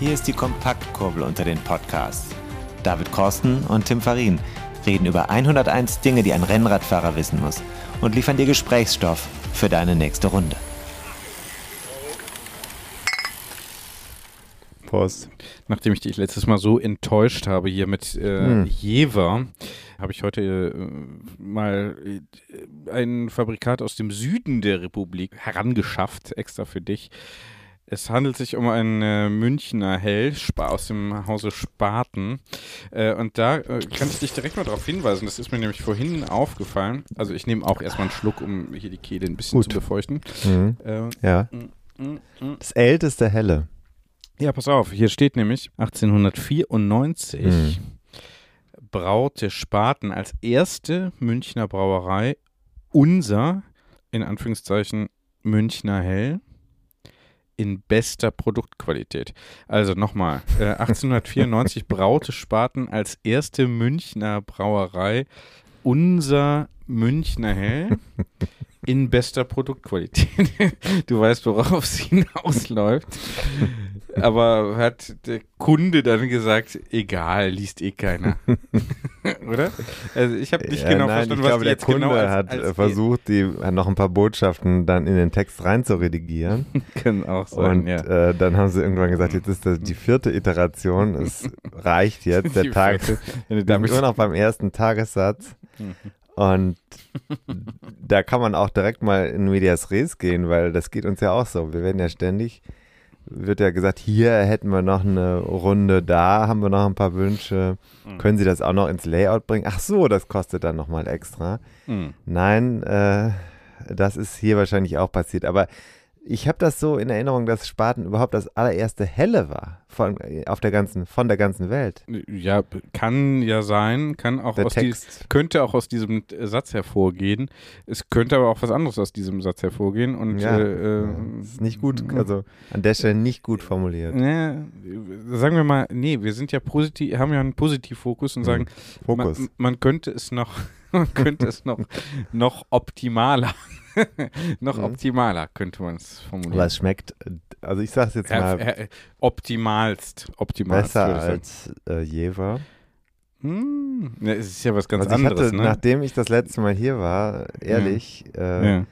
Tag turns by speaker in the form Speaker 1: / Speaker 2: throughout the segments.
Speaker 1: Hier ist die Kompaktkurbel unter den Podcasts. David Korsten und Tim Farin reden über 101 Dinge, die ein Rennradfahrer wissen muss und liefern dir Gesprächsstoff für deine nächste Runde.
Speaker 2: Prost.
Speaker 3: Nachdem ich dich letztes Mal so enttäuscht habe hier mit äh,
Speaker 2: Hm.
Speaker 3: Jever, habe ich heute äh, mal äh, ein Fabrikat aus dem Süden der Republik herangeschafft, extra für dich. Es handelt sich um ein äh, Münchner Hell aus dem Hause Spaten. Äh, und da äh, kann ich dich direkt mal darauf hinweisen. Das ist mir nämlich vorhin aufgefallen. Also ich nehme auch erstmal einen Schluck, um hier die Kehle ein bisschen
Speaker 2: Gut.
Speaker 3: zu befeuchten.
Speaker 2: Mhm.
Speaker 3: Äh,
Speaker 2: Ja.
Speaker 3: mm, mm, mm.
Speaker 2: Das älteste Helle.
Speaker 3: Ja, pass auf, hier steht nämlich 1894
Speaker 2: Hm.
Speaker 3: braute Spaten als erste Münchner Brauerei unser, in Anführungszeichen, Münchner Hell in bester Produktqualität. Also nochmal, äh, 1894 braute Spaten als erste Münchner Brauerei unser Münchner Hell in bester Produktqualität. du weißt, worauf es hinausläuft. Aber hat der Kunde dann gesagt, egal, liest eh keiner. Oder? Also ich habe nicht
Speaker 2: Ja,
Speaker 3: genau
Speaker 2: nein,
Speaker 3: verstanden,
Speaker 2: ich
Speaker 3: was
Speaker 2: glaube,
Speaker 3: die
Speaker 2: der
Speaker 3: jetzt
Speaker 2: Kunde
Speaker 3: genau als,
Speaker 2: hat
Speaker 3: als
Speaker 2: äh, versucht, die hat noch ein paar Botschaften dann in den Text rein zu redigieren.
Speaker 3: Kann auch sein,
Speaker 2: Und
Speaker 3: ja.
Speaker 2: äh, dann haben sie irgendwann gesagt, jetzt ist das die vierte Iteration, es reicht jetzt, der Tag.
Speaker 3: Wenn du
Speaker 2: immer noch beim ersten Tagessatz.
Speaker 3: Mhm.
Speaker 2: Und da kann man auch direkt mal in Medias Res gehen, weil das geht uns ja auch so. Wir werden ja ständig, wird ja gesagt, hier hätten wir noch eine Runde, da haben wir noch ein paar Wünsche.
Speaker 3: Mhm.
Speaker 2: Können Sie das auch noch ins Layout bringen? Ach so, das kostet dann nochmal extra.
Speaker 3: Hm.
Speaker 2: Nein, äh, das ist hier wahrscheinlich auch passiert. Aber ich habe das so in Erinnerung, dass Spaten überhaupt das allererste Helle war von, auf der ganzen, von der ganzen Welt.
Speaker 3: Ja, kann ja sein, kann auch
Speaker 2: Der
Speaker 3: aus die, könnte auch aus diesem äh, Satz hervorgehen. Es könnte aber auch was anderes aus diesem Satz hervorgehen und
Speaker 2: Ja,
Speaker 3: äh, äh,
Speaker 2: ist nicht gut, also an der Stelle nicht gut formuliert.
Speaker 3: Ne, sagen wir mal, nee, wir sind ja positiv, haben ja einen Positivfokus und sagen,
Speaker 2: Fokus.
Speaker 3: Man, man könnte es noch, man könnte es noch, noch optimaler, noch
Speaker 2: Mhm.
Speaker 3: optimaler könnte man es formulieren.
Speaker 2: Aber es schmeckt, also ich sage es jetzt
Speaker 3: Ja,
Speaker 2: mal,
Speaker 3: äh, optimalst, optimalst.
Speaker 2: besser als äh, Jever.
Speaker 3: Hm, ne, es ist ja was ganz
Speaker 2: also
Speaker 3: anderes,
Speaker 2: hatte,
Speaker 3: ne?
Speaker 2: nachdem ich das letzte Mal hier war, ehrlich, äh,
Speaker 3: ja.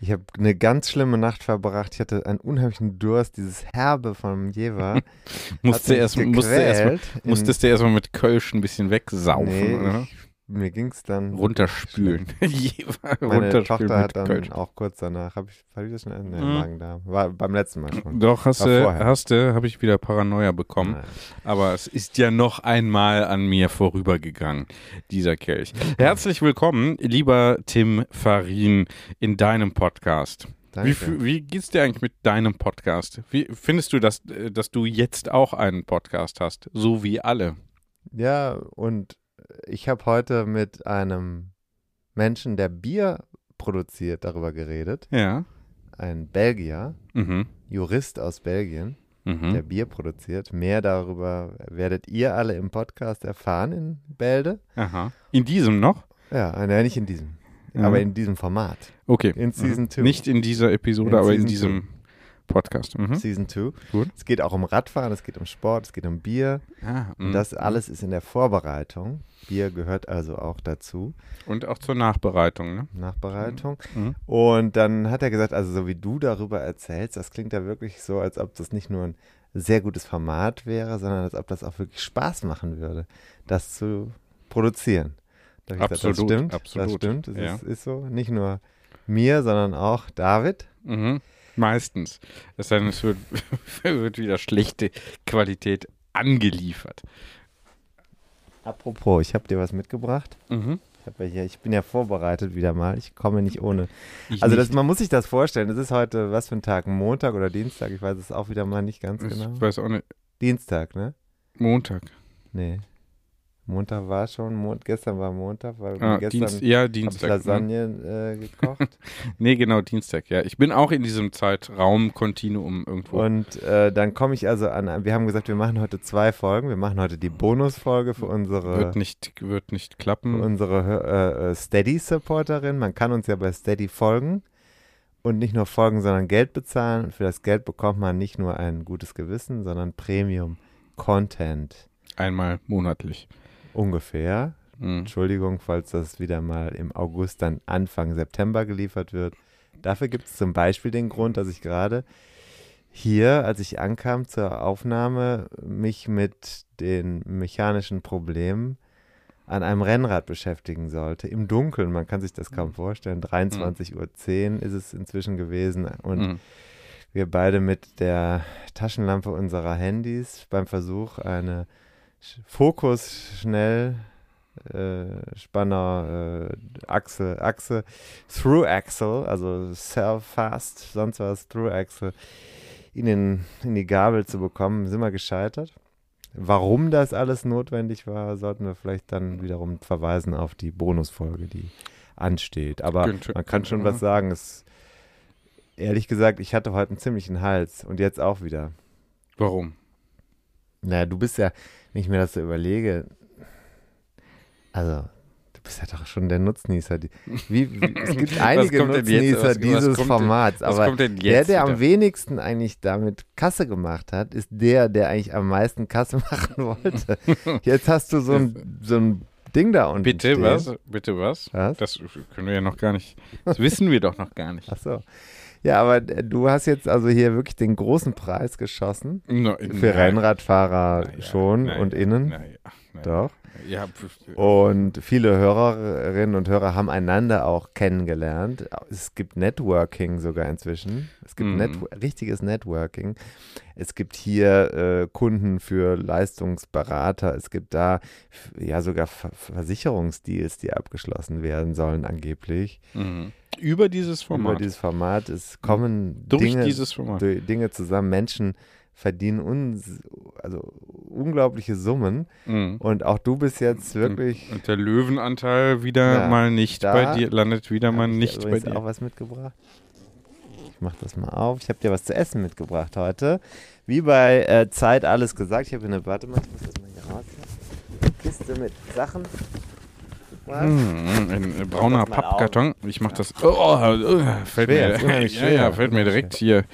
Speaker 2: ich habe eine ganz schlimme Nacht verbracht. Ich hatte einen unheimlichen Durst, dieses Herbe vom Jever.
Speaker 3: Musste erst, musste erst, musstest du erstmal mit Kölsch ein bisschen wegsaufen,
Speaker 2: Nee,
Speaker 3: oder?
Speaker 2: ich, mir ging es dann.
Speaker 3: Runterspülen.
Speaker 2: Meine
Speaker 3: Runterspülen
Speaker 2: Tochter hat dann
Speaker 3: Kölsch.
Speaker 2: auch kurz danach, habe ich, hab ich das schon? Nee,
Speaker 3: Mhm.
Speaker 2: Magen-Darm. War beim letzten Mal schon.
Speaker 3: Doch, hast
Speaker 2: War
Speaker 3: du,
Speaker 2: vorher.
Speaker 3: hast du, habe ich wieder Paranoia bekommen.
Speaker 2: Nein.
Speaker 3: Aber es ist ja noch einmal an mir vorübergegangen, dieser Kelch. Herzlich willkommen, lieber Tim Farin, in deinem Podcast.
Speaker 2: Danke.
Speaker 3: Wie, wie geht's dir eigentlich mit deinem Podcast? Wie findest du, dass, äh, dass du jetzt auch einen Podcast hast, so wie alle?
Speaker 2: Ja, und ich habe heute mit einem Menschen, der Bier produziert, darüber geredet.
Speaker 3: Ja.
Speaker 2: Ein Belgier,
Speaker 3: Mhm.
Speaker 2: Jurist aus Belgien, der
Speaker 3: Mhm.
Speaker 2: Bier produziert. Mehr darüber werdet ihr alle im Podcast erfahren in Bälde.
Speaker 3: Aha. In diesem noch?
Speaker 2: Ja, nein, nicht in diesem,
Speaker 3: Ja.
Speaker 2: aber in diesem Format.
Speaker 3: Okay.
Speaker 2: In Season
Speaker 3: Mhm.
Speaker 2: 2.
Speaker 3: Nicht in dieser Episode,
Speaker 2: In
Speaker 3: aber in
Speaker 2: Season
Speaker 3: diesem Podcast. Mhm.
Speaker 2: Season 2.
Speaker 3: Gut.
Speaker 2: Es geht auch um Radfahren, es geht um Sport, es geht um Bier.
Speaker 3: Ah,
Speaker 2: Und
Speaker 3: mhm.
Speaker 2: das alles ist in der Vorbereitung. Bier gehört also auch dazu.
Speaker 3: Und auch zur Nachbereitung, ne?
Speaker 2: Nachbereitung.
Speaker 3: Mhm.
Speaker 2: Und dann hat er gesagt, also so wie du darüber erzählst, das klingt ja wirklich so, als ob das nicht nur ein sehr gutes Format wäre, sondern als ob das auch wirklich Spaß machen würde, das zu produzieren. Da ich gesagt,
Speaker 3: Absolut,
Speaker 2: das stimmt,
Speaker 3: absolut,
Speaker 2: das stimmt, es
Speaker 3: ja.
Speaker 2: ist, ist so. Nicht nur mir, sondern auch David.
Speaker 3: Mhm. Meistens. Es sei denn, es wird, wird wieder schlechte Qualität angeliefert.
Speaker 2: Apropos, ich habe dir was mitgebracht.
Speaker 3: Mhm.
Speaker 2: Ich, hier, ich bin ja vorbereitet wieder mal. Ich komme nicht ohne.
Speaker 3: Ich
Speaker 2: Also das, man muss sich das vorstellen. Es ist heute, was für ein Tag? Montag oder Dienstag? Ich weiß es auch wieder mal nicht ganz
Speaker 3: ich
Speaker 2: genau.
Speaker 3: weiß auch nicht.
Speaker 2: Dienstag, ne?
Speaker 3: Montag.
Speaker 2: Nee. Montag war schon, Mon gestern war Montag, weil
Speaker 3: Ah,
Speaker 2: gestern
Speaker 3: Dienst, ja,
Speaker 2: habe ich
Speaker 3: Dienstag. ne?
Speaker 2: Lasagne äh, gekocht.
Speaker 3: Nee, genau, Dienstag, ja. Ich bin auch in diesem Zeitraum-Kontinuum irgendwo.
Speaker 2: und äh, dann komme ich also an, wir haben gesagt, wir machen heute zwei Folgen. Wir machen heute die Bonusfolge für unsere,
Speaker 3: wird, nicht, wird nicht klappen.
Speaker 2: unsere äh, äh, Steady-Supporterin. Man kann uns ja bei Steady folgen. und nicht nur folgen, sondern Geld bezahlen. Und für das Geld bekommt man nicht nur ein gutes Gewissen, sondern Premium-Content.
Speaker 3: Einmal monatlich.
Speaker 2: Ungefähr.
Speaker 3: Mhm.
Speaker 2: Entschuldigung, falls das wieder mal im August, dann Anfang September geliefert wird. Dafür gibt es zum Beispiel den Grund, dass ich gerade hier, als ich ankam zur Aufnahme, mich mit den mechanischen Problemen an einem Rennrad beschäftigen sollte. Im Dunkeln, man kann sich das kaum vorstellen. 23.10 Uhr ist es inzwischen gewesen und
Speaker 3: Mhm.
Speaker 2: wir beide mit der Taschenlampe unserer Handys beim Versuch, eine Fokus schnell äh, Spanner äh, Achse, Achse, Through Axle, also Self Fast, sonst was, Through Axle, in, den, in die Gabel zu bekommen, sind wir gescheitert. Warum das alles notwendig war, sollten wir vielleicht dann wiederum verweisen auf die Bonusfolge, die ansteht. Aber man kann schon was sagen. Es, ehrlich gesagt, ich hatte heute einen ziemlichen Hals und jetzt auch wieder.
Speaker 3: Warum?
Speaker 2: Naja, du bist ja, wenn ich mir das so überlege, also du bist ja doch schon der Nutznießer. Wie, wie, es gibt einige? Nutznießer
Speaker 3: Was- was
Speaker 2: dieses
Speaker 3: denn-
Speaker 2: Formats,
Speaker 3: Was
Speaker 2: aber der, der am
Speaker 3: wieder?
Speaker 2: wenigsten eigentlich damit Kasse gemacht hat, ist der, der eigentlich am meisten Kasse machen wollte. Jetzt hast du so ein, so ein Ding da unten
Speaker 3: Bitte
Speaker 2: stehen.
Speaker 3: was? Bitte was?
Speaker 2: Was?
Speaker 3: Das können wir ja noch gar nicht. Das wissen wir doch noch gar nicht.
Speaker 2: Ach so. Ja, aber äh, du hast jetzt also hier wirklich den großen Preis geschossen.
Speaker 3: No,
Speaker 2: Für
Speaker 3: nein.
Speaker 2: Rennradfahrer
Speaker 3: Naja,
Speaker 2: schon
Speaker 3: naja,
Speaker 2: und innen.
Speaker 3: naja, naja.
Speaker 2: Doch.
Speaker 3: Ja,
Speaker 2: Und viele Hörerinnen und Hörer haben einander auch kennengelernt. Es gibt Networking sogar inzwischen. Es gibt
Speaker 3: Mhm.
Speaker 2: Net richtiges Networking. Es gibt hier äh, Kunden für Leistungsberater. Es gibt da ja sogar Ver Versicherungsdeals, die abgeschlossen werden sollen angeblich.
Speaker 3: mhm. über dieses Format.
Speaker 2: Über dieses Format. Es kommen
Speaker 3: Durch
Speaker 2: Dinge,
Speaker 3: dieses Format.
Speaker 2: Dinge zusammen. Menschen verdienen uns, also unglaubliche Summen.
Speaker 3: Mhm.
Speaker 2: Und auch du bist jetzt wirklich
Speaker 3: Und der Löwenanteil wieder
Speaker 2: Ja,
Speaker 3: mal nicht bei dir, landet wieder mal nicht bei dir.
Speaker 2: auch was mitgebracht. Ich mach das mal auf. Ich habe dir was zu essen mitgebracht heute. Wie bei äh, Zeit alles gesagt. Ich habe eine, warte mal, ich muss das mal hier raus. Kiste mit Sachen.
Speaker 3: Mhm, ein äh, brauner Pappkarton. Ich mach das. Oh, oh, oh, fällt
Speaker 2: Schwer,
Speaker 3: mir, ja, ja, fällt mir direkt hier,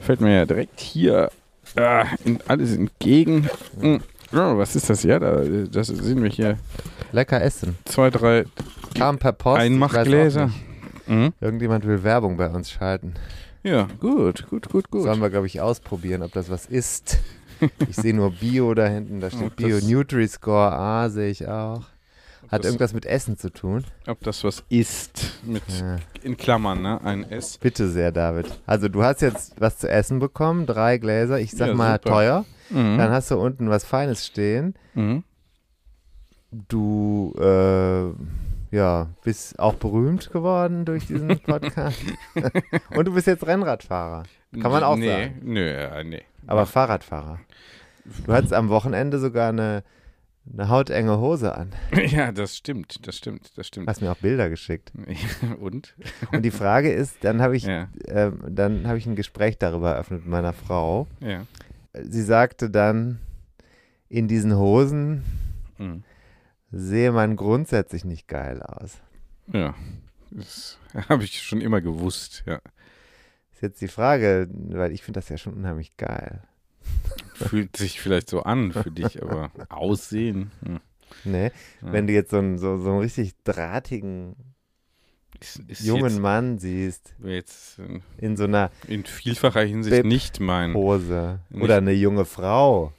Speaker 3: fällt mir direkt hier äh, in alles entgegen. Mhm. Oh, was ist das? Ja, da, das sehen wir hier.
Speaker 2: Lecker essen.
Speaker 3: Zwei, drei
Speaker 2: Kam per Post. nicht.
Speaker 3: Mhm.
Speaker 2: Irgendjemand will Werbung bei uns schalten.
Speaker 3: Ja, gut, gut, gut, gut.
Speaker 2: Sollen wir, glaube ich, ausprobieren, ob das was ist. Ich sehe nur Bio da hinten. Da steht Bio. Nutri-Score A sehe ich auch. Hat
Speaker 3: das-
Speaker 2: irgendwas mit Essen zu tun.
Speaker 3: Ob das was ist, mit
Speaker 2: Ja.
Speaker 3: in Klammern, ne? Ein S.
Speaker 2: Bitte sehr, David. Also du hast jetzt was zu essen bekommen, drei Gläser. Ich sag
Speaker 3: Ja,
Speaker 2: mal
Speaker 3: super.
Speaker 2: teuer.
Speaker 3: Mhm.
Speaker 2: Dann hast du unten was Feines stehen.
Speaker 3: Mhm.
Speaker 2: Du äh, ja, bist auch berühmt geworden durch diesen Podcast. Und du bist jetzt Rennradfahrer. Kann man auch
Speaker 3: nee,
Speaker 2: sagen.
Speaker 3: Nö, ja, nee.
Speaker 2: Aber Fahrradfahrer. Du hattest am Wochenende sogar eine, eine hautenge Hose an.
Speaker 3: Ja, das stimmt, das stimmt, das stimmt.
Speaker 2: Hast mir auch Bilder geschickt.
Speaker 3: Und?
Speaker 2: Und die Frage ist, dann habe ich,
Speaker 3: Ja,
Speaker 2: ähm, dann habe ich ein Gespräch darüber eröffnet mit meiner Frau.
Speaker 3: ja.
Speaker 2: Sie sagte dann, in diesen Hosen
Speaker 3: Mhm.
Speaker 2: sehe man grundsätzlich nicht geil aus.
Speaker 3: Ja. Das habe ich schon immer gewusst, ja.
Speaker 2: Ist jetzt die Frage, weil ich finde das ja schon unheimlich geil.
Speaker 3: Fühlt sich vielleicht so an für dich, aber Aussehen. Hm.
Speaker 2: Ne?
Speaker 3: Ja.
Speaker 2: Wenn du jetzt so einen, so, so einen richtig drahtigen
Speaker 3: Ist, ist
Speaker 2: jungen
Speaker 3: jetzt,
Speaker 2: Mann siehst,
Speaker 3: jetzt äh,
Speaker 2: in so einer
Speaker 3: in vielfacher Hinsicht
Speaker 2: Bib-
Speaker 3: nicht mein.
Speaker 2: Hose
Speaker 3: Nicht-
Speaker 2: oder eine junge Frau.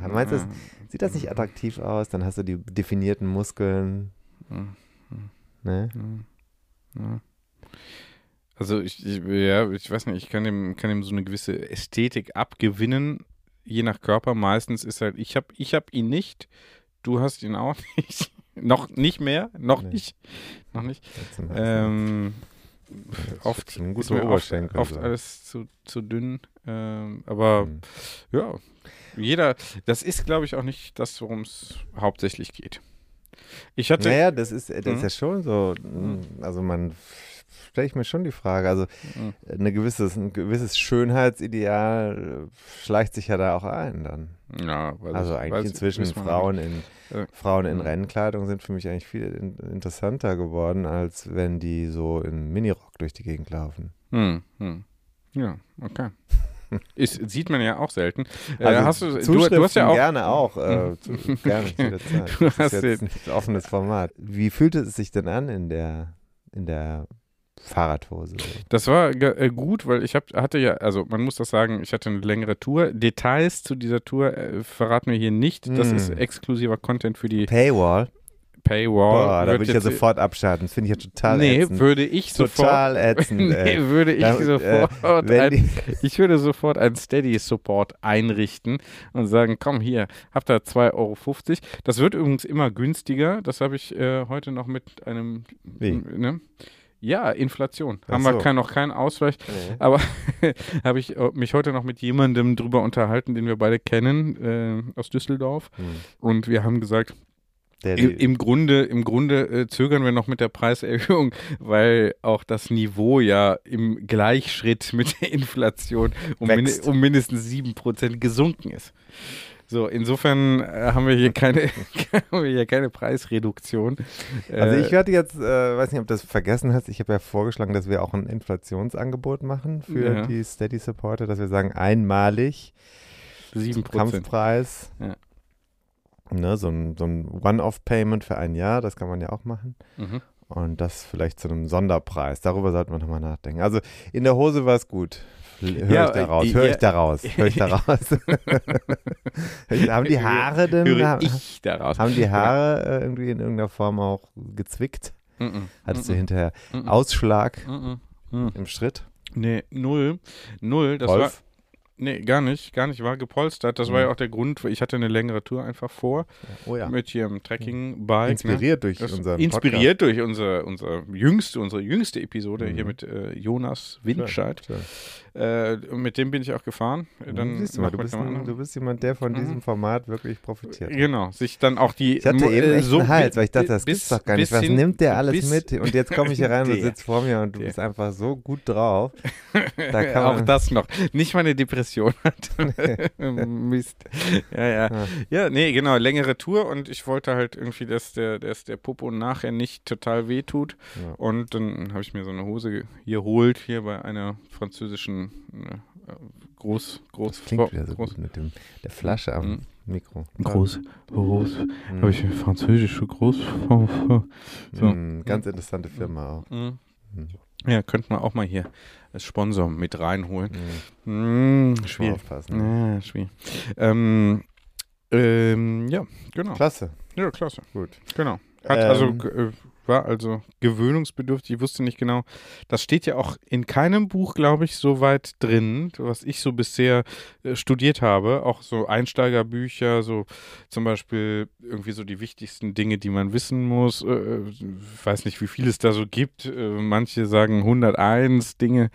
Speaker 2: Ja, meinst du,
Speaker 3: Ja.
Speaker 2: sieht das nicht attraktiv aus? Dann hast du die definierten Muskeln.
Speaker 3: Ja.
Speaker 2: Ne?
Speaker 3: Ja. Also ich, ich, ja, ich weiß nicht, ich kann dem, kann so eine gewisse Ästhetik abgewinnen, je nach Körper. Meistens ist halt, ich habe ich hab ihn nicht, du hast ihn auch nicht. noch nicht mehr, noch
Speaker 2: Nee.
Speaker 3: nicht, noch nicht. Ähm, oft
Speaker 2: ist ein guter
Speaker 3: oft,
Speaker 2: Oberschenkel.
Speaker 3: oft
Speaker 2: so.
Speaker 3: alles zu, zu dünn. Ähm, aber
Speaker 2: Hm.
Speaker 3: ja, jeder, das ist glaube ich auch nicht das, worum es hauptsächlich geht. Ich hatte,
Speaker 2: Naja, das ist, das ist
Speaker 3: Mhm.
Speaker 2: ja schon so. mm, Also man stelle ich mir schon die Frage. Also
Speaker 3: Mhm.
Speaker 2: eine gewisses, ein gewisses Schönheitsideal äh, schleicht sich ja da auch ein dann.
Speaker 3: Ja,
Speaker 2: Also
Speaker 3: ich-
Speaker 2: eigentlich inzwischen Frauen in,
Speaker 3: Ja.
Speaker 2: Frauen in
Speaker 3: Mhm.
Speaker 2: Rennkleidung sind für mich eigentlich viel in, interessanter geworden, als wenn die so in Minirock durch die Gegend laufen.
Speaker 3: Hm, hm. Ja, okay. Ist, sieht man ja auch selten. Äh,
Speaker 2: Also
Speaker 3: hast du, du, du hast ja auch.
Speaker 2: gerne auch. Äh, zu,
Speaker 3: Mhm.
Speaker 2: gerne.
Speaker 3: Du
Speaker 2: Das
Speaker 3: hast
Speaker 2: jetzt ein offenes Format. Wie fühlte es sich denn an in der, in der Fahrradhose?
Speaker 3: Das war äh, gut, weil ich hab, hatte ja, also man muss das sagen, ich hatte eine längere Tour. Details zu dieser Tour äh, verraten wir hier nicht. Das
Speaker 2: Mm.
Speaker 3: ist exklusiver Content für die
Speaker 2: Paywall?
Speaker 3: Paywall.
Speaker 2: Boah, da würde ich ja sofort abschalten. Das finde ich ja total
Speaker 3: Nee,
Speaker 2: ätzend.
Speaker 3: würde ich sofort.
Speaker 2: Total ätzend,
Speaker 3: nee,
Speaker 2: ey.
Speaker 3: würde ich
Speaker 2: Da- äh,
Speaker 3: sofort
Speaker 2: wenn
Speaker 3: ein, ich würde sofort einen Steady-Support einrichten und sagen, komm hier, habt da 2,50 Euro. Das wird übrigens immer günstiger. Das habe ich äh, heute noch mit einem
Speaker 2: Wie?
Speaker 3: Ne? Ja, Inflation.
Speaker 2: Ach
Speaker 3: Haben wir
Speaker 2: so.
Speaker 3: kein, noch keinen Ausgleich.
Speaker 2: Nee.
Speaker 3: Aber habe ich äh, mich heute noch mit jemandem drüber unterhalten, den wir beide kennen, äh, aus Düsseldorf.
Speaker 2: Hm.
Speaker 3: Und wir haben gesagt,
Speaker 2: Der,
Speaker 3: im, im Grunde, im Grunde äh, zögern wir noch mit der Preiserhöhung, weil auch das Niveau ja im Gleichschritt mit der Inflation um, min um mindestens 7% gesunken ist. So, insofern äh, haben wir hier keine, haben wir hier keine Preisreduktion.
Speaker 2: Also
Speaker 3: Äh,
Speaker 2: ich werde jetzt, äh, weiß nicht, ob du das vergessen hast, ich habe ja vorgeschlagen, dass wir auch ein Inflationsangebot machen für
Speaker 3: Ja.
Speaker 2: die Steady Supporter, dass wir sagen, einmalig
Speaker 3: 7%.
Speaker 2: Kampfpreis.
Speaker 3: Ja.
Speaker 2: Ne, so ein, so ein One-Off-Payment für ein Jahr, das kann man ja auch machen.
Speaker 3: Mhm.
Speaker 2: Und das vielleicht zu einem Sonderpreis. Darüber sollte man nochmal nachdenken. Also in der Hose war es gut. Hör
Speaker 3: Ja,
Speaker 2: ich da
Speaker 3: äh,
Speaker 2: raus, hör
Speaker 3: ja.
Speaker 2: ich da raus, hör ich da raus. haben die Haare denn,
Speaker 3: Höre ich daraus.
Speaker 2: haben die Haare äh, irgendwie in irgendeiner Form auch gezwickt?
Speaker 3: Mhm.
Speaker 2: Hattest du
Speaker 3: Mhm.
Speaker 2: hinterher. Ausschlag im Schritt?
Speaker 3: Nee, null. Null. Das war,
Speaker 2: Rolf?
Speaker 3: Nee, gar nicht. Gar nicht. War gepolstert. Das war
Speaker 2: Mhm.
Speaker 3: ja auch der Grund. Ich hatte eine längere Tour einfach vor.
Speaker 2: Oh ja.
Speaker 3: Mit hier im Trekking-Bike. Ne?
Speaker 2: Inspiriert durch
Speaker 3: Das
Speaker 2: unseren
Speaker 3: inspiriert durch unsere, unsere jüngste, unsere jüngste Episode
Speaker 2: Mhm.
Speaker 3: hier mit äh, Jonas
Speaker 2: Podcast.
Speaker 3: Windscheid.
Speaker 2: Schön, schön.
Speaker 3: Äh, mit dem bin ich auch gefahren. Dann
Speaker 2: Siehst du mal, du bist, ein, du bist jemand, der von
Speaker 3: Mhm.
Speaker 2: diesem Format wirklich profitiert.
Speaker 3: Genau, sich dann auch die.
Speaker 2: Ich hatte eben
Speaker 3: äh, so
Speaker 2: einen Hals, weil ich dachte, das
Speaker 3: bis-
Speaker 2: gibt's doch gar nicht. Was
Speaker 3: hin-
Speaker 2: nimmt der alles mit? Und jetzt komme ich hier rein und sitzt vor mir und du
Speaker 3: Der.
Speaker 2: bist einfach so gut drauf. Da kann
Speaker 3: auch
Speaker 2: man,
Speaker 3: das noch. Nicht meine Depression hat. Mist. Ja, ja.
Speaker 2: Ja.
Speaker 3: Ja, nee, genau. Längere Tour und ich wollte halt irgendwie, dass der, dass der Popo nachher nicht total wehtut.
Speaker 2: Ja.
Speaker 3: Und dann habe ich mir so eine Hose hier geholt, hier bei einer französischen äh, Groß, Groß,
Speaker 2: das klingt wieder so
Speaker 3: Groß,
Speaker 2: gut mit dem, der Flasche am
Speaker 3: Mhm.
Speaker 2: Mikro.
Speaker 3: Groß, Groß,
Speaker 2: Mhm.
Speaker 3: habe ich eine französische Groß. so.
Speaker 2: Mhm, ganz interessante Firma auch.
Speaker 3: Mhm. Ja, könnte man auch mal hier als Sponsor mit reinholen.
Speaker 2: Mhm.
Speaker 3: Mhm, schwierig.
Speaker 2: aufpassen.
Speaker 3: Ja, schwierig. Ähm, ähm, ja, genau.
Speaker 2: Klasse,
Speaker 3: Ja, klasse.
Speaker 2: gut.
Speaker 3: Genau. Hat
Speaker 2: Ähm,
Speaker 3: also äh, war also gewöhnungsbedürftig. Ich wusste nicht genau. Das steht ja auch in keinem Buch, glaube ich, so weit drin, was ich so bisher äh, studiert habe. Auch so Einsteigerbücher, so zum Beispiel irgendwie so die wichtigsten Dinge, die man wissen muss. Äh, ich weiß nicht, wie viel es da so gibt. Äh, manche sagen 101 Dinge,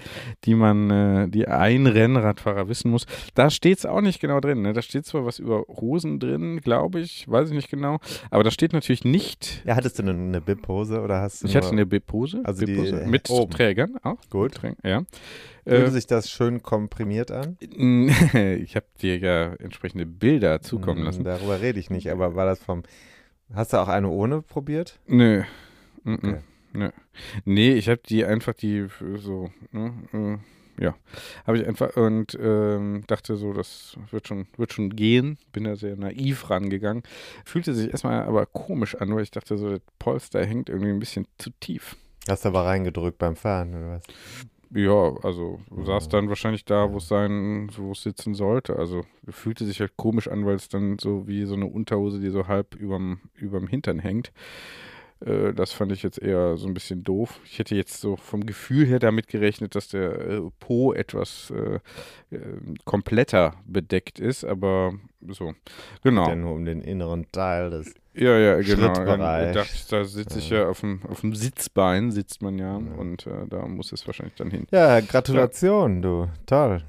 Speaker 3: die man, äh, die ein Rennradfahrer wissen muss. Da steht es auch nicht genau drin. Ne? Da steht zwar was über Hosen drin, glaube ich, weiß ich nicht genau. Aber da steht natürlich nicht
Speaker 2: Ja, hattest du eine, eine Bib-Hose oder hast du
Speaker 3: ich
Speaker 2: nur,
Speaker 3: hatte eine Bip-Hose.
Speaker 2: Also die,
Speaker 3: Bip-Hose
Speaker 2: äh,
Speaker 3: mit
Speaker 2: oben.
Speaker 3: Trägern auch.
Speaker 2: Gut.
Speaker 3: Trägern, ja.
Speaker 2: Fühlte
Speaker 3: Äh,
Speaker 2: sich das schön komprimiert an?
Speaker 3: ich habe dir ja entsprechende Bilder zukommen
Speaker 2: Mhm,
Speaker 3: lassen.
Speaker 2: Darüber rede ich nicht, aber war das vom. Hast du auch eine ohne probiert?
Speaker 3: Nö.
Speaker 2: Okay.
Speaker 3: Nö. Nee, ich habe die einfach die so, ne, äh, ja, habe ich einfach und ähm, dachte so, das wird schon, wird schon gehen. Bin da sehr naiv rangegangen. Fühlte sich erstmal aber komisch an, weil ich dachte so, das Polster hängt irgendwie ein bisschen zu tief.
Speaker 2: Hast du aber reingedrückt beim Fahren oder was?
Speaker 3: Ja, also saß
Speaker 2: Ja.
Speaker 3: dann wahrscheinlich da, wo es sein, wo es sitzen sollte. Also fühlte sich halt komisch an, weil es dann so wie so eine Unterhose, die so halb überm, überm Hintern hängt. Äh, das fand ich jetzt eher so ein bisschen doof. Ich hätte jetzt so vom Gefühl her damit gerechnet, dass der äh, Po etwas äh, äh, kompletter bedeckt ist, aber so. Genau.
Speaker 2: Denn nur um den inneren Teil des.
Speaker 3: Ja, ja, genau. Dachte, da sitze ich
Speaker 2: Ja.
Speaker 3: ja auf dem, auf dem Sitzbein, sitzt man ja,
Speaker 2: Ja.
Speaker 3: und äh, da muss es wahrscheinlich dann hin.
Speaker 2: Ja, Gratulation, du. Toll.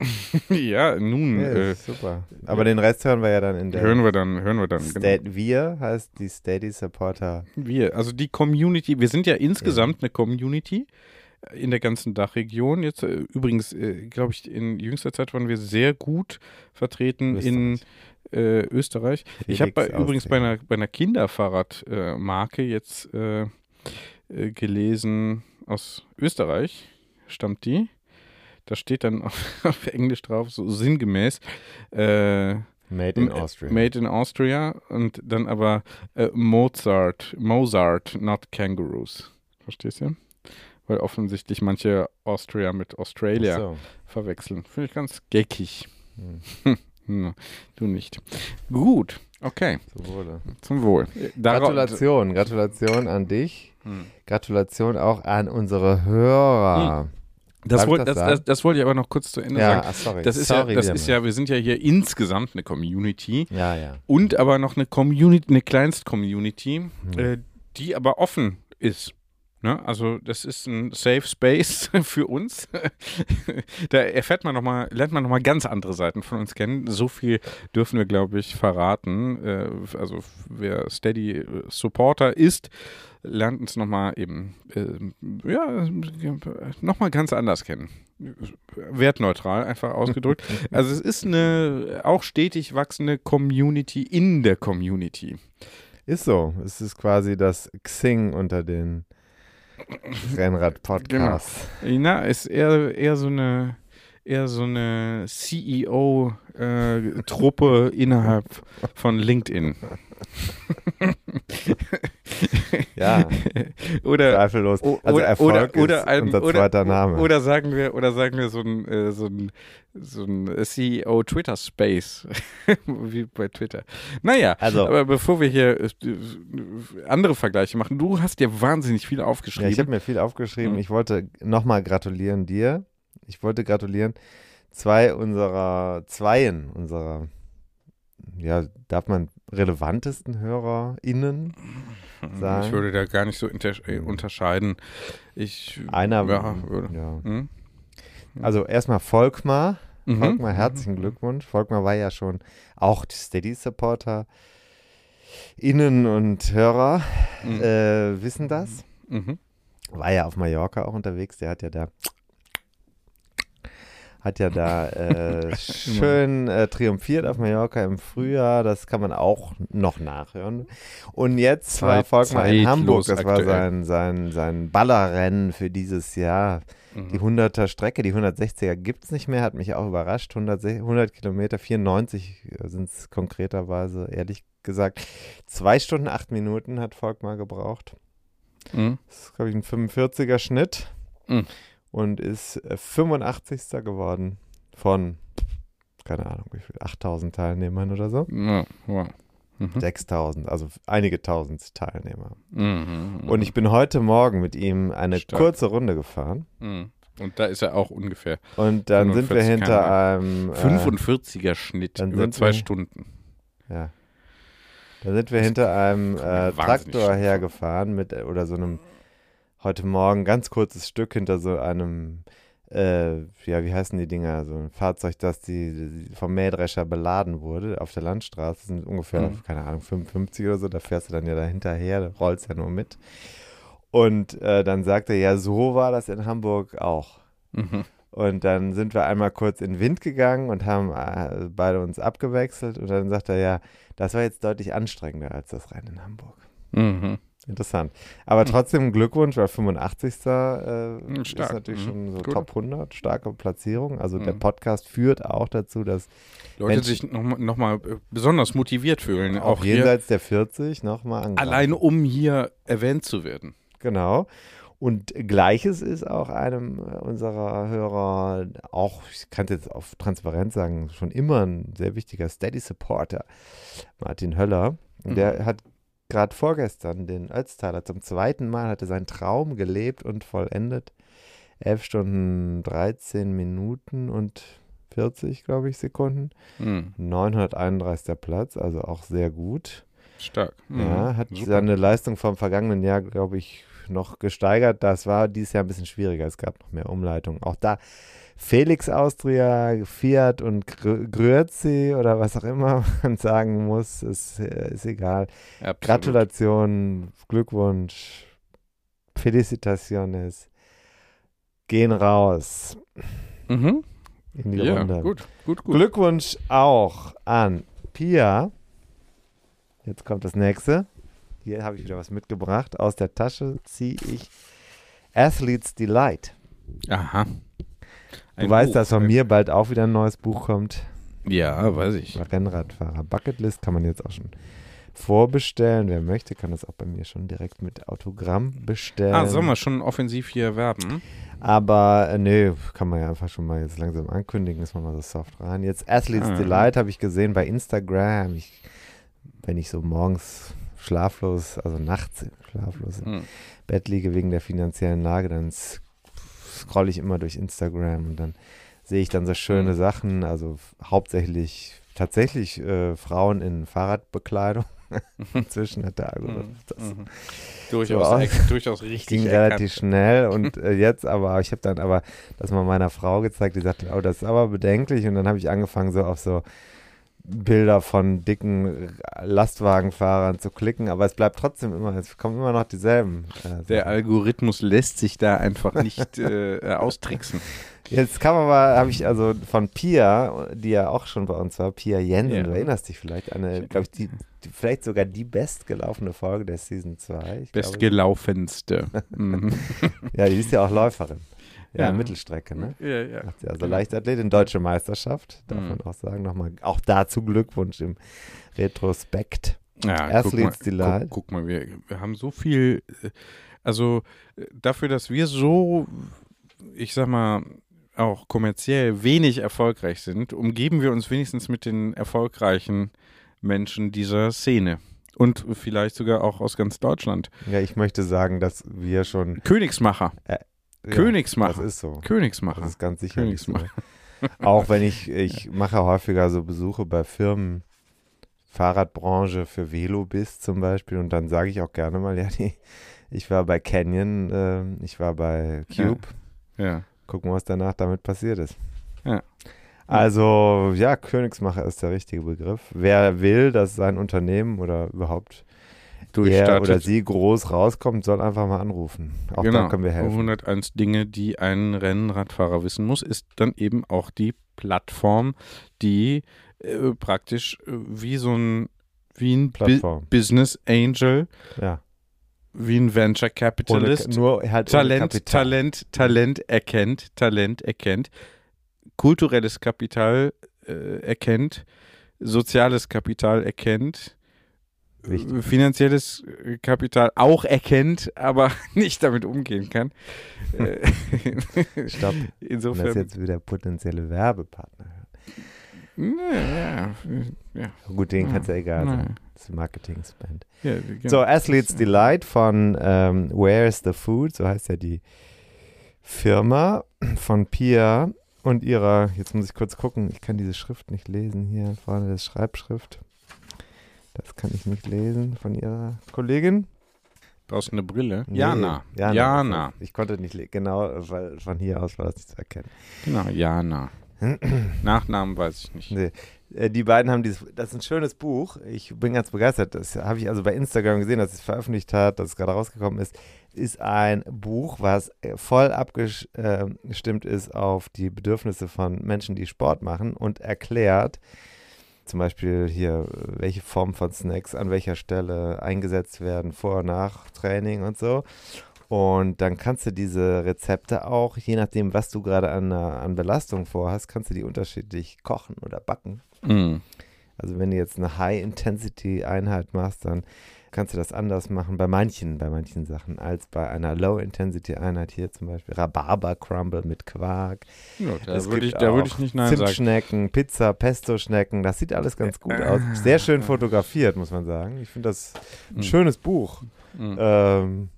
Speaker 3: ja, nun
Speaker 2: Ja,
Speaker 3: äh,
Speaker 2: super. Aber den Rest hören wir ja dann in der.
Speaker 3: hören wir dann, hören wir dann. genau.
Speaker 2: Wir heißt die Steady Supporter.
Speaker 3: Wir, also die Community, wir sind ja insgesamt eine Community in der ganzen Dachregion. Jetzt äh, übrigens, äh, glaube ich, in jüngster Zeit waren wir sehr gut vertreten in äh, Österreich. ich habe
Speaker 2: Felix
Speaker 3: bei, übrigens bei einer, bei einer Kinderfahrradmarke Marke jetzt äh, äh, gelesen, aus Österreich stammt die. Da steht dann auf, auf Englisch drauf, so sinngemäß, äh,
Speaker 2: Made in
Speaker 3: M-
Speaker 2: Austria.
Speaker 3: Made in Austria und dann aber äh, Mozart, Mozart, not Kangaroos. Verstehst du? Weil offensichtlich manche Austria mit Australia
Speaker 2: so.
Speaker 3: verwechseln. Finde ich ganz geckig.
Speaker 2: Hm.
Speaker 3: Hm, du nicht. Gut, okay,
Speaker 2: Zum Wohle.
Speaker 3: zum Wohl. Dara-
Speaker 2: Gratulation, Gratulation an dich.
Speaker 3: Hm.
Speaker 2: Gratulation auch an unsere Hörer.
Speaker 3: Das, wollt,
Speaker 2: das
Speaker 3: das, das, wollte ich aber noch kurz zu Ende
Speaker 2: Ja,
Speaker 3: sagen.
Speaker 2: ach, sorry.
Speaker 3: Das ist,
Speaker 2: sorry
Speaker 3: ja, das ist ja, wir sind ja hier insgesamt eine Community
Speaker 2: Ja, ja.
Speaker 3: und aber noch eine Community, eine Kleinst-Community,
Speaker 2: Hm.
Speaker 3: äh, die aber offen ist. Ne? Also das ist ein Safe Space für uns. da erfährt man noch mal, lernt man nochmal ganz andere Seiten von uns kennen. So viel dürfen wir, glaube ich, verraten. Äh, also wer Steady Supporter ist, lernt uns nochmal eben, äh, ja, nochmal ganz anders kennen. Wertneutral, einfach ausgedrückt. Also es ist eine auch stetig wachsende Community in der Community.
Speaker 2: Ist so. Es ist quasi das Xing unter den Rennrad-Podcasts.
Speaker 3: Na, ist eher, eher so eine eher so eine CEO-Truppe innerhalb von LinkedIn.
Speaker 2: Ja,
Speaker 3: oder
Speaker 2: zweifellos. Also Erfolg
Speaker 3: oder- oder
Speaker 2: ist
Speaker 3: ein-
Speaker 2: unser zweiter Name.
Speaker 3: Oder sagen wir, oder sagen wir so ein, äh, so ein, so ein CEO Twitter Space, wie bei Twitter. Naja,
Speaker 2: Also-
Speaker 3: aber bevor wir hier äh, andere Vergleiche machen, du hast dir wahnsinnig viel
Speaker 2: Ja,
Speaker 3: aufgeschrieben.
Speaker 2: ich habe mir viel aufgeschrieben.
Speaker 3: Mhm.
Speaker 2: Ich wollte nochmal gratulieren dir. Ich wollte gratulieren zwei unserer, zweien unserer, ja, darf man relevantesten HörerInnen sagen.
Speaker 3: ich würde da gar nicht so äh, unterscheiden. Ich
Speaker 2: Einer,
Speaker 3: ja, würde.
Speaker 2: ja.
Speaker 3: Hm?
Speaker 2: Also erstmal Volkmar.
Speaker 3: Mhm.
Speaker 2: Volkmar, herzlichen Glückwunsch. Volkmar war ja schon auch Steady-Supporter. Innen und Hörer
Speaker 3: Mhm.
Speaker 2: äh, wissen das.
Speaker 3: Mhm.
Speaker 2: War ja auf Mallorca auch unterwegs. Der hat ja da hat ja da äh, schön äh, triumphiert auf Mallorca im Frühjahr. Das kann man auch noch nachhören. Und jetzt war Volkmar in Hamburg. Das war
Speaker 3: aktuell.
Speaker 2: sein, sein, sein Ballerrennen für dieses Jahr.
Speaker 3: Mhm.
Speaker 2: Die 100er Strecke, die 160er gibt es nicht mehr, hat mich auch überrascht. 100, 100 Kilometer, 94 sind es konkreterweise, ehrlich gesagt. Zwei Stunden, acht Minuten hat Volkmar gebraucht.
Speaker 3: Mhm.
Speaker 2: Das ist, glaube ich, ein 45er Schnitt
Speaker 3: Mhm.
Speaker 2: Und ist äh, 85. geworden von, keine Ahnung, wie viel, 8000 Teilnehmern oder so.
Speaker 3: Ja, wow. Mhm.
Speaker 2: 6000, also einige tausend Teilnehmer.
Speaker 3: Mhm.
Speaker 2: Und ich bin heute Morgen mit ihm eine
Speaker 3: Stark.
Speaker 2: kurze Runde gefahren.
Speaker 3: Mhm. Und da ist er auch ungefähr
Speaker 2: Und dann sind wir
Speaker 3: 45,
Speaker 2: hinter einem. Äh,
Speaker 3: 45er Schnitt
Speaker 2: dann
Speaker 3: über zwei
Speaker 2: wir-
Speaker 3: Stunden.
Speaker 2: Ja. Da sind wir hinter einem äh, Traktor hergefahren mit äh, oder so einem heute Morgen ganz kurzes Stück hinter so einem äh, ja, wie heißen die Dinger? So ein Fahrzeug, das die, die vom Mähdrescher beladen wurde auf der Landstraße. Das sind ungefähr,
Speaker 3: Mhm.
Speaker 2: keine Ahnung, 55 oder so. Da fährst du dann ja da hinterher, rollst ja nur mit. Und äh, dann sagte er, ja, so war das in Hamburg auch.
Speaker 3: Mhm.
Speaker 2: Und dann sind wir einmal kurz in den Wind gegangen und haben äh, beide uns abgewechselt. Und dann sagt er, ja, das war jetzt deutlich anstrengender als das Rennen in Hamburg.
Speaker 3: Mhm.
Speaker 2: Interessant. Aber trotzdem Glückwunsch, weil 85. Äh,
Speaker 3: Mhm,
Speaker 2: ist natürlich
Speaker 3: Mhm.
Speaker 2: schon so
Speaker 3: Gut.
Speaker 2: Top 100, starke Platzierung. Also der
Speaker 3: Mhm.
Speaker 2: Podcast führt auch dazu, dass
Speaker 3: Leute
Speaker 2: Mensch-
Speaker 3: sich nochmal noch mal äh, besonders motiviert fühlen,
Speaker 2: auch
Speaker 3: auch
Speaker 2: jenseits der 40 nochmal
Speaker 3: alleine um hier erwähnt zu werden.
Speaker 2: Genau. Und gleiches ist auch einem unserer Hörer, auch, ich kann es jetzt auf Transparenz sagen, schon immer ein sehr wichtiger Steady-Supporter, Martin Höller. Der hat gerade vorgestern den Ötztaler zum zweiten Mal, hatte seinen Traum gelebt und vollendet. 11 Stunden 13 Minuten und 40, glaube ich, Sekunden.
Speaker 3: Mhm.
Speaker 2: 931. Platz, also auch sehr gut.
Speaker 3: Stark. Mhm.
Speaker 2: Ja, hat
Speaker 3: Super.
Speaker 2: seine Leistung vom vergangenen Jahr, glaube ich, noch gesteigert. Das war dieses Jahr ein bisschen schwieriger. Es gab noch mehr Umleitungen. Auch da Felix Austria, Fiat und Gr- Grüezi oder was auch immer man sagen muss, ist, äh, ist egal.
Speaker 3: Absolut.
Speaker 2: Gratulation, Glückwunsch, Felicitaciones. Gehen raus
Speaker 3: Mhm.
Speaker 2: in die
Speaker 3: Ja,
Speaker 2: Runde.
Speaker 3: gut, gut, gut.
Speaker 2: Glückwunsch auch an Pia. Jetzt kommt das nächste. Hier habe ich wieder was mitgebracht. Aus der Tasche ziehe ich Athletes Delight.
Speaker 3: Aha.
Speaker 2: Du
Speaker 3: Ein
Speaker 2: weißt,
Speaker 3: Buch.
Speaker 2: dass von mir bald auch wieder ein neues Buch kommt.
Speaker 3: Ja, weiß ich.
Speaker 2: Rennradfahrer Bucketlist kann man jetzt auch schon vorbestellen. Wer möchte, kann das auch bei mir schon direkt mit Autogramm bestellen.
Speaker 3: Ah, sollen wir schon offensiv hier werben?
Speaker 2: Aber äh, nö, kann man ja einfach schon mal jetzt langsam ankündigen, ist man mal so soft rein. Jetzt Athletes
Speaker 3: Ah.
Speaker 2: Delight habe ich gesehen bei Instagram. Ich, wenn ich so morgens schlaflos, also nachts schlaflos im
Speaker 3: Hm.
Speaker 2: Bett liege wegen der finanziellen Lage, dann scrolle ich immer durch Instagram und dann sehe ich dann so schöne
Speaker 3: Mhm.
Speaker 2: Sachen, also hauptsächlich tatsächlich äh, Frauen in Fahrradbekleidung. Inzwischen hat der Algorithmus das
Speaker 3: Mhm. Durchaus,
Speaker 2: So,
Speaker 3: ex- durchaus richtig.
Speaker 2: ging
Speaker 3: erkannt.
Speaker 2: relativ schnell und äh, jetzt aber, ich habe dann aber das mal meiner Frau gezeigt, die sagte, oh, das ist aber bedenklich und dann habe ich angefangen so auf so Bilder von dicken Lastwagenfahrern zu klicken, aber es bleibt trotzdem immer, es kommen immer noch dieselben. Äh,
Speaker 3: Der. Algorithmus lässt sich da einfach nicht äh, austricksen.
Speaker 2: Jetzt kann man mal, habe ich also von Pia, die ja auch schon bei uns war, Pia Jensen,
Speaker 3: Ja.
Speaker 2: du erinnerst dich vielleicht, eine, glaube ich, die, die, vielleicht sogar die bestgelaufene Folge der Season 2. Ich glaube,
Speaker 3: Bestgelaufenste. Mhm.
Speaker 2: ja, die ist ja auch Läuferin. Ja,
Speaker 3: Ja.
Speaker 2: Mittelstrecke, ne?
Speaker 3: ja, ja.
Speaker 2: Also Leichtathletin, Deutsche Meisterschaft, darf
Speaker 3: Mhm.
Speaker 2: man auch sagen. Nochmal, auch dazu Glückwunsch im Retrospekt.
Speaker 3: Ja, guck mal,
Speaker 2: Athletes
Speaker 3: guck, guck mal wir, wir haben so viel, äh, also äh, dafür, dass wir so, ich sag mal, auch kommerziell wenig erfolgreich sind, umgeben wir uns wenigstens mit den erfolgreichen Menschen dieser Szene. Und vielleicht sogar auch aus ganz Deutschland.
Speaker 2: Ja, ich möchte sagen, dass wir schon.
Speaker 3: Königsmacher.
Speaker 2: Ja,
Speaker 3: Königsmacher.
Speaker 2: Das ist so.
Speaker 3: Königsmacher.
Speaker 2: Das ist ganz sicherlich so.
Speaker 3: Königsmacher.
Speaker 2: Auch wenn ich, ich mache häufiger so Besuche bei Firmen, Fahrradbranche für Velobis zum Beispiel und dann sage ich auch gerne mal, ja, nee, ich war bei Canyon, äh, ich war bei Cube,
Speaker 3: ja.
Speaker 2: gucken, was danach damit passiert ist.
Speaker 3: Ja.
Speaker 2: Also, ja, Königsmacher ist der richtige Begriff. Wer will, dass sein Unternehmen oder überhaupt
Speaker 3: Durchstartet.
Speaker 2: oder sie groß rauskommt, soll einfach mal anrufen. Auch
Speaker 3: genau.
Speaker 2: da können wir helfen.
Speaker 3: 101 Dinge, die ein Rennradfahrer wissen muss, ist dann eben auch die Plattform, die äh, praktisch äh, wie so ein wie ein
Speaker 2: Plattform.
Speaker 3: Business Angel,
Speaker 2: Ja.
Speaker 3: wie ein Venture
Speaker 2: Ohne,
Speaker 3: Capitalist
Speaker 2: nur halt ohne
Speaker 3: Talent. Talent, Talent erkennt, Talent erkennt, kulturelles Kapital äh, erkennt, soziales Kapital erkennt,
Speaker 2: Wichtig.
Speaker 3: äh, finanzielles äh, Kapital auch erkennt, aber nicht damit umgehen kann. Äh,
Speaker 2: Stopp. Das
Speaker 3: Insofern.
Speaker 2: jetzt wieder potenzielle Werbepartner hören.
Speaker 3: Ja, ja.
Speaker 2: Gut, denen
Speaker 3: Ja.
Speaker 2: kann es ja egal sein. Das ist Marketing-Spend.
Speaker 3: ja, genau.
Speaker 2: So, Athletes Delight von ähm, Where's the Food, so heißt ja die Firma von Pia und ihrer, jetzt muss ich kurz gucken, ich kann diese Schrift nicht lesen hier, vorne das Schreibschrift. Das kann ich nicht lesen von ihrer Kollegin.
Speaker 3: Brauchst du eine Brille?
Speaker 2: Nee,
Speaker 3: Jana.
Speaker 2: Jana.
Speaker 3: Jana.
Speaker 2: Ich konnte nicht, genau, weil von hier aus war das nicht zu erkennen.
Speaker 3: Genau, Jana. Nachnamen weiß ich nicht.
Speaker 2: Nee. Äh, Die beiden haben dieses, das ist ein schönes Buch. Ich bin ganz begeistert. Das habe ich also bei Instagram gesehen, dass es veröffentlicht hat, dass es gerade rausgekommen ist. Ist ein Buch, was äh, voll abgestimmt ist auf die Bedürfnisse von Menschen, die Sport machen und erklärt, zum Beispiel hier, welche Form von Snacks an welcher Stelle eingesetzt werden, vor und nach Training und so. Und dann kannst du diese Rezepte auch, je nachdem, was du gerade an, an Belastung vorhast, kannst du die unterschiedlich kochen oder backen.
Speaker 3: Mhm.
Speaker 2: Also wenn du jetzt eine High-Intensity-Einheit machst, dann kannst du das anders machen bei manchen, bei manchen Sachen, als bei einer Low-Intensity-Einheit hier zum Beispiel Rhabarber-Crumble mit Quark.
Speaker 3: Ja, da würde ich, da
Speaker 2: auch
Speaker 3: ich nicht Nein sagen.
Speaker 2: Zimtschnecken, Pizza, Pesto-Schnecken, das sieht alles ganz gut aus. Sehr schön fotografiert, muss man sagen. Ich finde das ein
Speaker 3: Mhm.
Speaker 2: schönes Buch.
Speaker 3: Mhm.
Speaker 2: Ähm,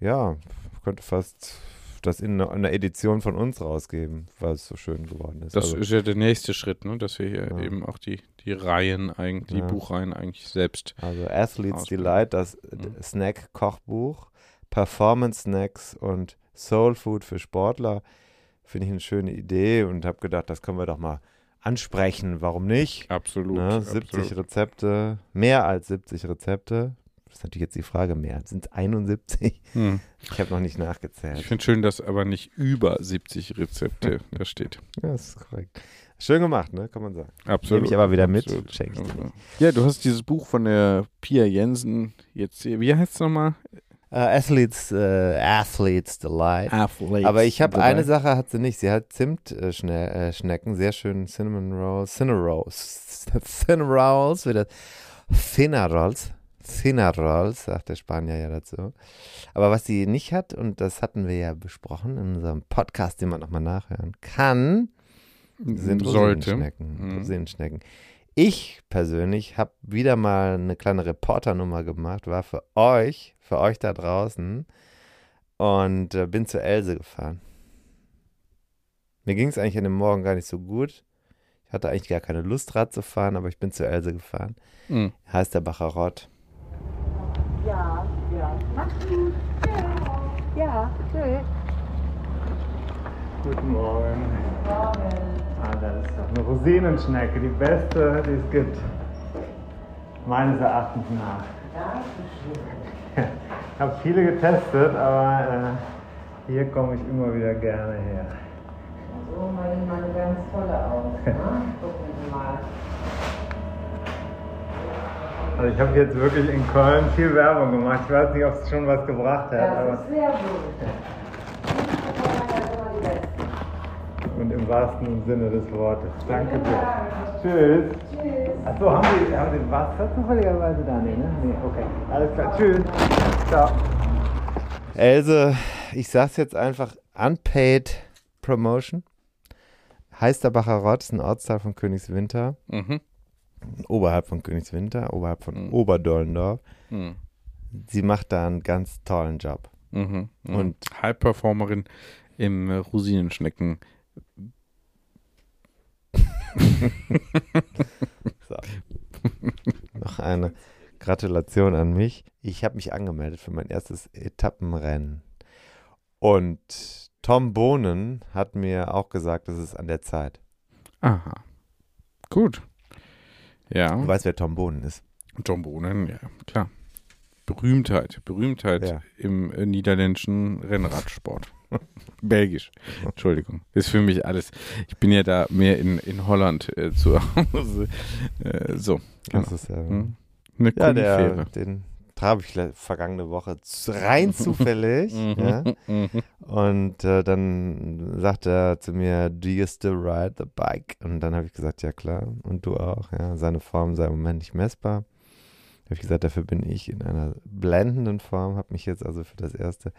Speaker 2: ja, könnte fast das in einer, Edition von uns rausgeben, weil es so schön geworden ist.
Speaker 3: Das
Speaker 2: also,
Speaker 3: ist ja der nächste Schritt, ne? dass wir hier
Speaker 2: Ja.
Speaker 3: eben auch die, die Reihen, eigentlich, die
Speaker 2: Ja.
Speaker 3: Buchreihen eigentlich selbst.
Speaker 2: also Athletes
Speaker 3: Ausbildung.
Speaker 2: Delight, das
Speaker 3: Mhm.
Speaker 2: Snack-Kochbuch. Performance-Snacks und Soul Food für Sportler. Finde ich eine schöne Idee und habe gedacht, das können wir doch mal ansprechen. Warum nicht?
Speaker 3: Absolut.
Speaker 2: Ne? 70
Speaker 3: absolut.
Speaker 2: Rezepte, mehr als 70 Rezepte. Das ist natürlich jetzt die Frage, mehr. Sind es 71?
Speaker 3: Hm.
Speaker 2: Ich habe noch nicht
Speaker 3: Ich
Speaker 2: nachgezählt.
Speaker 3: finde schön, dass aber nicht über 70 Rezepte da steht.
Speaker 2: Ja, das ist korrekt. Schön gemacht, ne? Kann man sagen.
Speaker 3: Absolut.
Speaker 2: Nehme ich aber wieder mit. Ich dir nicht.
Speaker 3: Ja, du hast dieses Buch von der Pia Jensen jetzt hier. Wie heißt es nochmal?
Speaker 2: Äh, Athletes, äh, Athletes Delight.
Speaker 3: Athletes.
Speaker 2: Aber ich habe eine Sache hat sie nicht. Sie hat Zimtschnecken, äh, Schnecken, sehr schön Cinnamon Rolls, Cinnamon Rolls, Cinnamon Rolls, wieder Cinnarolls, Cinnarolls, sagt der Spanier ja dazu. Aber was sie nicht hat, und das hatten wir ja besprochen in unserem Podcast, den man nochmal nachhören kann, sind. Rosinenschnecken.
Speaker 3: Mhm.
Speaker 2: Rosinenschnecken. Ich persönlich habe wieder mal eine kleine Reporternummer gemacht, war für euch, für euch da draußen und äh, bin zu Else gefahren. Mir ging es eigentlich an dem Morgen gar nicht so gut. Ich hatte eigentlich gar keine Lust, Rad zu fahren, aber ich bin zu Else gefahren.
Speaker 3: Mhm.
Speaker 2: Heißt der Bacherott.
Speaker 4: Ja. Tschüss.
Speaker 2: Guten Morgen. Ah, das ist doch eine Rosinenschnecke, die beste, die es gibt. Meines Erachtens nach. Ich habe viele getestet, aber äh, hier komme ich immer wieder gerne her.
Speaker 4: So, mal mal eine ganz tolle aus. Ne? Gucken Sie mal.
Speaker 2: Also ich habe jetzt wirklich in Köln viel Werbung gemacht. Ich weiß nicht, ob es schon was gebracht hat,
Speaker 4: Das
Speaker 2: aber
Speaker 4: ist Besten.
Speaker 2: und im wahrsten Sinne des Wortes. Danke dir. Tschüss.
Speaker 4: Tschüss.
Speaker 2: Achso, haben Sie, haben Sie Wasser zufälligerweise da? Nee, ne? Nee, okay. Alles klar. Tschüss. Ciao. Else, ich sag's jetzt einfach, Unpaid Promotion. Heißt der Bacherott, ist ein Ortsteil von Königswinter,
Speaker 3: Mhm.
Speaker 2: Oberhalb von Königswinter, oberhalb von
Speaker 3: Mhm.
Speaker 2: Oberdollendorf.
Speaker 3: Mhm.
Speaker 2: Sie macht da einen ganz tollen Job.
Speaker 3: Mhm. Mhm.
Speaker 2: Und-
Speaker 3: High-Performerin im äh, Rosinenschnecken.
Speaker 2: So. Noch eine Gratulation an mich. Ich habe mich angemeldet für mein erstes Etappenrennen. Und Tom Bohnen hat mir auch gesagt, es ist an der Zeit.
Speaker 3: Aha. Gut. Ja.
Speaker 2: Du weißt, wer Tom Bohnen ist.
Speaker 3: John Bohnen, ja, klar. Berühmtheit. Berühmtheit
Speaker 2: Ja.
Speaker 3: im äh, niederländischen Rennradsport. Belgisch. Entschuldigung. Ist für mich alles. Ich bin ja da mehr in, in Holland äh, zu Hause. Äh, so. Genau.
Speaker 2: Das ist ja,
Speaker 3: Hm. Eine
Speaker 2: ja der, den traf ich vergangene Woche rein zufällig. ja.
Speaker 3: Mhm.
Speaker 2: Und äh, dann sagt er zu mir, do you still ride the bike? Und dann habe ich gesagt, ja klar. Und du auch. Ja. Seine Form sei im Moment nicht messbar. Habe ich gesagt, dafür bin ich in einer blendenden Form. Habe mich jetzt also für das erste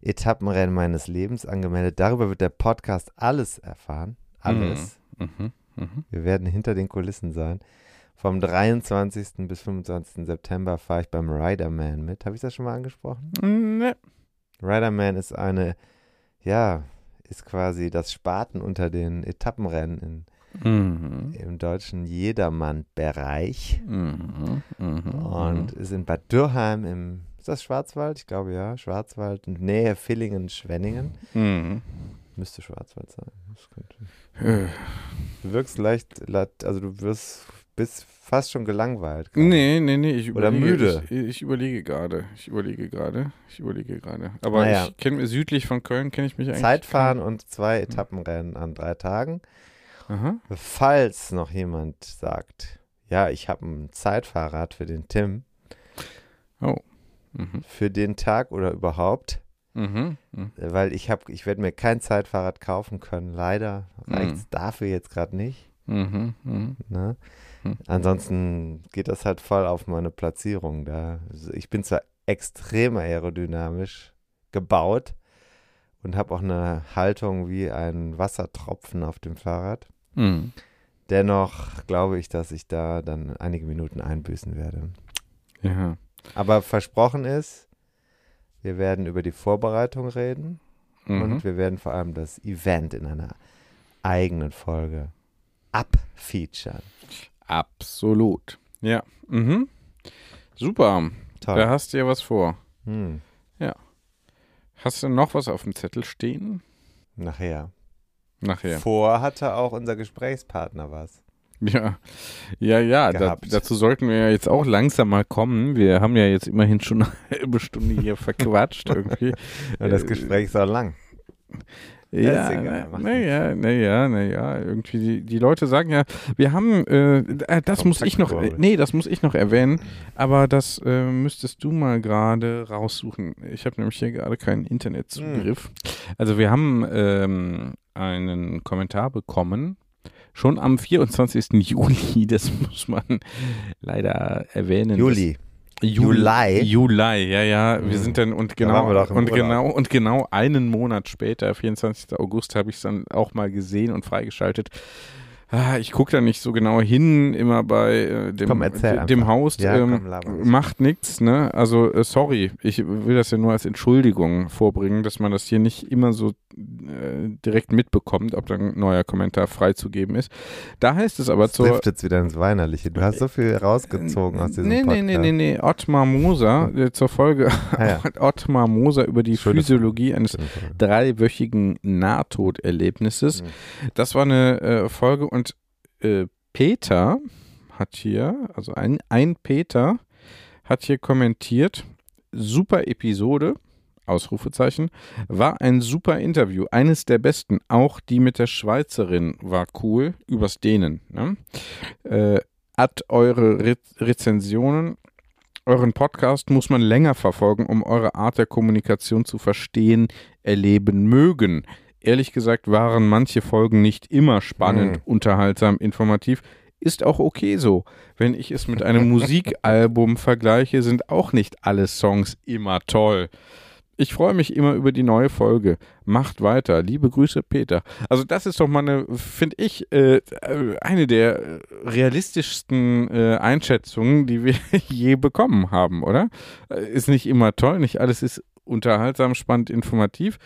Speaker 2: Etappenrennen meines Lebens angemeldet. Darüber wird der Podcast alles erfahren. Alles.
Speaker 3: Mhm. Mhm.
Speaker 2: Wir werden hinter den Kulissen sein. Vom 23. bis 25. September fahre ich beim Riderman mit. Habe ich das schon mal angesprochen?
Speaker 3: Ne.
Speaker 2: Riderman ist eine, ja, ist quasi das Spaten unter den Etappenrennen in,
Speaker 3: Mhm.
Speaker 2: im deutschen Jedermann-Bereich
Speaker 3: Mhm. Mhm.
Speaker 2: und ist in Bad Dürrheim im, ist das Schwarzwald? Ich glaube ja, Schwarzwald, Nähe Villingen-Schwenningen.
Speaker 3: Mhm.
Speaker 2: Müsste Schwarzwald sein.
Speaker 3: Äh,
Speaker 2: Du wirkst leicht- also du wirst, bist fast schon gelangweilt. gerade.
Speaker 3: Nee, nee, nee, ich
Speaker 2: Oder
Speaker 3: überlege.
Speaker 2: müde.
Speaker 3: Ich, ich überlege gerade. Ich überlege gerade. Ich überlege gerade. Aber
Speaker 2: Naja.
Speaker 3: ich kenne mir südlich von Köln, kenne ich mich eigentlich.
Speaker 2: Zeitfahren und zwei Etappenrennen an drei Tagen.
Speaker 3: Aha.
Speaker 2: Falls noch jemand sagt, ja, ich habe ein Zeitfahrrad für den Tim,
Speaker 3: Mhm.
Speaker 2: für den Tag oder überhaupt,
Speaker 3: Mhm. Mhm.
Speaker 2: weil ich habe, ich werde mir kein Zeitfahrrad kaufen können. Leider reicht es
Speaker 3: Mhm.
Speaker 2: dafür jetzt gerade nicht.
Speaker 3: Mhm. Mhm.
Speaker 2: Ne?
Speaker 3: Hm.
Speaker 2: Ansonsten geht das halt voll auf meine Platzierung da. Also Ich bin zwar extrem aerodynamisch gebaut und habe auch eine Haltung wie ein Wassertropfen auf dem Fahrrad.
Speaker 3: Mhm.
Speaker 2: Dennoch glaube ich, dass ich da dann einige Minuten einbüßen werde.
Speaker 3: Ja.
Speaker 2: Aber versprochen ist, wir werden über die Vorbereitung reden
Speaker 3: Mhm.
Speaker 2: und wir werden vor allem das Event in einer eigenen Folge abfeaturen.
Speaker 3: Absolut. Ja. Mhm. Super.
Speaker 2: Toll.
Speaker 3: Da hast du ja was vor.
Speaker 2: Hm.
Speaker 3: Hast du noch was auf dem Zettel stehen?
Speaker 2: Nachher.
Speaker 3: Nachher.
Speaker 2: Vor hatte auch unser Gesprächspartner was.
Speaker 3: Ja, ja, ja. Da, dazu sollten wir ja jetzt auch langsam mal kommen. Wir haben ja jetzt immerhin schon eine halbe Stunde hier verquatscht irgendwie.
Speaker 2: Und das
Speaker 3: Äh,
Speaker 2: Gespräch ist auch lang.
Speaker 3: Ja, naja, naja, naja, irgendwie, die, die Leute sagen ja, wir haben, äh, äh, das muss ich noch, äh, nee, das muss ich noch erwähnen, aber das äh, müsstest du mal gerade raussuchen. Ich habe nämlich hier gerade keinen Internetzugriff. Also wir haben ähm, einen Kommentar bekommen, schon am 24. Juli, das muss man leider erwähnen.
Speaker 2: Juli.
Speaker 3: Juli.
Speaker 2: Juli?
Speaker 3: Juli, ja, ja. Wir
Speaker 2: Mhm.
Speaker 3: sind dann und
Speaker 2: Da
Speaker 3: genau
Speaker 2: im
Speaker 3: und
Speaker 2: Urlaub.
Speaker 3: genau und genau einen Monat später, 24. August, habe ich es dann auch mal gesehen und freigeschaltet. Ah, ich gucke da nicht so genau hin, immer bei äh, dem,
Speaker 2: Komm,
Speaker 3: dem. Host.
Speaker 2: Ja,
Speaker 3: ähm,
Speaker 2: komm,
Speaker 3: macht nichts, ne? Also äh, sorry, ich will das ja nur als Entschuldigung vorbringen, dass man das hier nicht immer so äh, direkt mitbekommt, ob dann ein neuer Kommentar freizugeben ist. Da heißt es aber
Speaker 2: trifft jetzt wieder ins Weinerliche. Du hast so viel rausgezogen aus diesem
Speaker 3: nee, nee,
Speaker 2: Podcast.
Speaker 3: nee, nee, nee, Ottmar Moser, äh, zur Folge
Speaker 2: Ah, ja.
Speaker 3: Ottmar Moser über die Physiologie eines dreiwöchigen Nahtoderlebnisses.
Speaker 2: Mhm.
Speaker 3: Das war eine äh, Folge und äh, Peter hat hier, also ein, ein Peter hat hier kommentiert, super Episode, Ausrufezeichen, war ein super Interview, eines der besten, auch die mit der Schweizerin war cool, übers Dehnen. Ne? Äh, hat eure Re Rezensionen, euren Podcast muss man länger verfolgen, um eure Art der Kommunikation zu verstehen, erleben mögen. Ehrlich gesagt waren manche Folgen nicht immer spannend,
Speaker 2: Hm.
Speaker 3: unterhaltsam, informativ. Ist auch okay so. Wenn ich es mit einem Musikalbum vergleiche, sind auch nicht alle Songs immer toll. Ich freue mich immer über die neue Folge. Macht weiter. Liebe Grüße, Peter. Also das ist doch mal eine, finde ich, äh, äh, eine der realistischsten äh, Einschätzungen, die wir je bekommen haben, oder? Äh, Ist nicht immer toll, nicht alles ist unterhaltsam, spannend, informativ.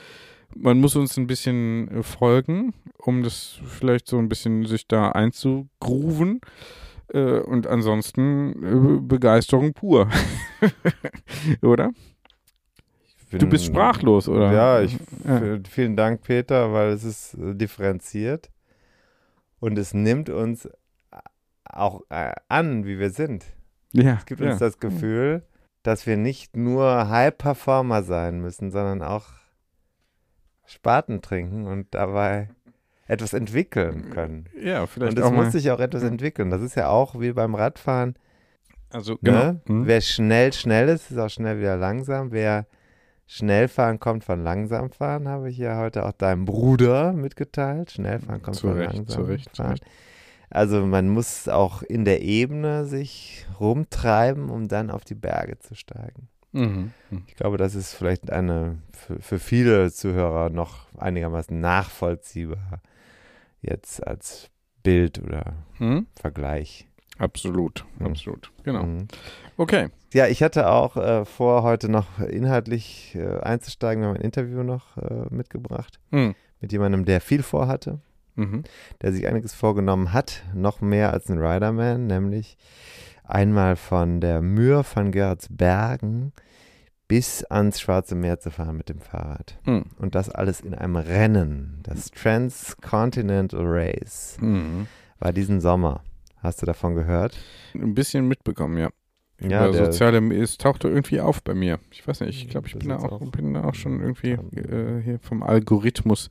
Speaker 3: Man muss uns ein bisschen äh, folgen, um das vielleicht so ein bisschen sich da einzugrooven. Äh, und ansonsten äh, Begeisterung pur. oder?
Speaker 2: Ich
Speaker 3: Du bist
Speaker 2: bin-
Speaker 3: sprachlos, oder?
Speaker 2: Ja, ich,
Speaker 3: Ja.
Speaker 2: vielen Dank, Peter, weil es ist differenziert und es nimmt uns auch an, wie wir sind.
Speaker 3: Ja,
Speaker 2: Es gibt
Speaker 3: ja.
Speaker 2: uns das Gefühl, dass wir nicht nur High-Performer sein müssen, sondern auch Spaten trinken und dabei etwas entwickeln können.
Speaker 3: Ja, vielleicht
Speaker 2: Und es muss sich auch etwas
Speaker 3: Ja.
Speaker 2: entwickeln. Das ist ja auch wie beim Radfahren.
Speaker 3: also, genau.
Speaker 2: Ne?
Speaker 3: Hm.
Speaker 2: Wer schnell schnell ist, ist auch schnell wieder langsam. Wer schnell fahren kommt von langsam fahren, habe ich ja heute auch deinem Bruder mitgeteilt. Schnell fahren kommt
Speaker 3: Zu
Speaker 2: von
Speaker 3: Recht,
Speaker 2: langsam
Speaker 3: zu Recht, zu
Speaker 2: fahren.
Speaker 3: Recht.
Speaker 2: Also man muss auch in der Ebene sich rumtreiben, um dann auf die Berge zu steigen.
Speaker 3: Mhm. Mhm.
Speaker 2: Ich glaube, das ist vielleicht eine für, für viele Zuhörer noch einigermaßen nachvollziehbar jetzt als Bild oder
Speaker 3: Hm?
Speaker 2: Vergleich.
Speaker 3: Absolut,
Speaker 2: Hm.
Speaker 3: absolut. Genau.
Speaker 2: Mhm.
Speaker 3: Okay.
Speaker 2: Ja, ich hatte auch äh, vor, heute noch inhaltlich äh, einzusteigen. Wir haben ein Interview noch äh, mitgebracht
Speaker 3: Hm.
Speaker 2: mit jemandem, der viel vorhatte,
Speaker 3: Mhm.
Speaker 2: der sich einiges vorgenommen hat, noch mehr als ein Riderman, nämlich einmal von der Mühr von Gerardsbergen bis ans Schwarze Meer zu fahren mit dem Fahrrad.
Speaker 3: Hm.
Speaker 2: Und das alles in einem Rennen. Das Transcontinental Race
Speaker 3: Mhm.
Speaker 2: war diesen Sommer. Hast du davon gehört?
Speaker 3: Ein bisschen mitbekommen, ja.
Speaker 2: Ja, der-
Speaker 3: soziale, es tauchte irgendwie auf bei mir. Ich weiß nicht, ich glaube, ich bin da auch,
Speaker 2: auch-
Speaker 3: bin da auch schon irgendwie äh, hier vom Algorithmus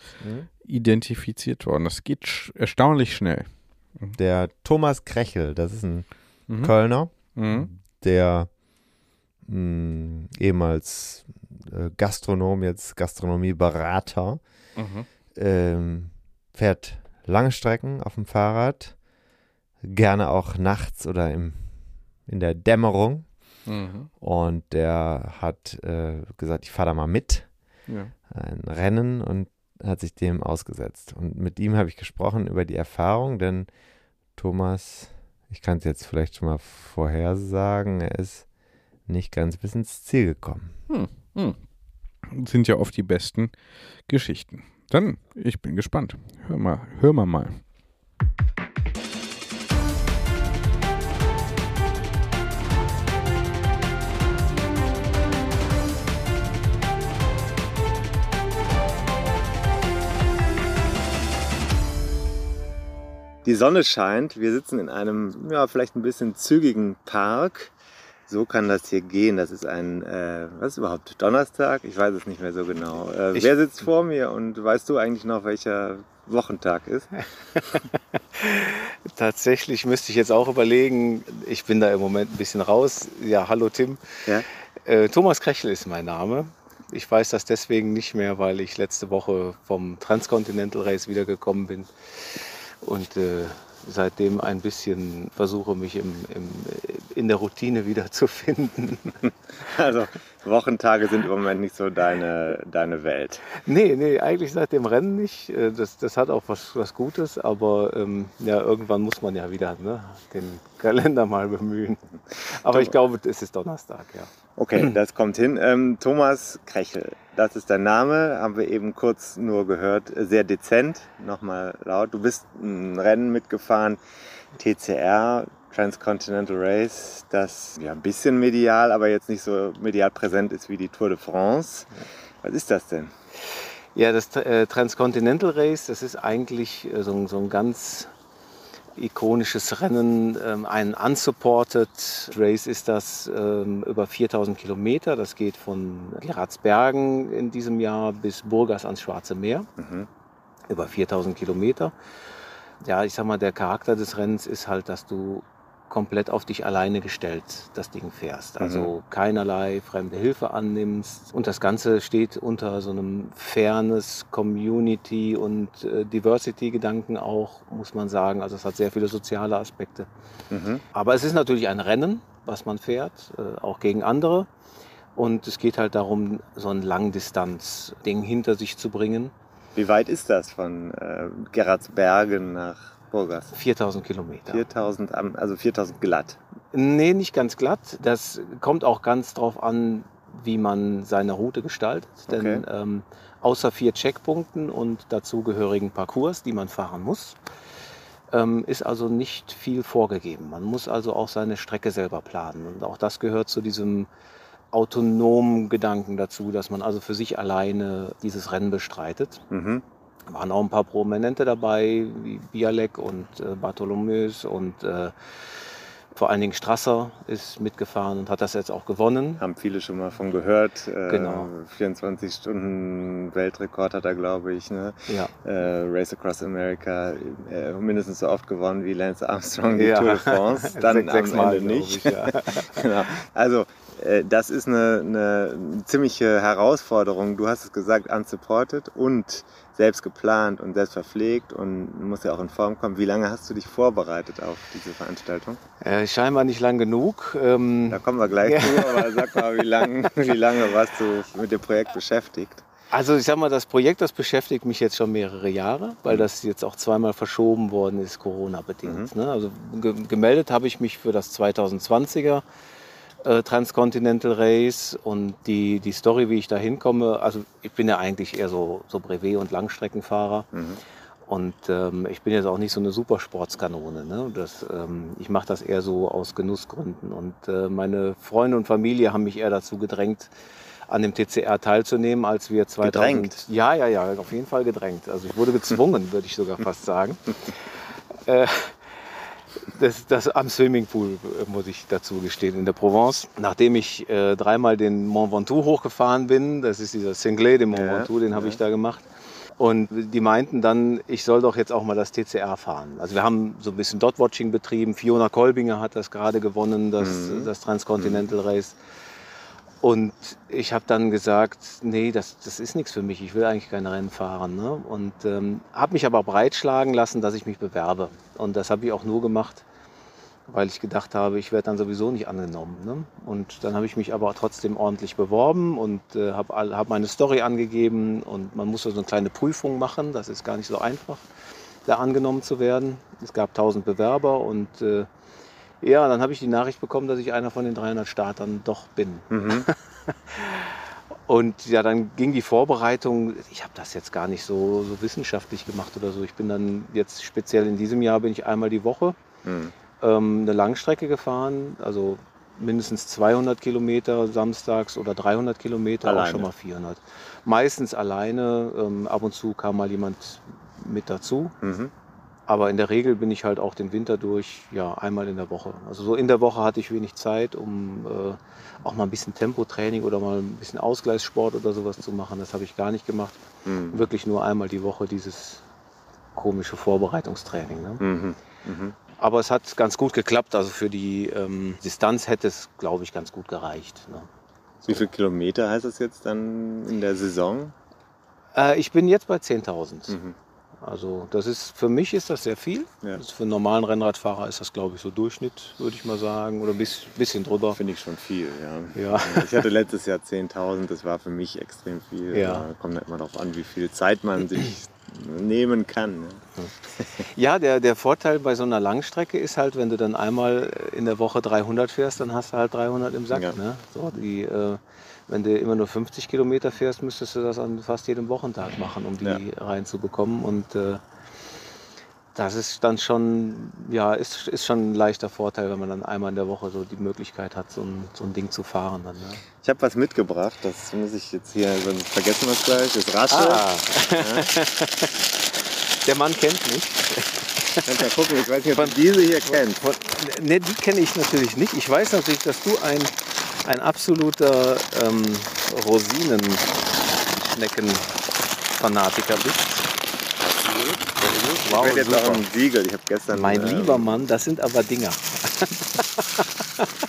Speaker 3: identifiziert worden. Das geht sch erstaunlich schnell.
Speaker 2: Der Thomas Krechel, das ist ein
Speaker 3: Mhm.
Speaker 2: Kölner,
Speaker 3: Mhm.
Speaker 2: der mh, ehemals äh, Gastronom, jetzt Gastronomieberater,
Speaker 3: Mhm.
Speaker 2: ähm, fährt lange Strecken auf dem Fahrrad, gerne auch nachts oder im, in der Dämmerung.
Speaker 3: Mhm.
Speaker 2: Und der hat äh, gesagt, ich fahre da mal mit,
Speaker 3: Ja.
Speaker 2: ein Rennen und hat sich dem ausgesetzt. Und mit ihm habe ich gesprochen über die Erfahrung, denn Thomas, ich kann es jetzt vielleicht schon mal vorhersagen, er ist nicht ganz bis ins Ziel gekommen.
Speaker 3: Hm. Sind ja oft die besten Geschichten. Dann, ich bin gespannt. Hör mal, hör mal mal.
Speaker 2: Die Sonne scheint. Wir sitzen in einem, ja, vielleicht ein bisschen zügigen Park. So kann das hier gehen. Das ist ein, äh, was ist überhaupt? Donnerstag? Ich weiß es nicht mehr so genau. Äh, wer sitzt vor mir und weißt du eigentlich noch, welcher Wochentag ist?
Speaker 5: Tatsächlich müsste ich jetzt auch überlegen, ich bin da im Moment ein bisschen raus. Ja, hallo Tim.
Speaker 2: Ja?
Speaker 5: Äh, Thomas Krechel ist mein Name. Ich weiß das deswegen nicht mehr, weil ich letzte Woche vom Transcontinental Race wiedergekommen bin und äh, seitdem ein bisschen versuche, mich im, im, in der Routine wiederzufinden.
Speaker 2: Also Wochentage sind im Moment nicht so deine, deine Welt.
Speaker 5: Nee, nee, eigentlich seit dem Rennen nicht. Äh, Das, das hat auch was, was Gutes, aber ähm, ja, irgendwann muss man ja wieder ne, den Kalender mal bemühen. Aber ich glaube, es ist Donnerstag, ja.
Speaker 2: Okay, das kommt hin. Ähm, Thomas Krechel, das ist dein Name, haben wir eben kurz nur gehört. Sehr dezent, nochmal laut. Du bist ein Rennen mitgefahren, TCR, Transcontinental Race, das ja ein bisschen medial, aber jetzt nicht so medial präsent ist wie die Tour de France. Was ist das denn?
Speaker 5: Ja, das äh, Transcontinental Race, das ist eigentlich äh, so, so ein ganz ikonisches Rennen. Ähm, ein unsupported Race ist das ähm, über 4000 Kilometer. Das geht von Geratsbergen in diesem Jahr bis Burgas ans Schwarze Meer.
Speaker 2: Mhm.
Speaker 5: Über 4000 Kilometer. Ja, ich sag mal, der Charakter des Rennens ist halt, dass du komplett auf dich alleine gestellt das Ding fährst. Also keinerlei fremde Hilfe annimmst. Und das Ganze steht unter so einem Fairness, Community und äh, Diversity-Gedanken auch, muss man sagen. Also es hat sehr viele soziale Aspekte.
Speaker 2: Mhm.
Speaker 5: Aber es ist natürlich ein Rennen, was man fährt, äh, auch gegen andere. Und es geht halt darum, so ein Langdistanz-Ding hinter sich zu bringen.
Speaker 2: Wie weit ist das von äh, Geratsbergen nach Burgas?
Speaker 5: 4000 Kilometer.
Speaker 2: 4000, am- also 4000 glatt.
Speaker 5: Nee, nicht ganz glatt. Das kommt auch ganz drauf an, wie man seine Route gestaltet. Denn
Speaker 2: Okay.
Speaker 5: ähm, außer vier Checkpunkten und dazugehörigen Parcours, die man fahren muss, ähm, ist also nicht viel vorgegeben. Man muss also auch seine Strecke selber planen. Und auch das gehört zu diesem autonomen Gedanken dazu, dass man also für sich alleine dieses Rennen bestreitet.
Speaker 2: Mhm.
Speaker 5: Waren auch ein paar Prominente dabei, wie Bialek und äh, Bartholomeus und äh, vor allen Dingen Strasser ist mitgefahren und hat das jetzt auch gewonnen.
Speaker 2: Haben viele schon mal von gehört. Äh,
Speaker 5: Genau.
Speaker 2: 24 Stunden Weltrekord hat er, glaube ich. Ne?
Speaker 5: Ja,
Speaker 2: Äh, Race Across America äh, mindestens so oft gewonnen wie Lance Armstrong die
Speaker 5: Ja.
Speaker 2: Tour de France. Dann
Speaker 5: Sech-
Speaker 2: am Ende
Speaker 5: glaub
Speaker 2: nicht.
Speaker 5: ich, ja.
Speaker 2: genau. Also das ist eine, eine ziemliche Herausforderung. Du hast es gesagt, unsupported und selbst geplant und selbst verpflegt und muss ja auch in Form kommen. Wie lange hast du dich vorbereitet auf diese Veranstaltung?
Speaker 5: äh, scheinbar nicht lang genug. Ähm,
Speaker 2: Da kommen wir gleich
Speaker 5: Ja.
Speaker 2: zu, aber sag mal, wie lange, wie lange warst du mit dem Projekt beschäftigt?
Speaker 5: Also ich sag mal, das Projekt, das beschäftigt mich jetzt schon mehrere Jahre, weil das jetzt auch zweimal verschoben worden ist, Corona-bedingt. Ne? Also ge gemeldet habe ich mich für das 2020er äh, Transcontinental Race und die, die Story, wie ich da hinkomme, also ich bin ja eigentlich eher so, so Brevet- und Langstreckenfahrer.
Speaker 2: Mhm.
Speaker 5: Und ähm, ich bin jetzt auch nicht so eine Supersportskanone. Ne? Das, ähm, ich mache das eher so aus Genussgründen. Und äh, meine Freunde und Familie haben mich eher dazu gedrängt, an dem TCR teilzunehmen, als wir 2000...
Speaker 2: Gedrängt?
Speaker 5: Ja, ja, ja, auf jeden Fall gedrängt. Also ich wurde gezwungen, würde ich sogar fast sagen. äh, das, das am Swimmingpool, äh, muss ich dazu gestehen, in der Provence. Nachdem ich äh, dreimal den Mont Ventoux hochgefahren bin, das ist dieser Cinglé, den Mont
Speaker 2: Ja,
Speaker 5: Ventoux, den habe
Speaker 2: ja.
Speaker 5: ich da gemacht. Und die meinten dann, ich soll doch jetzt auch mal das TCR fahren. Also wir haben so ein bisschen Dot-Watching betrieben. Fiona Kolbinger hat das gerade gewonnen, das,
Speaker 2: Mhm.
Speaker 5: das Transcontinental Race. Und ich habe dann gesagt, nee, das, das ist nichts für mich. Ich will eigentlich kein Rennen fahren. Ne? Und ähm, habe mich aber breitschlagen lassen, dass ich mich bewerbe. Und das habe ich auch nur gemacht, weil ich gedacht habe, ich werde dann sowieso nicht angenommen. Ne? Und dann habe ich mich aber trotzdem ordentlich beworben und äh, habe hab meine Story angegeben. Und man muss so eine kleine Prüfung machen. Das ist gar nicht so einfach, da angenommen zu werden. Es gab 1000 Bewerber und äh, ja, dann habe ich die Nachricht bekommen, dass ich einer von den 300 Startern doch bin.
Speaker 2: Mhm.
Speaker 5: Und ja, dann ging die Vorbereitung, ich habe das jetzt gar nicht so, so wissenschaftlich gemacht oder so. Ich bin dann jetzt speziell in diesem Jahr bin ich einmal die Woche
Speaker 2: Mhm.
Speaker 5: ähm, eine Langstrecke gefahren, also mindestens 200 Kilometer samstags oder 300 Kilometer, auch
Speaker 2: Alleine?
Speaker 5: schon mal 400. Meistens alleine, ähm, ab und zu kam mal jemand mit dazu.
Speaker 2: Mhm.
Speaker 5: Aber in der Regel bin ich halt auch den Winter durch, ja, einmal in der Woche. Also so in der Woche hatte ich wenig Zeit, um äh, auch mal ein bisschen Tempotraining oder mal ein bisschen Ausgleichssport oder sowas zu machen. Das habe ich gar nicht gemacht.
Speaker 2: Mhm.
Speaker 5: Wirklich nur einmal die Woche dieses komische Vorbereitungstraining. Ne?
Speaker 2: Mhm. Mhm.
Speaker 5: Aber es hat ganz gut geklappt. Also für die ähm, Distanz hätte es, glaube ich, ganz gut gereicht. Ne?
Speaker 2: Wie viele Kilometer heißt das jetzt dann in der Saison?
Speaker 5: Äh, ich bin jetzt bei 10.000. Also das ist für mich ist das sehr viel.
Speaker 2: Ja.
Speaker 5: Das für einen normalen Rennradfahrer ist das, glaube ich, so Durchschnitt, würde ich mal sagen, oder ein bisschen, bisschen drüber.
Speaker 2: Finde ich schon viel, ja.
Speaker 5: Ja.
Speaker 2: Ich hatte letztes Jahr 10.000, das war für mich extrem viel.
Speaker 5: Ja.
Speaker 2: Da kommt halt immer darauf an, wie viel Zeit man sich nehmen kann. Ne?
Speaker 5: Ja, der, der Vorteil bei so einer Langstrecke ist halt, wenn du dann einmal in der Woche 300 fährst, dann hast du halt 300 im Sack.
Speaker 2: Ja.
Speaker 5: Ne? So, die, äh, wenn du immer nur 50 Kilometer fährst, müsstest du das an fast jedem Wochentag machen, um die
Speaker 2: Ja.
Speaker 5: reinzubekommen. Und äh, das ist dann schon, ja, ist, ist schon ein leichter Vorteil, wenn man dann einmal in der Woche so die Möglichkeit hat, so ein, so ein Ding zu fahren. Dann, ne?
Speaker 2: Ich habe was mitgebracht, das muss ich jetzt hier, sonst vergessen wir es gleich. Das Rasche.
Speaker 5: Ah, der Mann kennt mich.
Speaker 2: Kannst ja gucken, ich weiß nicht, ob du diese hier kennst.
Speaker 5: Ne, die kenne ich natürlich nicht. Ich weiß natürlich, dass du ein, ein absoluter ähm, Rosinenschnecken-Fanatiker bist.
Speaker 2: Ich
Speaker 5: Wow,
Speaker 2: werde jetzt auch
Speaker 5: super.
Speaker 2: ein Siegel. Ich habe gestern.
Speaker 5: Mein
Speaker 2: äh,
Speaker 5: lieber Mann, das sind aber Dinger.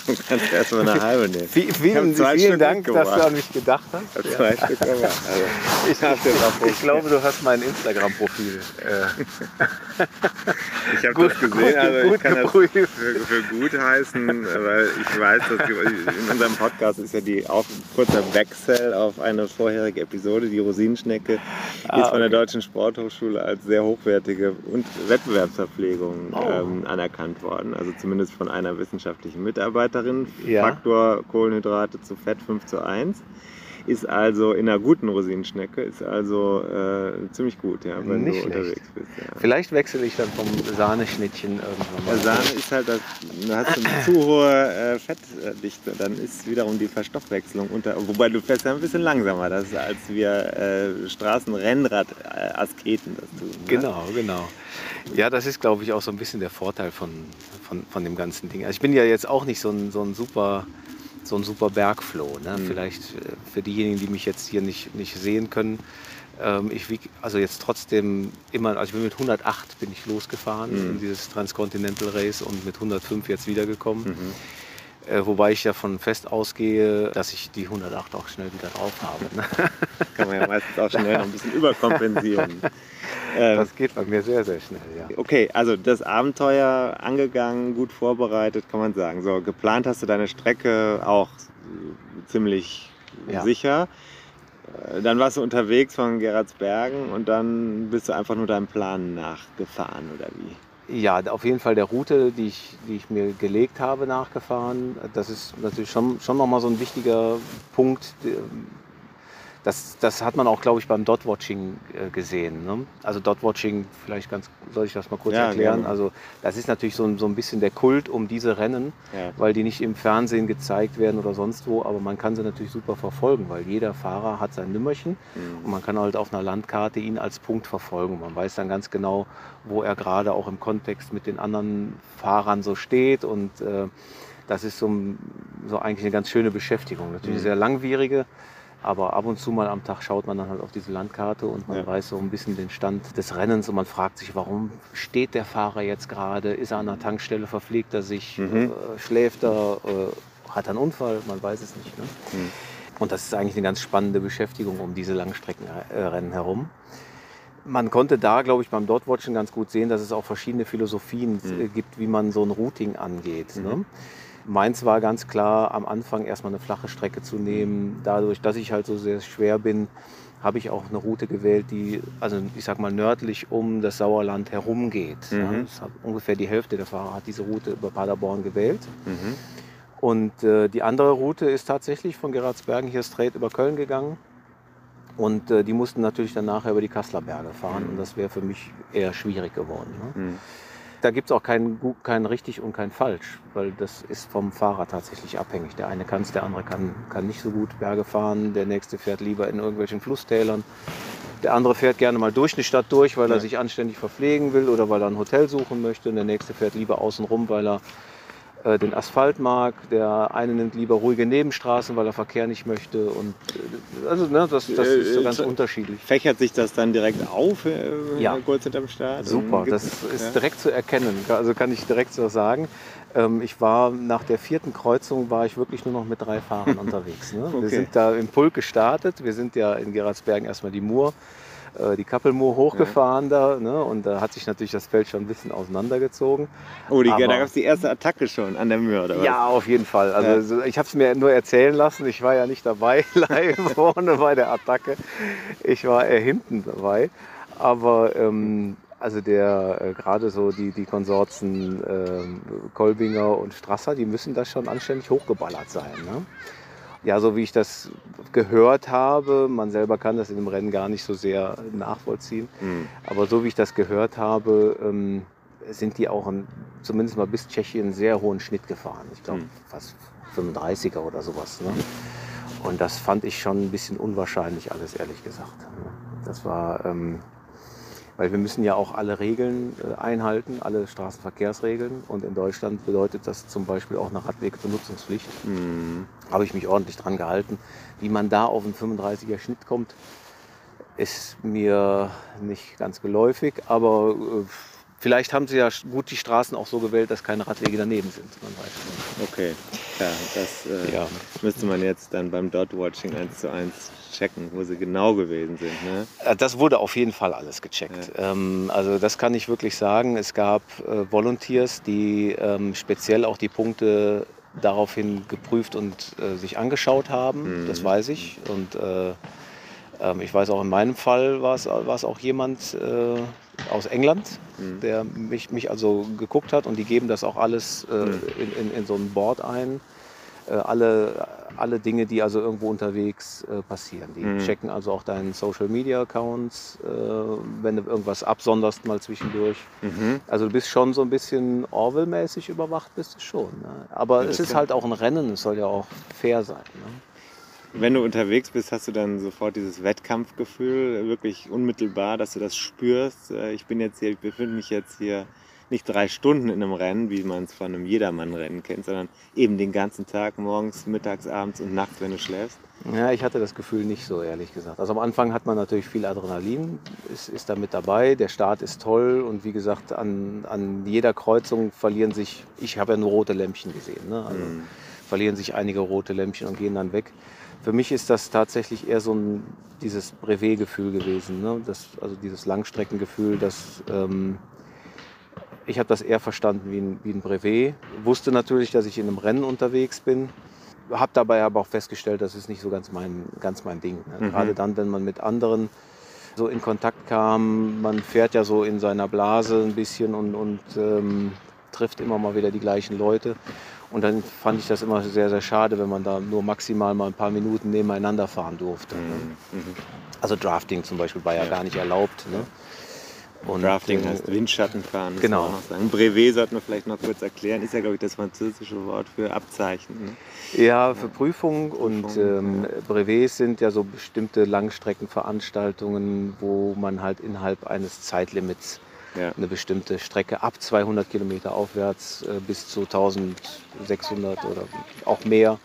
Speaker 2: Du kannst erstmal eine halbe nehmen.
Speaker 5: Vielen, vielen,
Speaker 2: zwei
Speaker 5: vielen
Speaker 2: Stück
Speaker 5: Dank, dass du an mich gedacht hast.
Speaker 2: Ich habe zwei Stück gemacht. Also,
Speaker 5: Ich,
Speaker 2: auch
Speaker 5: ich, ich glaube, du hast mein Instagram-Profil. Äh,
Speaker 2: Ich habe
Speaker 5: Gut-
Speaker 2: das gesehen,
Speaker 5: gut-
Speaker 2: also ich kann das
Speaker 5: geprüft.
Speaker 2: für, für gut heißen, weil ich weiß, dass in unserem Podcast ist ja die auf, kurzer Wechsel auf eine vorherige Episode. Die Rosinenschnecke
Speaker 5: Ah,
Speaker 2: ist von der
Speaker 5: okay.
Speaker 2: Deutschen Sporthochschule als sehr hochwertige und Wettbewerbsverpflegung
Speaker 5: Oh.
Speaker 2: ähm, anerkannt worden. Also zumindest von einer wissenschaftlichen Mitarbeiterin.
Speaker 5: Ja.
Speaker 2: Faktor Kohlenhydrate zu Fett 5 zu 1. Ist also in einer guten Rosinenschnecke, ist also äh, ziemlich gut, ja, wenn
Speaker 5: Nicht
Speaker 2: du
Speaker 5: schlecht.
Speaker 2: unterwegs bist. Ja.
Speaker 5: vielleicht wechsle ich dann vom Sahneschnittchen irgendwann mal.
Speaker 2: Der Sahne ist halt, das, da hast du eine zu hohe äh, Fettdichte, dann ist wiederum die Verstoffwechslung unter, wobei du fährst ja ein bisschen langsamer, das ist als wir äh, Straßenrennrad-Asketen das tun. Ne?
Speaker 5: Genau, genau. Ja, das ist, glaube ich, auch so ein bisschen der Vorteil von, von, von dem ganzen Ding. Also ich bin ja jetzt auch nicht so ein, so ein super so ein super Bergfloh. Ne?
Speaker 2: Mhm.
Speaker 5: Vielleicht äh, für diejenigen, die mich jetzt hier nicht, nicht sehen können. Ähm, ich wieg also jetzt trotzdem immer, also ich bin mit 108 bin ich losgefahren
Speaker 2: Mhm.
Speaker 5: in dieses Transcontinental Race und mit 105 jetzt wiedergekommen.
Speaker 2: Mhm.
Speaker 5: Äh, wobei ich ja von fest ausgehe, dass ich die 108 auch schnell wieder drauf habe. Ne?
Speaker 2: Kann man ja meistens auch schnell noch ein bisschen überkompensieren. ähm,
Speaker 5: Das geht bei mir sehr, sehr schnell, ja.
Speaker 2: okay, also das Abenteuer angegangen, gut vorbereitet, kann man sagen. So, geplant hast du deine Strecke auch ziemlich
Speaker 5: Ja.
Speaker 2: sicher. Äh, Dann warst du unterwegs von Gerardsbergen und dann bist du einfach nur deinem Plan nachgefahren, oder wie?
Speaker 5: Ja, auf jeden Fall der Route, die ich, die ich mir gelegt habe, nachgefahren. Das ist natürlich schon, schon nochmal so ein wichtiger Punkt. Das, das hat man auch, glaube ich, beim Dot-Watching äh, gesehen. Ne? Also Dot-Watching, vielleicht ganz, soll ich das mal kurz
Speaker 2: Ja,
Speaker 5: erklären?
Speaker 2: gerne.
Speaker 5: Also das ist natürlich so ein, so ein bisschen der Kult um diese Rennen,
Speaker 2: Ja.
Speaker 5: weil die nicht im Fernsehen gezeigt werden oder sonst wo, aber man kann sie natürlich super verfolgen, weil jeder Fahrer hat sein Nummerchen
Speaker 2: Mhm.
Speaker 5: und man kann halt auf einer Landkarte ihn als Punkt verfolgen. Man weiß dann ganz genau, wo er gerade auch im Kontext mit den anderen Fahrern so steht und äh, das ist so, so eigentlich eine ganz schöne Beschäftigung. Natürlich
Speaker 2: Mhm.
Speaker 5: sehr langwierige, aber ab und zu mal am Tag schaut man dann halt auf diese Landkarte und man
Speaker 2: Ja.
Speaker 5: weiß so ein bisschen den Stand des Rennens und man fragt sich, warum steht der Fahrer jetzt gerade? Ist er an der Tankstelle? Verpflegt er sich?
Speaker 2: Mhm.
Speaker 5: Äh, schläft er? Äh, hat er einen Unfall? Man weiß es nicht. Ne?
Speaker 2: Mhm.
Speaker 5: Und das ist eigentlich eine ganz spannende Beschäftigung um diese Langstreckenrennen herum. Man konnte da, glaube ich, beim Dotwatchen ganz gut sehen, dass es auch verschiedene Philosophien
Speaker 2: Mhm.
Speaker 5: äh, gibt, wie man so ein Routing angeht.
Speaker 2: Mhm.
Speaker 5: Ne? Meins war ganz klar, am Anfang erstmal eine flache Strecke zu nehmen. Dadurch, dass ich halt so sehr schwer bin, habe ich auch eine Route gewählt, die, also ich sag mal, nördlich um das Sauerland herum geht. Ja,
Speaker 2: Mhm.
Speaker 5: das hat ungefähr die Hälfte der Fahrer hat diese Route über Paderborn gewählt.
Speaker 2: Mhm.
Speaker 5: Und äh, die andere Route ist tatsächlich von Geraardsbergen hier straight über Köln gegangen. Und äh, die mussten natürlich dann nachher über die Kasseler Berge fahren.
Speaker 2: Mhm.
Speaker 5: Und das wäre für mich eher schwierig geworden. Ne? Da gibt es auch kein, gu- kein richtig und kein falsch, weil das ist vom Fahrer tatsächlich abhängig. Der eine kann es, der andere kann, kann nicht so gut Berge fahren. Der nächste fährt lieber in irgendwelchen Flusstälern. Der andere fährt gerne mal durch eine Stadt durch, weil er
Speaker 2: Ja.
Speaker 5: sich anständig verpflegen will oder weil er ein Hotel suchen möchte. Und der nächste fährt lieber außen rum, weil er äh, den Asphalt mag. Der eine nimmt lieber ruhige Nebenstraßen, weil er Verkehr nicht möchte. Und äh, also ne, das, das ist so
Speaker 2: Äh,
Speaker 5: ganz
Speaker 2: äh,
Speaker 5: unterschiedlich.
Speaker 2: Fächert sich das dann direkt auf, äh,
Speaker 5: Ja.
Speaker 2: kurz hinterm Start?
Speaker 5: Super, das ist direkt zu erkennen. Also kann ich direkt so sagen. Ähm, Ich war nach der vierten Kreuzung war ich wirklich nur noch mit drei Fahrern unterwegs. Ne?
Speaker 2: Okay.
Speaker 5: Wir sind da im Pulk gestartet. Wir sind ja in Gerardsbergen erstmal die Mur, äh, die Kappelmur hochgefahren da. Ne? Und da hat sich natürlich das Feld schon ein bisschen auseinandergezogen.
Speaker 2: Oh, die,
Speaker 5: Aber-
Speaker 2: da gab es die erste Attacke schon an der Mühe, oder was?
Speaker 5: Ja, auf jeden Fall. Also
Speaker 2: Ja.
Speaker 5: ich habe es mir nur erzählen lassen. Ich war ja nicht dabei, live vorne bei der Attacke. Ich war eher hinten dabei. Aber ähm, also der äh, gerade so die, die Konsorten ähm, Kolbinger und Strasser, die müssen da schon anständig hochgeballert sein. Ne? Ja, so wie ich das gehört habe, man selber kann das in dem Rennen gar nicht so sehr nachvollziehen.
Speaker 2: Hm.
Speaker 5: Aber so wie ich das gehört habe, ähm, sind die auch in, zumindest mal bis Tschechien einen sehr hohen Schnitt gefahren. Ich glaube
Speaker 2: Hm.
Speaker 5: fast 35er oder sowas. Ne? Und das fand ich schon ein bisschen unwahrscheinlich alles, ehrlich gesagt. Das war, ähm, weil wir müssen ja auch alle Regeln äh, einhalten, alle Straßenverkehrsregeln. Und in Deutschland bedeutet das zum Beispiel auch eine Radwegbenutzungspflicht.
Speaker 2: Hm.
Speaker 5: Habe ich mich ordentlich dran gehalten. Wie man da auf einen 35er Schnitt kommt, ist mir nicht ganz geläufig, aber äh, vielleicht haben sie ja gut die Straßen auch so gewählt, dass keine Radwege daneben sind. Man weiß nicht.
Speaker 2: Okay, ja, das äh,
Speaker 5: Ja.
Speaker 2: müsste man jetzt dann beim Dot-Watching eins zu eins checken, wo sie genau gewesen sind. Ne?
Speaker 5: Äh, Das wurde auf jeden Fall alles gecheckt. Ähm, also das kann ich wirklich sagen. Es gab äh, Volunteers, die ähm, speziell auch die Punkte daraufhin geprüft und äh, sich angeschaut haben.
Speaker 2: Mhm.
Speaker 5: Das weiß ich. Und äh, ähm, ich weiß auch in meinem Fall war es war es auch jemand äh, aus England,
Speaker 2: Mhm.
Speaker 5: der mich, mich also geguckt hat und die geben das auch alles äh,
Speaker 2: Mhm.
Speaker 5: in, in, in so ein Board ein. Äh, alle, alle Dinge, die also irgendwo unterwegs äh, passieren. Die
Speaker 2: Mhm.
Speaker 5: checken also auch deinen Social Media Accounts, äh, wenn du irgendwas absonderst mal zwischendurch.
Speaker 2: Mhm.
Speaker 5: Also du bist schon so ein bisschen Orwell-mäßig überwacht, bist du schon. Ne? Aber
Speaker 2: Ja,
Speaker 5: es ist halt auch ein Rennen, es soll ja auch fair sein. Ne?
Speaker 2: Wenn du unterwegs bist, hast du dann sofort dieses Wettkampfgefühl, wirklich unmittelbar, dass du das spürst. Äh, Ich bin jetzt hier, ich befinde mich jetzt hier nicht drei Stunden in einem Rennen, wie man es von einem Jedermann-Rennen kennt, sondern eben den ganzen Tag, morgens, mittags, abends und nachts, wenn du schläfst.
Speaker 5: Ja, ich hatte das Gefühl nicht so, ehrlich gesagt. Also am Anfang hat man natürlich viel Adrenalin, ist, ist da mit dabei. Der Start ist toll und wie gesagt, an, an jeder Kreuzung verlieren sich, ich habe ja nur rote Lämpchen gesehen, ne? also
Speaker 2: Mhm.
Speaker 5: verlieren sich einige rote Lämpchen und gehen dann weg. Für mich ist das tatsächlich eher so ein, dieses Brevet-Gefühl gewesen, ne? das, also dieses Langstreckengefühl, das... Ähm, ich habe das eher verstanden wie ein, wie ein Brevet. Wusste natürlich, dass ich in einem Rennen unterwegs bin. Habe dabei aber auch festgestellt, das ist nicht so ganz mein, ganz mein Ding. Ne?
Speaker 2: Mhm.
Speaker 5: Gerade dann, wenn man mit anderen so in Kontakt kam. Man fährt ja so in seiner Blase ein bisschen und, und ähm, trifft immer mal wieder die gleichen Leute. Und dann fand ich das immer sehr, sehr schade, wenn man da nur maximal mal ein paar Minuten nebeneinander fahren durfte. Ne?
Speaker 2: Mhm.
Speaker 5: Also Drafting zum Beispiel war ja,
Speaker 2: Ja.
Speaker 5: gar nicht erlaubt. Ne? Und,
Speaker 2: Drafting
Speaker 5: äh,
Speaker 2: heißt Windschattenfahren.
Speaker 5: genau.
Speaker 2: sagen. Brevet sollten wir vielleicht noch kurz erklären. Ist ja, glaube ich, das französische Wort für Abzeichen. Ne?
Speaker 5: Ja, für Prüfung und
Speaker 2: Prüfung,
Speaker 5: ähm, Brevets sind ja so bestimmte Langstreckenveranstaltungen, wo man halt innerhalb eines Zeitlimits
Speaker 2: Ja.
Speaker 5: eine bestimmte Strecke ab 200 Kilometer aufwärts äh, bis zu 1600 oder auch mehr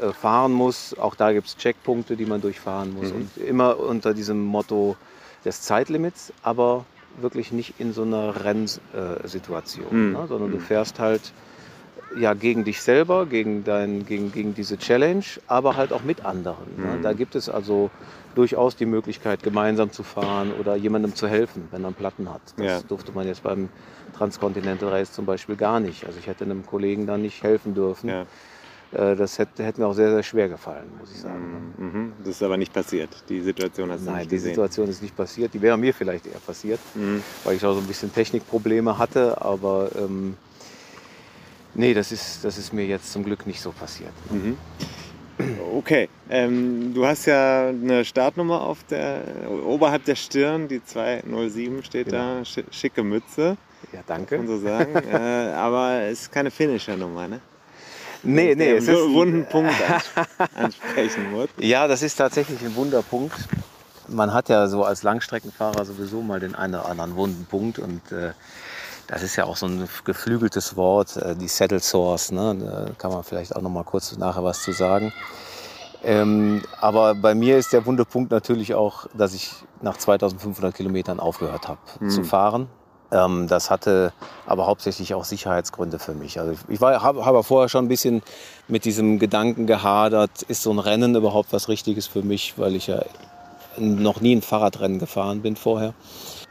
Speaker 5: äh, fahren muss. Auch da gibt es Checkpunkte, die man durchfahren muss.
Speaker 2: Mhm.
Speaker 5: Und immer unter diesem Motto des Zeitlimits, aber wirklich nicht in so einer Rennsituation,
Speaker 2: Mhm.
Speaker 5: ne? sondern du
Speaker 2: Mhm.
Speaker 5: fährst halt ja, gegen dich selber, gegen, dein, gegen, gegen diese Challenge, aber halt auch mit anderen. Ne?
Speaker 2: Mhm.
Speaker 5: Da gibt es also durchaus die Möglichkeit, gemeinsam zu fahren oder jemandem zu helfen, wenn man Platten hat. Das
Speaker 2: Ja.
Speaker 5: durfte man jetzt beim Transcontinental Race zum Beispiel gar nicht. Also ich hätte einem Kollegen da nicht helfen dürfen.
Speaker 2: Ja.
Speaker 5: Äh, Das hätte, hätte mir auch sehr, sehr schwer gefallen, muss ich sagen.
Speaker 2: Mhm. Das ist aber nicht passiert. Die Situation hast du
Speaker 5: Nein,
Speaker 2: nicht
Speaker 5: die
Speaker 2: gesehen.
Speaker 5: Situation ist nicht passiert. Die wäre mir vielleicht eher passiert,
Speaker 2: Mhm.
Speaker 5: weil ich auch so ein bisschen Technikprobleme hatte. Aber ähm, nee, das ist, das ist mir jetzt zum Glück nicht so passiert.
Speaker 2: Mhm. Okay, ähm, du hast ja eine Startnummer auf der oberhalb der Stirn, die 207 steht da, Schi- schicke Mütze,
Speaker 5: Ja,
Speaker 2: kann man
Speaker 5: danke.
Speaker 2: so sagen. äh, aber es ist keine Finisher-Nummer, ne?
Speaker 5: Nee, nee, es ist,
Speaker 2: wunden Punkt ans- ansprechen muss.
Speaker 5: Ja, das ist tatsächlich ein Wunderpunkt. man hat ja so als Langstreckenfahrer sowieso mal den einen oder anderen wunden Punkt und äh, das ist ja auch so ein geflügeltes Wort, äh, die Saddle Source. Ne? Da kann man vielleicht auch noch mal kurz nachher was zu sagen. Ähm, aber bei mir ist der wunde Punkt natürlich auch, dass ich nach 2500 Kilometern aufgehört habe zu fahren. Ähm, das hatte aber hauptsächlich auch Sicherheitsgründe für mich. Also ich, habe hab vorher schon ein bisschen mit diesem Gedanken gehadert, ist so ein Rennen überhaupt was Richtiges für mich, weil ich ja noch nie ein Fahrradrennen gefahren bin vorher.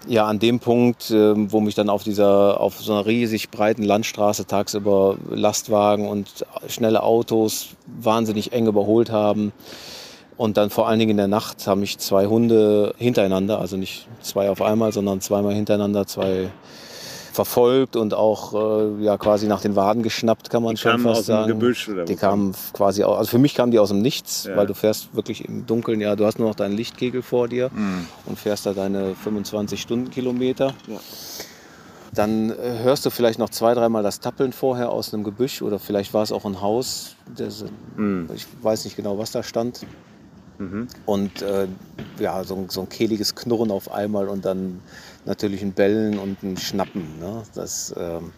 Speaker 5: Ja, an dem Punkt, ähm, wo mich dann auf dieser, auf so einer riesig breiten Landstraße tagsüber Lastwagen und schnelle Autos wahnsinnig eng überholt haben. Und dann vor allen Dingen in der Nacht haben mich zwei Hunde hintereinander, also nicht zwei auf einmal, sondern zweimal hintereinander, zwei verfolgt und auch äh, ja quasi nach den Waden geschnappt, kann man
Speaker 2: Die
Speaker 5: schon
Speaker 2: kamen
Speaker 5: fast
Speaker 2: aus dem
Speaker 5: sagen.
Speaker 2: Gebüsch oder
Speaker 5: Die kamen quasi, au- also für mich kamen die aus dem Nichts,
Speaker 2: Ja.
Speaker 5: weil du fährst wirklich im Dunkeln, ja, du hast nur noch deinen Lichtkegel vor dir
Speaker 2: Mhm.
Speaker 5: und fährst da deine 25 Stundenkilometer. Dann äh, hörst du vielleicht noch zwei, dreimal das Tappeln vorher aus einem Gebüsch oder vielleicht war es auch ein Haus. Das,
Speaker 2: Mhm.
Speaker 5: Ich weiß nicht genau, was da stand. Und äh, ja, so, so ein kehliges Knurren auf einmal und dann natürlich ein Bellen und ein Schnappen. Ne? Das, ähm,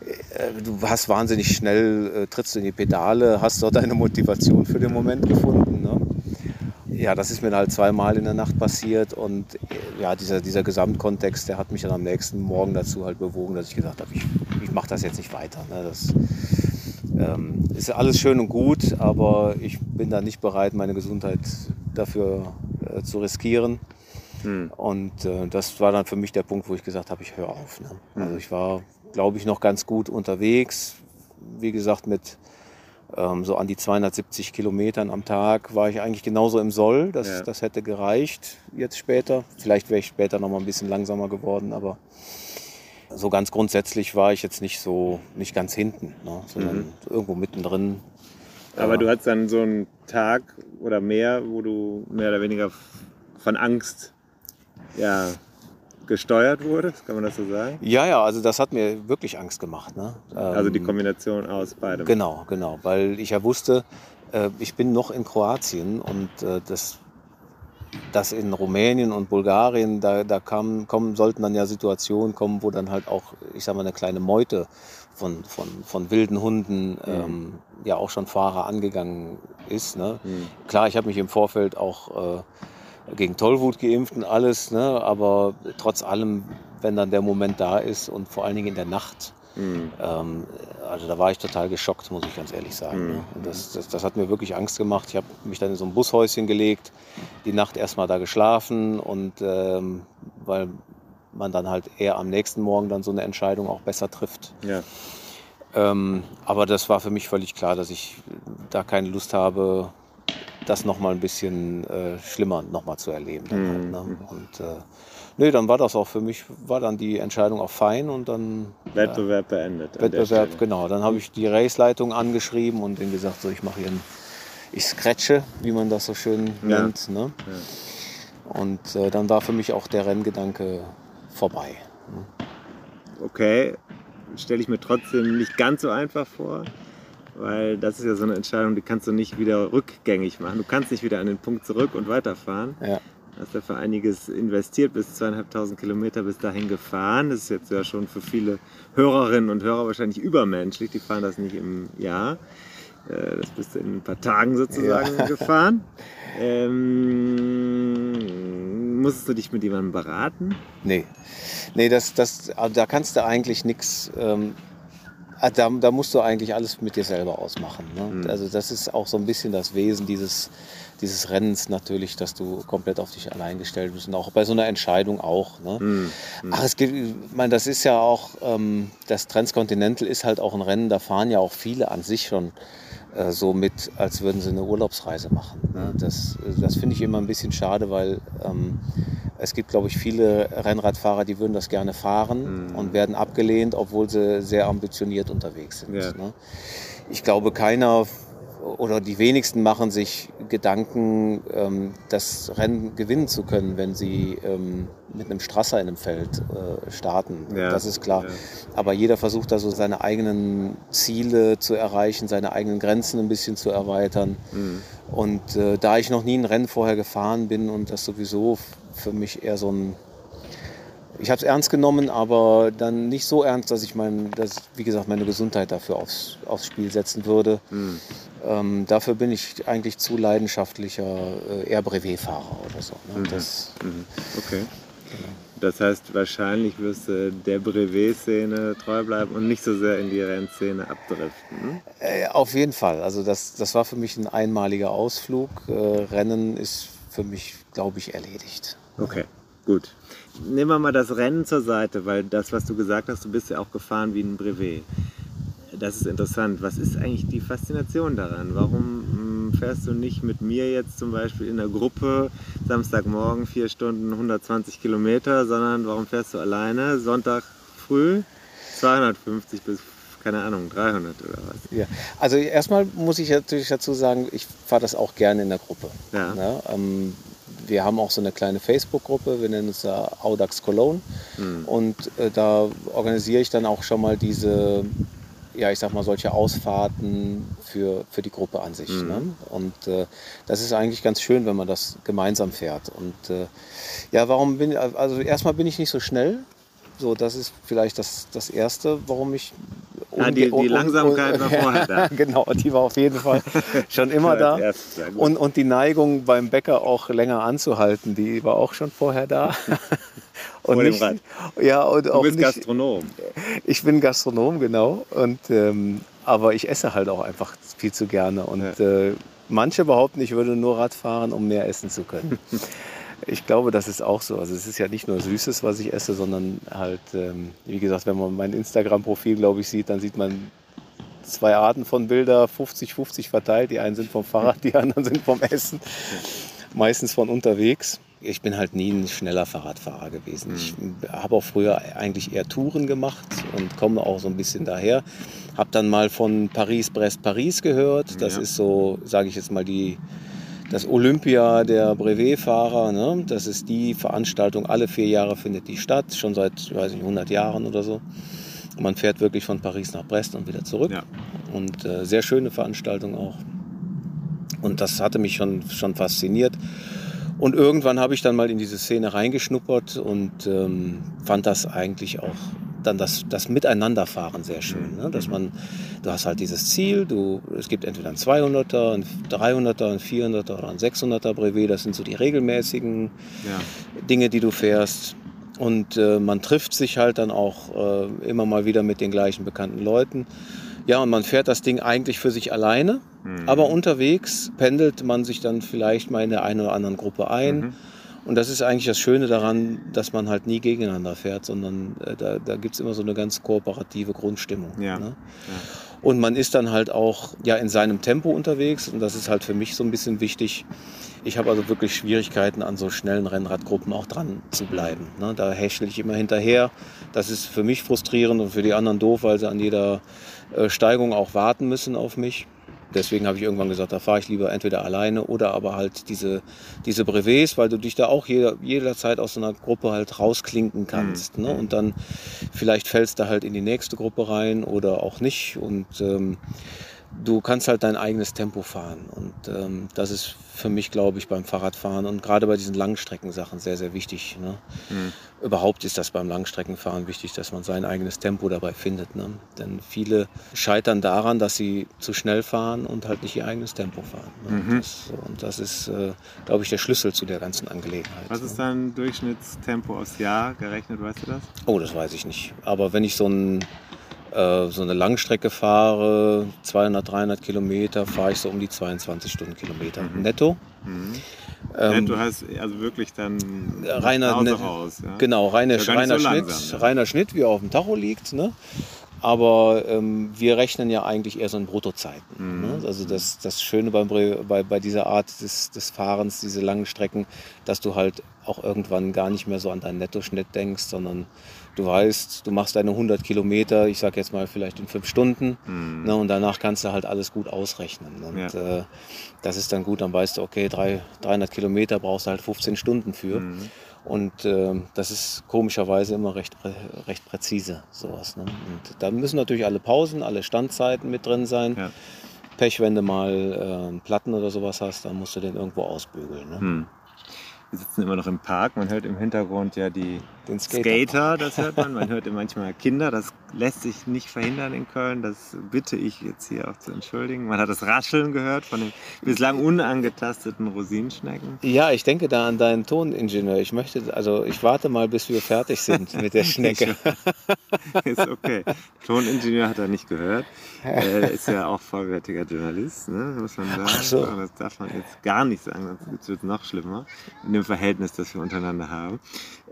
Speaker 5: äh, du hast wahnsinnig schnell, äh, trittst in die Pedale, hast dort deine Motivation für den Moment gefunden. Ne? Ja, das ist mir halt zweimal in der Nacht passiert und äh, ja, dieser, dieser Gesamtkontext, der hat mich dann am nächsten Morgen dazu halt bewogen, dass ich gesagt habe, ich, ich mache das jetzt nicht weiter. Ne? Das ähm, ist alles schön und gut, aber ich bin da nicht bereit, meine Gesundheit dafür äh, zu riskieren.
Speaker 2: Hm.
Speaker 5: Und äh, das war dann für mich der Punkt, wo ich gesagt habe, ich höre auf. Ne? Also ich war, glaube ich, noch ganz gut unterwegs. Wie gesagt, mit ähm, so an die 270 Kilometern am Tag war ich eigentlich genauso im Soll. Das,
Speaker 2: Ja.
Speaker 5: das hätte gereicht jetzt später. Vielleicht wäre ich später noch mal ein bisschen langsamer geworden, aber so ganz grundsätzlich war ich jetzt nicht so, nicht ganz hinten, ne? sondern
Speaker 2: Mhm.
Speaker 5: irgendwo mittendrin.
Speaker 2: Aber
Speaker 5: Ja.
Speaker 2: du hattest dann so einen Tag oder mehr, wo du mehr oder weniger von Angst ja, gesteuert wurdest, kann man das so sagen?
Speaker 5: Ja, ja, also das hat mir wirklich Angst gemacht. Ne?
Speaker 2: Also die
Speaker 5: Ähm,
Speaker 2: Kombination aus beidem.
Speaker 5: Genau, genau, weil ich ja wusste, äh, ich bin noch in Kroatien und äh, das, das in Rumänien und Bulgarien, da, da kam, kommen, sollten dann ja Situationen kommen, wo dann halt auch, ich sag mal, eine kleine Meute von, von, von wilden Hunden ähm, ja auch schon Fahrer angegangen ist. Ne?
Speaker 2: Mhm.
Speaker 5: Klar, ich habe mich im Vorfeld auch äh, gegen Tollwut geimpft und alles, ne? aber trotz allem, wenn dann der Moment da ist und vor allen Dingen in der Nacht,
Speaker 2: Mhm.
Speaker 5: ähm, also da war ich total geschockt, muss ich ganz ehrlich sagen.
Speaker 2: Mhm.
Speaker 5: Ne? Das, das, das hat mir wirklich Angst gemacht. Ich habe mich dann in so ein Bushäuschen gelegt, die Nacht erstmal da geschlafen und ähm, weil man dann halt eher am nächsten Morgen dann so eine Entscheidung auch besser trifft.
Speaker 2: Ja.
Speaker 5: Ähm, aber das war für mich völlig klar, dass ich da keine Lust habe, das nochmal ein bisschen äh, schlimmer nochmal zu erleben. Dann
Speaker 2: Mhm.
Speaker 5: halt, ne? Und äh, nee, dann war das auch für mich, war dann die Entscheidung auch fein und dann
Speaker 2: Wettbewerb beendet. an der
Speaker 5: Wettbewerb, genau. Dann habe ich die Raceleitung angeschrieben und denen gesagt, so ich mache hier ein, ich scratche, wie man das so schön
Speaker 2: Ja.
Speaker 5: nennt. Ne? Und äh, dann war für mich auch der Renngedanke vorbei.
Speaker 2: Okay, stelle ich mir trotzdem nicht ganz so einfach vor, weil das ist ja so eine Entscheidung, die kannst du nicht wieder rückgängig machen. Du kannst nicht wieder an den Punkt zurück und weiterfahren.
Speaker 5: Ja.
Speaker 2: Hast dafür einiges investiert, bis zweieinhalbtausend Kilometer bis dahin gefahren. Das ist jetzt ja schon für viele Hörerinnen und Hörer wahrscheinlich übermenschlich. Die fahren das nicht im Jahr. Äh, Das bist du in ein paar Tagen sozusagen gefahren. Ähm, musstest du dich mit jemandem beraten?
Speaker 5: Nee, nee das, das, da kannst du eigentlich nichts, ähm, da, da musst du eigentlich alles mit dir selber ausmachen. Ne?
Speaker 2: Mhm.
Speaker 5: Also das ist auch so ein bisschen das Wesen dieses, dieses Rennens natürlich, dass du komplett auf dich allein gestellt bist und auch bei so einer Entscheidung auch. Ne?
Speaker 2: Hm.
Speaker 5: Ach, es gibt, ich meine, das ist ja auch, ähm, das Transcontinental ist halt auch ein Rennen, da fahren ja auch viele an sich schon äh, so mit, als würden sie eine Urlaubsreise machen. Ne? Das, das finde ich immer ein bisschen schade, weil ähm, es gibt, glaube ich, viele Rennradfahrer, die würden das gerne fahren
Speaker 2: Mhm.
Speaker 5: und werden abgelehnt, obwohl sie sehr ambitioniert unterwegs sind.
Speaker 2: Ja.
Speaker 5: Ne? Ich glaube, keiner oder die wenigsten machen sich Gedanken, ähm, das Rennen gewinnen zu können, wenn sie ähm, mit einem Strasser in einem Feld äh, starten.
Speaker 2: Ja,
Speaker 5: Das ist klar.
Speaker 2: ja.
Speaker 5: Aber jeder versucht da so seine eigenen Ziele zu erreichen, seine eigenen Grenzen ein bisschen zu erweitern.
Speaker 2: Mhm.
Speaker 5: Und äh, da ich noch nie ein Rennen vorher gefahren bin und das sowieso für mich eher so ein ich habe es ernst genommen, aber dann nicht so ernst, dass ich mein, dass, wie gesagt, meine Gesundheit dafür aufs, aufs Spiel setzen würde.
Speaker 2: Mhm.
Speaker 5: Ähm, dafür bin ich eigentlich zu leidenschaftlicher äh, eher Brevetfahrer oder so. Ne?
Speaker 2: Mhm.
Speaker 5: Das,
Speaker 2: Mhm. Okay. Das heißt, wahrscheinlich wirst du der Brevet-Szene treu bleiben und nicht so sehr in die Rennszene abdriften.
Speaker 5: äh, auf jeden Fall. Also das, das war für mich ein einmaliger Ausflug. Äh, Rennen ist für mich, glaube ich, erledigt.
Speaker 2: Okay, gut. Nehmen wir mal das Rennen zur Seite, weil das, was du gesagt hast, du bist ja auch gefahren wie ein Brevet. Das ist interessant. Was ist eigentlich die Faszination daran? Warum mh, fährst du nicht mit mir jetzt zum Beispiel in der Gruppe Samstagmorgen vier Stunden 120 Kilometer, sondern warum fährst du alleine Sonntag früh 250 bis, keine Ahnung, 300 oder was?
Speaker 5: Ja. Also erstmal muss ich natürlich dazu sagen, ich fahre das auch gerne in der Gruppe.
Speaker 2: Ja.
Speaker 5: Ne? Ähm, wir haben auch so eine kleine Facebook-Gruppe, wir nennen es da Audax Cologne.
Speaker 2: Hm.
Speaker 5: Und äh, da organisiere ich dann auch schon mal diese, ja, ich sag mal, solche Ausfahrten für, für die Gruppe an sich.
Speaker 2: Mhm.
Speaker 5: Ne? Und äh, das ist eigentlich ganz schön, wenn man das gemeinsam fährt. Und äh, ja, warum bin also erstmal bin ich nicht so schnell. So, das ist vielleicht das, das Erste, warum ich.
Speaker 2: Ja, die- die Langsamkeit war vorher da.
Speaker 5: genau, die war auf jeden Fall schon immer da.
Speaker 2: Ja.
Speaker 5: Und, und die Neigung beim Bäcker auch länger anzuhalten, die war auch schon vorher da. Und
Speaker 2: Vor dem
Speaker 5: nicht,
Speaker 2: Rad.
Speaker 5: Ja, und
Speaker 2: du
Speaker 5: auch
Speaker 2: bist
Speaker 5: nicht,
Speaker 2: Gastronom.
Speaker 5: ich bin Gastronom, genau. Und, ähm, aber ich esse halt auch einfach viel zu gerne. Und äh, manche behaupten, ich würde nur Rad fahren, um mehr essen zu können. Ich glaube, das ist auch so. Also es ist ja nicht nur Süßes, was ich esse, sondern halt, ähm, wie gesagt, wenn man mein Instagram-Profil, glaube ich, sieht, dann sieht man zwei Arten von Bilder, 50-50 verteilt. Die einen sind vom Fahrrad, die anderen sind vom Essen. Meistens von unterwegs. Ich bin halt nie ein schneller Fahrradfahrer gewesen. Ich habe auch früher eigentlich eher Touren gemacht und komme auch so ein bisschen daher. Habe dann mal von Paris-Brest-Paris gehört. Das
Speaker 2: Ja.
Speaker 5: ist so, sage ich jetzt mal, die, das Olympia der Brevetfahrer. Ne? Das ist die Veranstaltung, alle vier Jahre findet die statt, schon seit, weiß nicht, 100 Jahren oder so. Man fährt wirklich von Paris nach Brest und wieder zurück.
Speaker 2: Ja.
Speaker 5: Und äh, sehr schöne Veranstaltung auch. Und das hatte mich schon, schon fasziniert. Und irgendwann habe ich dann mal in diese Szene reingeschnuppert und ähm, fand das eigentlich auch dann das, das Miteinanderfahren sehr schön. Ne? Dass man, du hast halt dieses Ziel, du, es gibt entweder ein 200er, ein 300er, ein 400er oder ein 600er Brevet, das sind so die regelmäßigen
Speaker 2: Ja.
Speaker 5: Dinge, die du fährst. Und äh, man trifft sich halt dann auch äh, immer mal wieder mit den gleichen bekannten Leuten. Ja, und man fährt das Ding eigentlich für sich alleine,
Speaker 2: Mhm.
Speaker 5: aber unterwegs pendelt man sich dann vielleicht mal in der einen oder anderen Gruppe ein.
Speaker 2: Mhm.
Speaker 5: Und das ist eigentlich das Schöne daran, dass man halt nie gegeneinander fährt, sondern äh, da, da gibt es immer so eine ganz kooperative Grundstimmung.
Speaker 2: Ja.
Speaker 5: Ne? Und man ist dann halt auch ja, in seinem Tempo unterwegs und das ist halt für mich so ein bisschen wichtig. Ich habe also wirklich Schwierigkeiten, an so schnellen Rennradgruppen auch dran zu bleiben. Ne? Da häschel ich immer hinterher. Das ist für mich frustrierend und für die anderen doof, weil sie an jeder Steigung auch warten müssen auf mich. Deswegen habe ich irgendwann gesagt, da fahre ich lieber entweder alleine oder aber halt diese, diese Brevets, weil du dich da auch jeder, jederzeit aus so einer Gruppe halt rausklinken kannst. Ne? Und dann vielleicht fällst du halt in die nächste Gruppe rein oder auch nicht. Und ähm, du kannst halt dein eigenes Tempo fahren. Und ähm, das ist für mich, glaube ich, beim Fahrradfahren und gerade bei diesen Langstreckensachen sehr, sehr wichtig. Ne? Überhaupt ist das beim Langstreckenfahren wichtig, dass man sein eigenes Tempo dabei findet. Ne? Denn viele scheitern daran, dass sie zu schnell fahren und halt nicht ihr eigenes Tempo fahren. Ne? Das, und das ist, äh, glaube ich, der Schlüssel zu der ganzen Angelegenheit.
Speaker 2: Was
Speaker 5: ne?
Speaker 2: ist dein Durchschnittstempo aufs Jahr gerechnet, weißt du das?
Speaker 5: Oh, das weiß ich nicht. Aber wenn ich so, ein, äh, so eine Langstrecke fahre, 200, 300 Kilometer, fahre ich so um die 22 Stundenkilometer netto. Ähm,
Speaker 2: du hast also wirklich dann
Speaker 5: reiner, ne,
Speaker 2: raus. Ja?
Speaker 5: genau, reiner,
Speaker 2: Ist ja
Speaker 5: reiner,
Speaker 2: so
Speaker 5: Schnitt,
Speaker 2: langsam, ne?
Speaker 5: reiner Schnitt, wie er auf dem Tacho liegt. Ne? Aber ähm, wir rechnen ja eigentlich eher so in Bruttozeiten.
Speaker 2: Mhm.
Speaker 5: Ne? Also das, das Schöne beim, bei, bei dieser Art des, des Fahrens, diese langen Strecken, dass du halt auch irgendwann gar nicht mehr so an deinen Nettoschnitt denkst, sondern du weißt, du machst deine 100 Kilometer, ich sag jetzt mal vielleicht in fünf Stunden,
Speaker 2: Mhm.
Speaker 5: ne? und danach kannst du halt alles gut ausrechnen. Und
Speaker 2: Ja.
Speaker 5: äh, das ist dann gut, dann weißt du, okay, drei, 300 Kilometer brauchst du halt 15 Stunden für.
Speaker 2: Mhm.
Speaker 5: Und ähm, das ist komischerweise immer recht, prä recht präzise, sowas. Ne? Und da müssen natürlich alle Pausen, alle Standzeiten mit drin sein.
Speaker 2: Ja.
Speaker 5: Pech, wenn du mal äh, einen Platten oder sowas hast, dann musst du den irgendwo ausbügeln. Ne?
Speaker 2: Hm. Wir sitzen immer noch im Park, man hört im Hintergrund ja die
Speaker 5: Den Skater.
Speaker 2: Skater, das hört man. Man hört manchmal Kinder, das lässt sich nicht verhindern in Köln. Das bitte ich jetzt hier auch zu entschuldigen. Man hat das Rascheln gehört von den bislang unangetasteten Rosinenschnecken.
Speaker 5: Ja, ich denke da an deinen Toningenieur. Ich möchte, also ich warte mal, bis wir fertig sind mit der Schnecke.
Speaker 2: Ist okay. Toningenieur hat er nicht gehört. Er ist ja auch vollwertiger Journalist, ne? muss man sagen.
Speaker 5: Ach so.
Speaker 2: Das darf man jetzt gar nicht sagen, sonst wird es noch schlimmer in dem Verhältnis, das wir untereinander haben.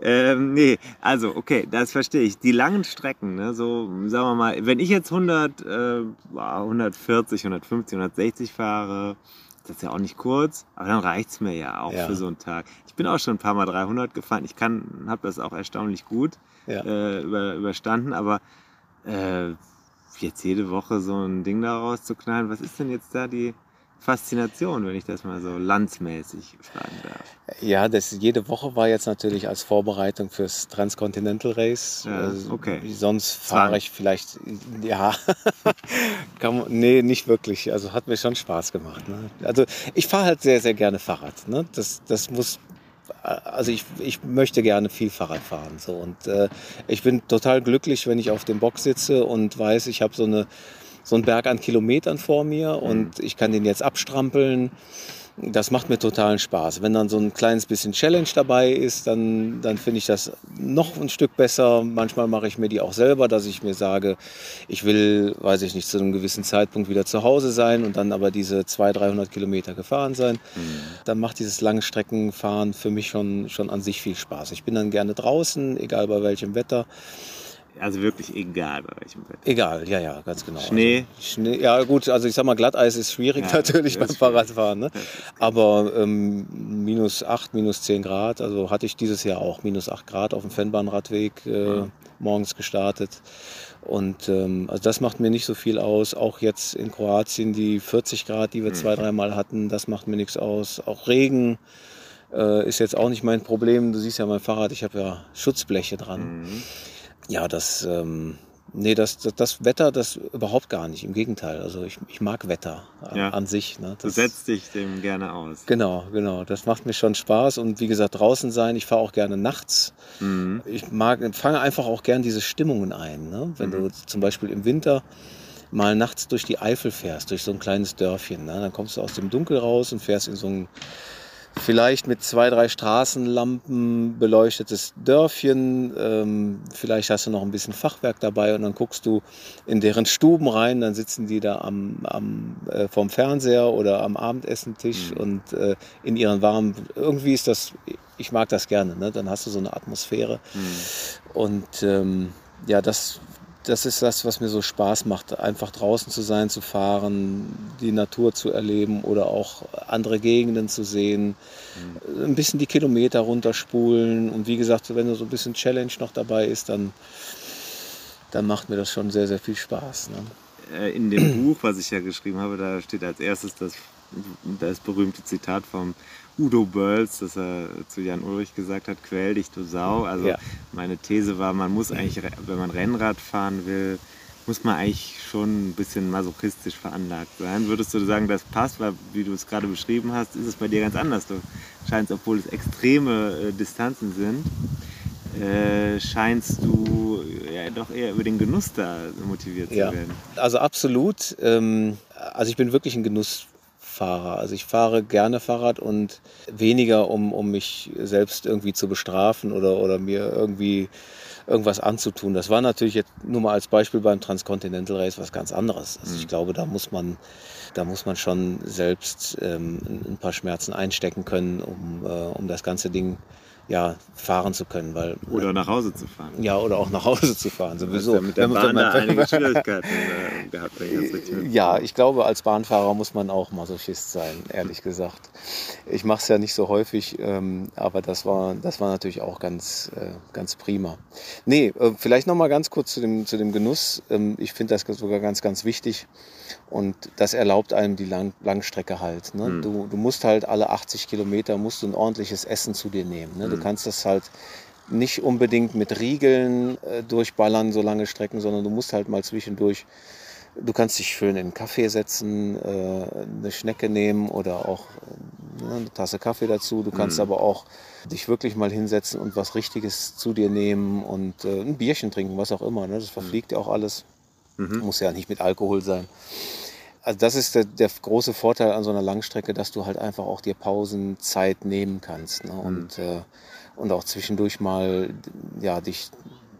Speaker 2: Ähm, nee, also okay, das verstehe ich. Die langen Strecken, ne, so sagen wir mal, wenn ich jetzt 100, äh, 140, 150, 160 fahre, das ist ja auch nicht kurz, aber dann reicht's mir ja auch
Speaker 5: Ja.
Speaker 2: für so einen Tag. Ich bin auch schon ein paar Mal 300 gefahren. Ich kann, habe das auch erstaunlich gut
Speaker 5: Ja.
Speaker 2: äh, über, überstanden, aber äh, jetzt jede Woche so ein Ding da rauszuknallen, was ist denn jetzt da die Faszination, wenn ich das mal so landsmäßig fragen darf?
Speaker 5: Ja, das jede Woche war jetzt natürlich als Vorbereitung fürs Transcontinental Race.
Speaker 2: Ja,
Speaker 5: Also,
Speaker 2: okay.
Speaker 5: Sonst fahre ich vielleicht, ja, Kann nee, nicht wirklich. Also hat mir schon Spaß gemacht. Ne? Also ich fahre halt sehr, sehr gerne Fahrrad. Ne? Das, das muss, also ich, ich möchte gerne viel Fahrrad fahren. So. Und äh, ich bin total glücklich, wenn ich auf dem Bock sitze und weiß, ich habe so eine so einen Berg an Kilometern vor mir und ich kann den jetzt abstrampeln. Das macht mir totalen Spaß. Wenn dann so ein kleines bisschen Challenge dabei ist, dann, dann finde ich das noch ein Stück besser. Manchmal mache ich mir die auch selber, dass ich mir sage, ich will, weiß ich nicht, zu einem gewissen Zeitpunkt wieder zu Hause sein und dann aber diese 200, 300 Kilometer gefahren sein. Dann macht dieses lange Streckenfahren für mich schon, schon an sich viel Spaß. Ich bin dann gerne draußen, egal bei welchem Wetter.
Speaker 2: Also wirklich egal bei welchem Wetter.
Speaker 5: Egal, ja, ja, ganz genau.
Speaker 2: Schnee?
Speaker 5: Also, Schnee, ja gut, also ich sag mal, Glatteis ist schwierig
Speaker 2: Ja,
Speaker 5: natürlich beim
Speaker 2: ist
Speaker 5: Fahrradfahren. Ne? Aber ähm, minus 8, minus 10 Grad, also hatte ich dieses Jahr auch minus 8 Grad auf dem Fennbahnradweg äh, morgens gestartet. Und ähm, also das macht mir nicht so viel aus. Auch jetzt in Kroatien die 40 Grad, die wir zwei, dreimal hatten, das macht mir nichts aus. Auch Regen äh, ist jetzt auch nicht mein Problem. Du siehst ja mein Fahrrad, ich habe ja Schutzbleche dran.
Speaker 2: Mhm.
Speaker 5: Ja, das, ähm, nee, das, das, das Wetter, das überhaupt gar nicht. Im Gegenteil. Also ich, ich mag Wetter an,
Speaker 2: Ja.
Speaker 5: an sich. Ne?
Speaker 2: Du
Speaker 5: Das,
Speaker 2: setzt dich dem gerne aus.
Speaker 5: Genau, genau. Das macht mir schon Spaß. Und wie gesagt, draußen sein. Ich fahre auch gerne nachts.
Speaker 2: Mhm.
Speaker 5: Ich mag, fange einfach auch gern diese Stimmungen ein. Ne? Wenn du zum Beispiel im Winter mal nachts durch die Eifel fährst, durch so ein kleines Dörfchen, ne? dann kommst du aus dem Dunkel raus und fährst in so ein vielleicht mit zwei, drei Straßenlampen beleuchtetes Dörfchen. Ähm, vielleicht hast du noch ein bisschen Fachwerk dabei und dann guckst du in deren Stuben rein. Dann sitzen die da am, am, äh, vom Fernseher oder am Abendessentisch und äh, in ihren warmen. Irgendwie ist das, ich mag das gerne. Ne? Dann hast du so eine Atmosphäre. Und ähm, ja, das, das ist das, was mir so Spaß macht, einfach draußen zu sein, zu fahren, die Natur zu erleben oder auch andere Gegenden zu sehen, ein bisschen die Kilometer runterspulen und wie gesagt, wenn so ein bisschen Challenge noch dabei ist, dann, dann macht mir das schon sehr, sehr viel Spaß. Ne?
Speaker 2: Äh, In dem Buch, was ich ja geschrieben habe, da steht als erstes das, das berühmte Zitat vom Udo Bölls, das er zu Jan Ulrich gesagt hat, quäl dich du Sau. Also
Speaker 5: Ja.
Speaker 2: meine These war, man muss eigentlich, wenn man Rennrad fahren will, muss man eigentlich schon ein bisschen masochistisch veranlagt sein. Würdest du sagen, das passt, weil wie du es gerade beschrieben hast, ist es bei dir ganz anders. Du scheinst, obwohl es extreme äh, Distanzen sind, äh, scheinst du ja doch eher über den Genuss da motiviert
Speaker 5: Ja.
Speaker 2: zu werden.
Speaker 5: Also absolut. Ähm, also ich bin wirklich ein Genussfahrer. Also ich fahre gerne Fahrrad und weniger, um, um mich selbst irgendwie zu bestrafen oder, oder mir irgendwie irgendwas anzutun. Das war natürlich jetzt nur mal als Beispiel beim Transcontinental Race was ganz anderes. Also ich glaube, da muss man, da muss man schon selbst ähm, ein- paar Schmerzen einstecken können, um, äh, um das ganze Ding ja, fahren zu können, weil
Speaker 2: Oder nach Hause zu fahren.
Speaker 5: ja oder auch nach Hause zu fahren sowieso.
Speaker 2: ja mit der Bahn
Speaker 5: man-
Speaker 2: da einige Schwierigkeiten äh, gehabt, ich.
Speaker 5: Ja, ich glaube, als Bahnfahrer muss man auch Masochist sein, ehrlich gesagt. Ich mache es ja nicht so häufig, ähm, aber das war, das war natürlich auch ganz, äh, ganz prima. Nee, äh, vielleicht noch mal ganz kurz zu dem, zu dem Genuss. Ähm, ich finde das sogar ganz, ganz wichtig. Und das erlaubt einem die Lang Langstrecke halt. Ne?
Speaker 2: Mhm.
Speaker 5: Du, du musst halt alle 80 Kilometer musst du ein ordentliches Essen zu dir nehmen. Ne? Du
Speaker 2: Mhm.
Speaker 5: kannst das halt nicht unbedingt mit Riegeln äh, durchballern, so lange Strecken, sondern du musst halt mal zwischendurch Du kannst dich schön in einen Kaffee setzen, äh, eine Schnecke nehmen oder auch äh, ne, eine Tasse Kaffee dazu. Du kannst
Speaker 2: Mhm.
Speaker 5: aber auch dich wirklich mal hinsetzen und was Richtiges zu dir nehmen und äh, ein Bierchen trinken, was auch immer. Ne? Das verfliegt ja auch alles.
Speaker 2: Mhm.
Speaker 5: Muss ja nicht mit Alkohol sein. Also das ist der, der große Vorteil an so einer Langstrecke, dass du halt einfach auch dir Pausenzeit nehmen kannst. Ne? Und, äh, und auch zwischendurch mal ja, dich,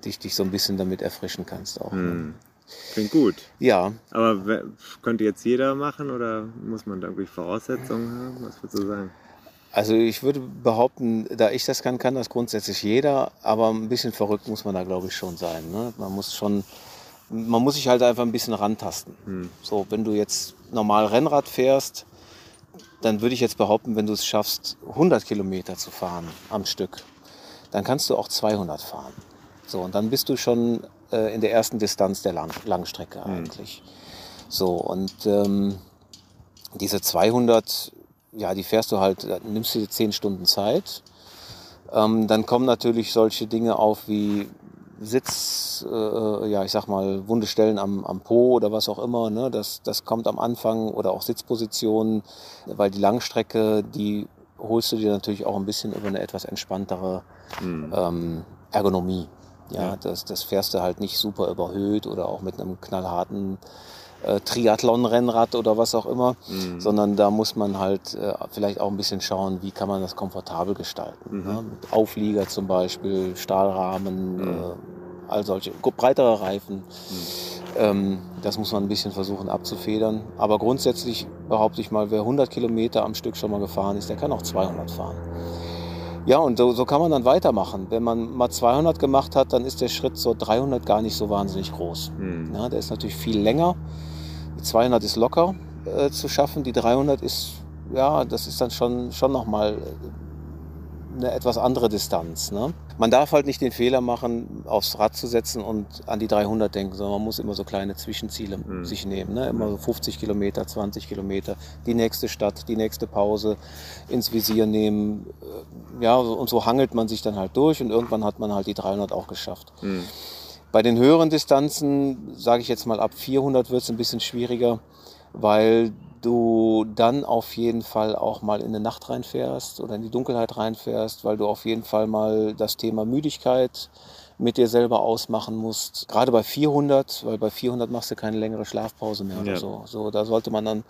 Speaker 5: dich, dich so ein bisschen damit erfrischen kannst auch. Ne?
Speaker 2: Hm. Klingt gut.
Speaker 5: Ja,
Speaker 2: Aber wer- könnte jetzt jeder machen oder muss man da irgendwie Voraussetzungen haben? Was würdest du sagen?
Speaker 5: Also ich würde behaupten, da ich das kann, kann das grundsätzlich jeder, aber ein bisschen verrückt muss man da glaube ich schon sein. Ne? Man muss schon, man muss sich halt einfach ein bisschen rantasten.
Speaker 2: Hm.
Speaker 5: So, wenn du jetzt normal Rennrad fährst, dann würde ich jetzt behaupten, wenn du es schaffst, 100 Kilometer zu fahren am Stück, dann kannst du auch 200 fahren. So, und dann bist du schon äh, in der ersten Distanz der Lang Langstrecke eigentlich. So, und ähm, diese 200, ja, die fährst du halt, da nimmst du dir 10 Stunden Zeit. Ähm, dann kommen natürlich solche Dinge auf wie Sitz, äh, ja, ich sag mal, wunde Stellen am, am Po oder was auch immer. Ne? Das, das kommt am Anfang oder auch Sitzpositionen, weil die Langstrecke, die holst du dir natürlich auch ein bisschen über eine etwas entspanntere
Speaker 2: Hm.
Speaker 5: ähm, Ergonomie. Ja,
Speaker 2: Ja.
Speaker 5: Das, das fährst du halt nicht super überhöht oder auch mit einem knallharten äh, Triathlon-Rennrad oder was auch immer,
Speaker 2: Mhm.
Speaker 5: sondern da muss man halt äh, vielleicht auch ein bisschen schauen, wie kann man das komfortabel gestalten.
Speaker 2: Mhm.
Speaker 5: Ne? Mit Auflieger zum Beispiel, Stahlrahmen,
Speaker 2: Mhm.
Speaker 5: äh, all solche, breitere Reifen. Ähm, das muss man ein bisschen versuchen abzufedern. Aber grundsätzlich behaupte ich mal, wer 100 Kilometer am Stück schon mal gefahren ist, der kann auch 200 fahren. Ja, und so, so kann man dann weitermachen. Wenn man mal 200 gemacht hat, dann ist der Schritt zur 300 gar nicht so wahnsinnig groß.
Speaker 2: Hm.
Speaker 5: Ja, der ist natürlich viel länger. Die 200 ist locker äh, zu schaffen. Die 300 ist, ja, das ist dann schon, schon nochmal eine etwas andere Distanz. Ne? Man darf halt nicht den Fehler machen, aufs Rad zu setzen und an die 300 denken, sondern man muss immer so kleine Zwischenziele
Speaker 2: Mhm.
Speaker 5: sich nehmen. Ne? Immer so 50 Kilometer, 20 Kilometer, die nächste Stadt, die nächste Pause ins Visier nehmen. Äh, Ja, und so hangelt man sich dann halt durch und irgendwann hat man halt die 300 auch geschafft.
Speaker 2: Hm.
Speaker 5: Bei den höheren Distanzen, sage ich jetzt mal ab 400 wird es ein bisschen schwieriger, weil du dann auf jeden Fall auch mal in die Nacht reinfährst oder in die Dunkelheit reinfährst, weil du auf jeden Fall mal das Thema Müdigkeit mit dir selber ausmachen musst. Gerade bei 400, weil bei 400 machst du keine längere Schlafpause mehr oder
Speaker 2: Ja.
Speaker 5: so. So, da sollte man dann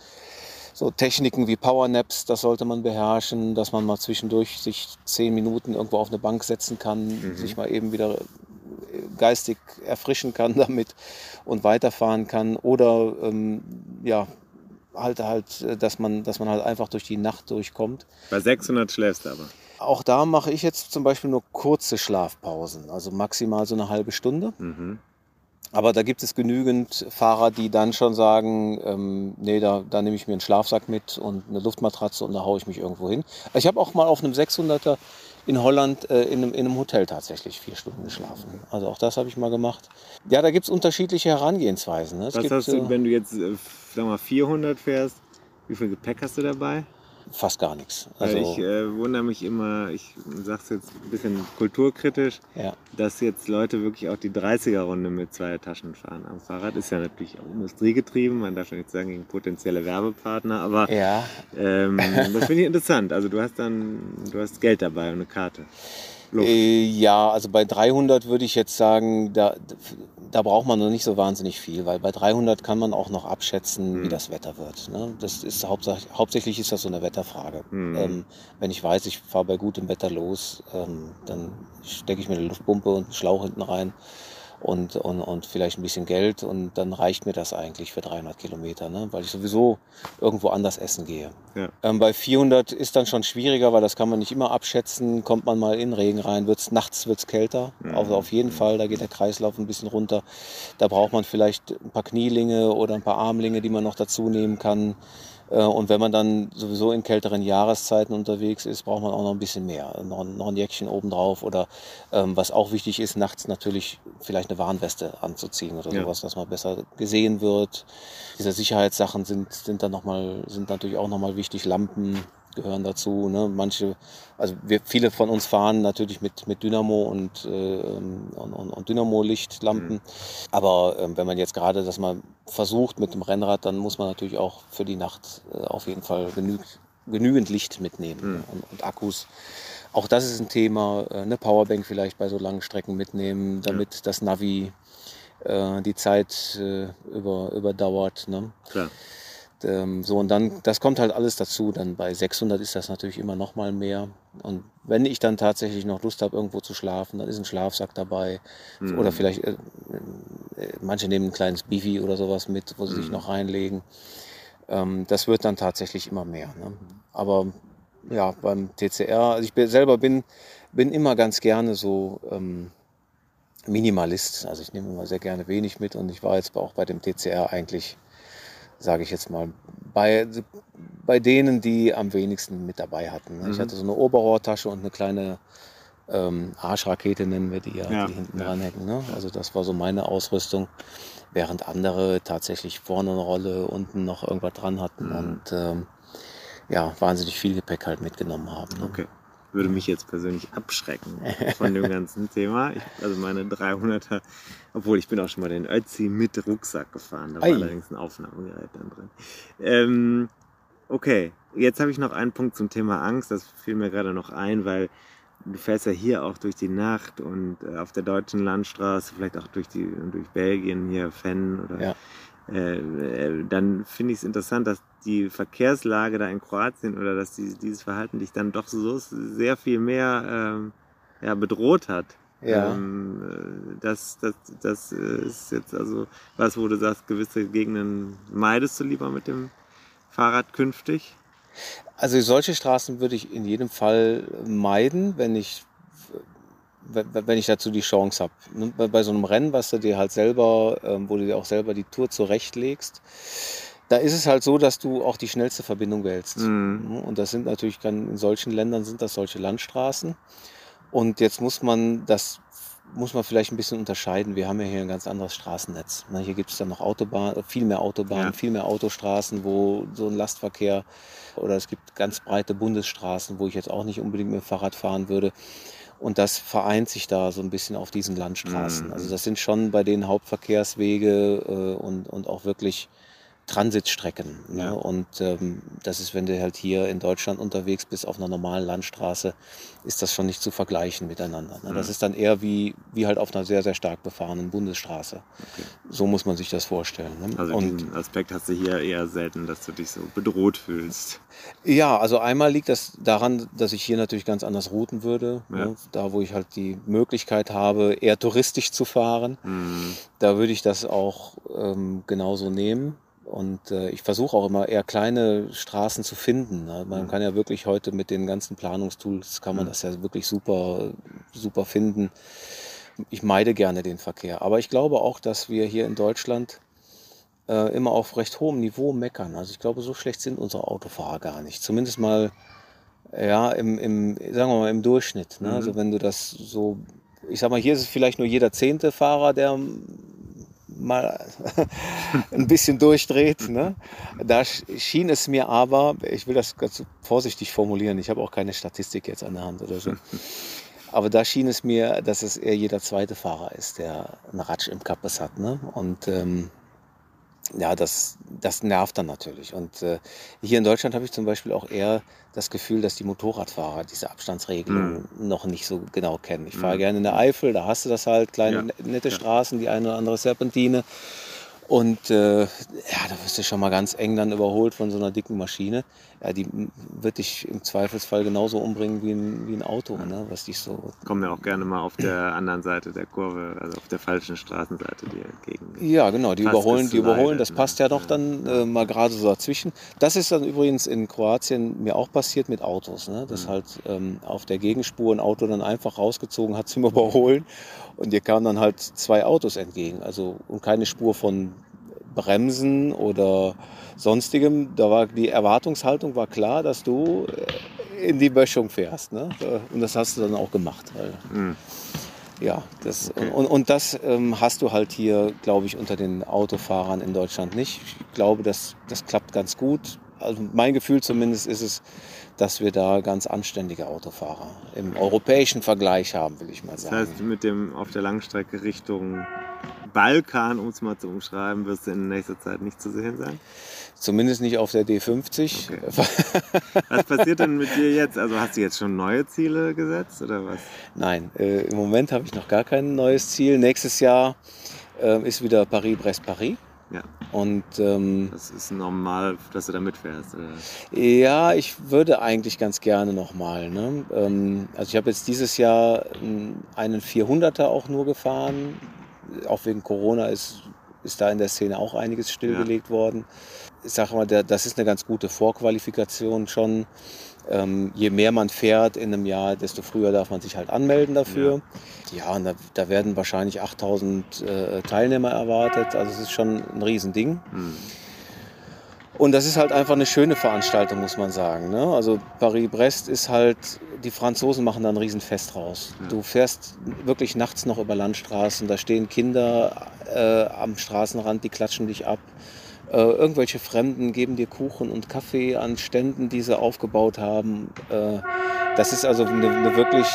Speaker 5: so Techniken wie Powernaps, das sollte man beherrschen, dass man mal zwischendurch sich zehn Minuten irgendwo auf eine Bank setzen kann, sich mal eben wieder geistig erfrischen kann damit und weiterfahren kann. Oder ähm, ja, halt halt, äh, dass man, dass man halt einfach durch die Nacht durchkommt.
Speaker 2: Bei 600 schläfst du aber.
Speaker 5: Auch da mache ich jetzt zum Beispiel nur kurze Schlafpausen, also maximal so eine halbe Stunde.
Speaker 2: Mhm.
Speaker 5: Aber da gibt es genügend Fahrer, die dann schon sagen, ähm, nee, da, da nehme ich mir einen Schlafsack mit und eine Luftmatratze und da haue ich mich irgendwo hin. Ich habe auch mal auf einem 600er in Holland äh, in, einem, in einem Hotel tatsächlich vier Stunden geschlafen. Also auch das habe ich mal gemacht. Ja, da gibt es unterschiedliche Herangehensweisen. Ne?
Speaker 2: Was
Speaker 5: gibt
Speaker 2: hast du, wenn du jetzt, äh, sag mal, 400 fährst? Wie viel Gepäck hast du dabei?
Speaker 5: Fast gar nichts. Also,
Speaker 2: ich äh, wundere mich immer, ich sag's jetzt ein bisschen kulturkritisch,
Speaker 5: ja.
Speaker 2: dass jetzt Leute wirklich auch die 30er-Runde mit zwei Taschen fahren. Am Fahrrad ist ja natürlich auch industriegetrieben, man darf ja nicht sagen gegen potenzielle Werbepartner, aber
Speaker 5: ja,
Speaker 2: ähm, das finde ich interessant. Also du hast dann, du hast Geld dabei und eine Karte.
Speaker 5: Äh, ja, also bei 300 würde ich jetzt sagen, da, da braucht man noch nicht so wahnsinnig viel, weil bei 300 kann man auch noch abschätzen, wie
Speaker 2: Hm.
Speaker 5: das Wetter wird. Ne? Das ist hauptsächlich, hauptsächlich ist das so eine Wetterfrage.
Speaker 2: Hm.
Speaker 5: Ähm, wenn ich weiß, ich fahre bei gutem Wetter los, ähm, dann stecke ich mir eine Luftpumpe und einen Schlauch hinten rein und, und, und vielleicht ein bisschen Geld und dann reicht mir das eigentlich für 300 Kilometer, ne? weil ich sowieso irgendwo anders essen gehe.
Speaker 2: Ja.
Speaker 5: Ähm, bei 400 ist dann schon schwieriger, weil das kann man nicht immer abschätzen. Kommt man mal in Regen rein, wird's, nachts wird es kälter. Also auf jeden Fall, da geht der Kreislauf ein bisschen runter. Da braucht man vielleicht ein paar Knielinge oder ein paar Armlinge, die man noch dazu nehmen kann. Äh, Und wenn man dann sowieso in kälteren Jahreszeiten unterwegs ist, braucht man auch noch ein bisschen mehr. Noch, ein- noch ein Jäckchen obendrauf oder ähm, was auch wichtig ist, nachts natürlich vielleicht eine Warnweste anzuziehen oder
Speaker 2: Ja.
Speaker 5: sowas, dass man besser gesehen wird. Diese Sicherheitssachen sind, sind dann noch mal, sind natürlich auch nochmal wichtig. Lampen gehören dazu. Ne? Manche, also wir, viele von uns fahren natürlich mit, mit Dynamo und, äh, und, und, und Dynamo-Lichtlampen. Aber ähm, wenn man jetzt gerade das mal versucht mit dem Rennrad, dann muss man natürlich auch für die Nacht äh, auf jeden Fall genüg, genügend Licht mitnehmen und, und Akkus. Auch das ist ein Thema. Äh, eine Powerbank vielleicht bei so langen Strecken mitnehmen, damit das Navi äh, die Zeit äh, über, überdauert. Ne?
Speaker 2: Klar.
Speaker 5: Ähm, so und dann, das kommt halt alles dazu. Dann bei 600 ist das natürlich immer noch mal mehr. Und wenn ich dann tatsächlich noch Lust habe, irgendwo zu schlafen, dann ist ein Schlafsack dabei. Oder vielleicht, äh, äh, manche nehmen ein kleines Bifi oder sowas mit, wo sie sich noch reinlegen. Ähm, das wird dann tatsächlich immer mehr. Ne? Aber ja, beim TCR, also ich bin, selber bin, bin immer ganz gerne so ähm, Minimalist. Also ich nehme immer sehr gerne wenig mit und ich war jetzt auch bei dem TCR eigentlich, sage ich jetzt mal, bei, bei denen, die am wenigsten mit dabei hatten. ne? Ich hatte so eine Oberrohrtasche und eine kleine ähm, Arschrakete, nennen wir die ja,
Speaker 2: Ja,
Speaker 5: die hinten
Speaker 2: ja.
Speaker 5: dranhängen. Ne? Also das war so meine Ausrüstung, während andere tatsächlich vorne eine Rolle, unten noch irgendwas dran hatten und ähm, ja, wahnsinnig viel Gepäck halt mitgenommen haben. Ne?
Speaker 2: Okay. Würde mich jetzt persönlich abschrecken von dem ganzen Thema. Ich, also meine 300er, obwohl ich bin auch schon mal den Ötzi mit Rucksack gefahren. Da war
Speaker 5: Ei.
Speaker 2: allerdings ein Aufnahmegerät dann drin. Ähm, okay, jetzt habe ich noch einen Punkt zum Thema Angst. Das fiel mir gerade noch ein, weil du fährst ja hier auch durch die Nacht und äh, auf der deutschen Landstraße, vielleicht auch durch, die, durch Belgien, hier Fenn oder
Speaker 5: Ja.
Speaker 2: Äh, äh, dann finde ich es interessant, dass die Verkehrslage da in Kroatien oder dass die, dieses Verhalten dich dann doch so sehr viel mehr ähm, ja, bedroht hat.
Speaker 5: Ja.
Speaker 2: Ähm, äh, das, das, das ist jetzt also was, wo du sagst, gewisse Gegenden meidest du lieber mit dem Fahrrad künftig.
Speaker 5: Also solche Straßen würde ich in jedem Fall meiden, wenn ich, wenn ich dazu die Chance habe. Bei, so einem Rennen, was du dir halt selber, ähm, wo du dir auch selber die Tour zurechtlegst, da ist es halt so, dass du auch die schnellste Verbindung wählst.
Speaker 2: Mhm.
Speaker 5: Ne, Und das sind natürlich, in solchen Ländern sind das solche Landstraßen. Und jetzt muss man das muss man vielleicht ein bisschen unterscheiden. Wir haben ja hier ein ganz anderes Straßennetz. Ne, Hier gibt es dann noch Autobahnen, viel mehr Autobahnen,
Speaker 2: Ja.
Speaker 5: viel mehr Autostraßen, wo so ein Lastverkehr oder es gibt ganz breite Bundesstraßen, wo ich jetzt auch nicht unbedingt mit dem Fahrrad fahren würde. Und das vereint sich da so ein bisschen auf diesen Landstraßen.
Speaker 2: Mhm.
Speaker 5: Also das sind schon bei den Hauptverkehrswege äh, und, und auch wirklich Transitstrecken. Ne?
Speaker 2: Ja.
Speaker 5: Und ähm, das ist, wenn du halt hier in Deutschland unterwegs bist auf einer normalen Landstraße, ist das schon nicht zu vergleichen miteinander. Ne? Das ist dann eher wie, wie halt auf einer sehr, sehr stark befahrenen Bundesstraße. So muss man sich das vorstellen. Ne?
Speaker 2: Also
Speaker 5: und
Speaker 2: diesen Aspekt hast du hier eher selten, dass du dich so bedroht fühlst.
Speaker 5: Ja, also einmal liegt das daran, dass ich hier natürlich ganz anders routen würde.
Speaker 2: Ja.
Speaker 5: Ne? Da, wo ich halt die Möglichkeit habe, eher touristisch zu fahren,
Speaker 2: Mhm.
Speaker 5: da würde ich das auch ähm, genauso nehmen. Und äh, ich versuche auch immer eher kleine Straßen zu finden. Ne? Man kann ja wirklich heute mit den ganzen Planungstools, kann man das ja wirklich super, super finden. Ich meide gerne den Verkehr. Aber ich glaube auch, dass wir hier in Deutschland äh, immer auf recht hohem Niveau meckern. Also ich glaube, so schlecht sind unsere Autofahrer gar nicht. Zumindest mal, ja, im, im sagen wir mal, im Durchschnitt. Ne? Also wenn du das so, ich sag mal, hier ist es vielleicht nur jeder zehnte Fahrer, der mal ein bisschen durchdreht. Ne? Da sch- schien es mir aber, ich will das ganz vorsichtig formulieren, ich habe auch keine Statistik jetzt an der Hand oder so. Aber da schien es mir, dass es eher jeder zweite Fahrer ist, der einen Ratsch im Kappes hat. Ne? Und ähm, ja, das, das nervt dann natürlich. Und äh, hier in Deutschland habe ich zum Beispiel auch eher das Gefühl, dass die Motorradfahrer diese Abstandsregelung noch nicht so genau kennen. Ich fahre gerne in der Eifel, da hast du das halt, kleine
Speaker 2: Ja.
Speaker 5: ne- nette Straßen, die eine oder andere Serpentine. Und äh, ja, da wirst du schon mal ganz eng dann überholt von so einer dicken Maschine. Ja, die wird dich im Zweifelsfall genauso umbringen wie ein, wie ein Auto, ne? was dich so
Speaker 2: Kommen ja auch gerne mal auf der anderen Seite der Kurve, also auf der falschen Straßenseite dir entgegen.
Speaker 5: Ja, genau, die überholen, die überholen,
Speaker 2: Leiden,
Speaker 5: das
Speaker 2: ne?
Speaker 5: passt ja doch
Speaker 2: Ja.
Speaker 5: dann äh, mal gerade so dazwischen. Das ist dann übrigens in Kroatien mir auch passiert mit Autos, ne? dass
Speaker 2: Mhm.
Speaker 5: halt ähm, auf der Gegenspur ein Auto dann einfach rausgezogen hat zum Überholen und dir kamen dann halt zwei Autos entgegen, also und keine Spur von Bremsen oder sonstigem. Da war die Erwartungshaltung war klar, dass du äh, in die Böschung fährst, ne? Und das hast du dann auch gemacht,
Speaker 2: Mhm.
Speaker 5: ja, das,
Speaker 2: Okay.
Speaker 5: und, und das ähm, hast du halt hier, glaube ich, unter den Autofahrern in Deutschland nicht. Ich glaube, das, das klappt ganz gut. Also mein Gefühl zumindest ist es, dass wir da ganz anständige Autofahrer im europäischen Vergleich haben, will ich mal
Speaker 2: Das
Speaker 5: sagen.
Speaker 2: heißt, mit dem auf der Langstrecke Richtung Balkan, um es mal zu umschreiben, wirst du in nächster Zeit nicht zu sehen sein.
Speaker 5: Zumindest nicht auf der D50.
Speaker 2: Was passiert denn mit dir jetzt? Also hast du jetzt schon neue Ziele gesetzt oder was?
Speaker 5: Nein, äh, im Moment habe ich noch gar kein neues Ziel. Nächstes Jahr äh, ist wieder Paris-Brest-Paris.
Speaker 2: Ja.
Speaker 5: Und ähm,
Speaker 2: Das ist normal, dass du da mitfährst. Oder?
Speaker 5: Ja, ich würde eigentlich ganz gerne nochmal. Ne? Ähm, also ich habe jetzt dieses Jahr einen 400er auch nur gefahren. Auch wegen Corona ist, ist da in der Szene auch einiges stillgelegt worden. Ich sage mal, das ist eine ganz gute Vorqualifikation schon. Ähm, je mehr man fährt in einem Jahr, desto früher darf man sich halt anmelden dafür. Ja, und da, da werden wahrscheinlich 8000 äh, Teilnehmer erwartet. Also es ist schon ein Riesending.
Speaker 2: Hm.
Speaker 5: Und das ist halt einfach eine schöne Veranstaltung, muss man sagen. Ne? Also Paris-Brest ist halt, die Franzosen machen da ein Riesenfest raus.
Speaker 2: Ja.
Speaker 5: Du fährst wirklich nachts noch über Landstraßen, da stehen Kinder äh, am Straßenrand, die klatschen dich ab. Äh, irgendwelche Fremden geben dir Kuchen und Kaffee an Ständen, die sie aufgebaut haben. Äh, das ist also eine, eine wirklich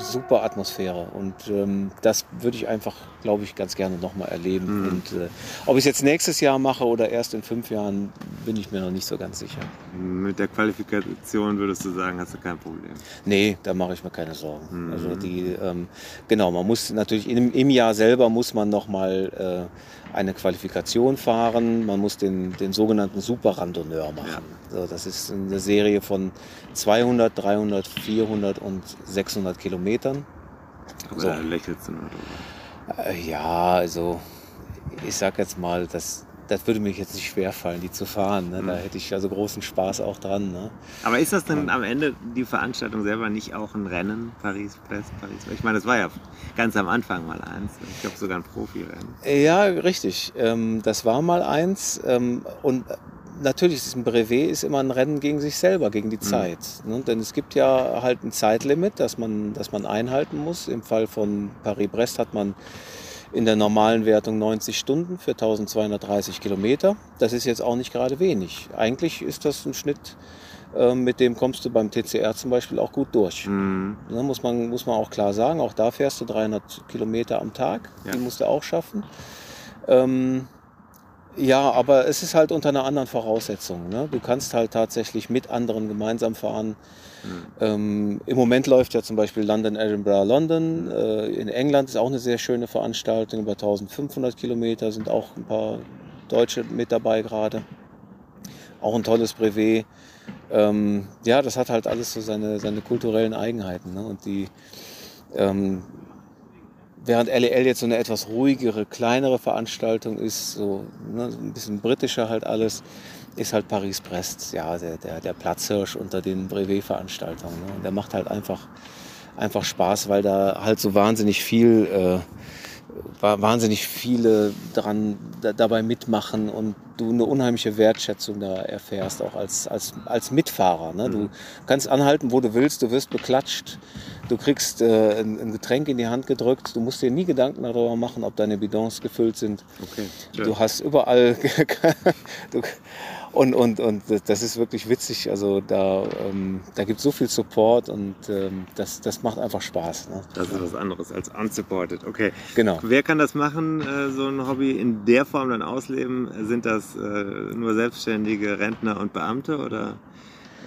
Speaker 5: super Atmosphäre und ähm, das würde ich einfach, glaube ich, ganz gerne nochmal erleben.
Speaker 2: Mhm.
Speaker 5: Und äh, ob ich es jetzt nächstes Jahr mache oder erst in fünf Jahren, bin ich mir noch nicht so ganz sicher.
Speaker 2: Mit der Qualifikation würdest du sagen, hast du kein Problem.
Speaker 5: Nee, da mache ich mir keine Sorgen.
Speaker 2: Mhm.
Speaker 5: Also die, ähm, genau, man muss natürlich im, im Jahr selber muss man nochmal äh, eine Qualifikation fahren. Man muss den, den sogenannten Super Randonneur machen. So, das ist eine Serie von 200, 300, 400 und 600 Kilometern.
Speaker 2: Aber
Speaker 5: So.
Speaker 2: lächelst du nur drüber.
Speaker 5: Äh, ja, also ich sag jetzt mal, das, das würde mir jetzt nicht schwerfallen, die zu fahren. Ne? Da
Speaker 2: Mhm.
Speaker 5: hätte ich also großen Spaß auch dran. Ne?
Speaker 2: Aber ist das denn am Ende die Veranstaltung selber nicht auch ein Rennen? Paris, Brest, Paris? Ich meine, das war ja ganz am Anfang mal eins. Ich glaube sogar ein Profirennen.
Speaker 5: Ja, richtig. Ähm, das war mal eins. Ähm, und natürlich ist ein Brevet ist immer ein Rennen gegen sich selber, gegen die Zeit. Ne? Denn es gibt ja halt ein Zeitlimit, das man, das man einhalten muss. Im Fall von Paris-Brest hat man in der normalen Wertung 90 Stunden für 1230 Kilometer. Das ist jetzt auch nicht gerade wenig. Eigentlich ist das ein Schnitt, ähm, mit dem kommst du beim TCR zum Beispiel auch gut durch.
Speaker 2: Hm.
Speaker 5: Ne, muss, man, muss man auch klar sagen. Auch da fährst du 300 Kilometer am Tag.
Speaker 2: Ja.
Speaker 5: Die musst du auch schaffen. Ähm, ja, aber es ist halt unter einer anderen Voraussetzung. Ne? Du kannst halt tatsächlich mit anderen gemeinsam fahren. Ähm, Im Moment läuft ja zum Beispiel London, Edinburgh, London. Äh, in England ist auch eine sehr schöne Veranstaltung. Über 1500 Kilometer sind auch ein paar Deutsche mit dabei gerade. Auch ein tolles Brevet. Ähm, ja, das hat halt alles so seine, seine kulturellen Eigenheiten. Ne? Und die, ähm, während LEL jetzt so eine etwas ruhigere, kleinere Veranstaltung ist, so ne, so ein bisschen britischer halt alles, ist halt Paris-Brest, ja, der, der, der Platzhirsch unter den Brevet-Veranstaltungen. Ne? Und der macht halt einfach, einfach Spaß, weil da halt so wahnsinnig viel, äh, wa- wahnsinnig viele dran da, dabei mitmachen und du eine unheimliche Wertschätzung da erfährst, auch als, als, als Mitfahrer. Ne? Du kannst anhalten, wo du willst, du wirst beklatscht, du kriegst äh, ein, ein Getränk in die Hand gedrückt, du musst dir nie Gedanken darüber machen, ob deine Bidons gefüllt sind.
Speaker 2: Okay.
Speaker 5: Du hast überall du, und, und, und das ist wirklich witzig. Also da, ähm, da gibt es so viel Support und ähm, das, das macht einfach Spaß. Ne?
Speaker 2: Das ist was anderes als unsupported. Okay.
Speaker 5: Genau.
Speaker 2: Wer kann das machen, äh, so ein Hobby in der Form dann ausleben? Sind das äh, nur selbstständige Rentner und Beamte oder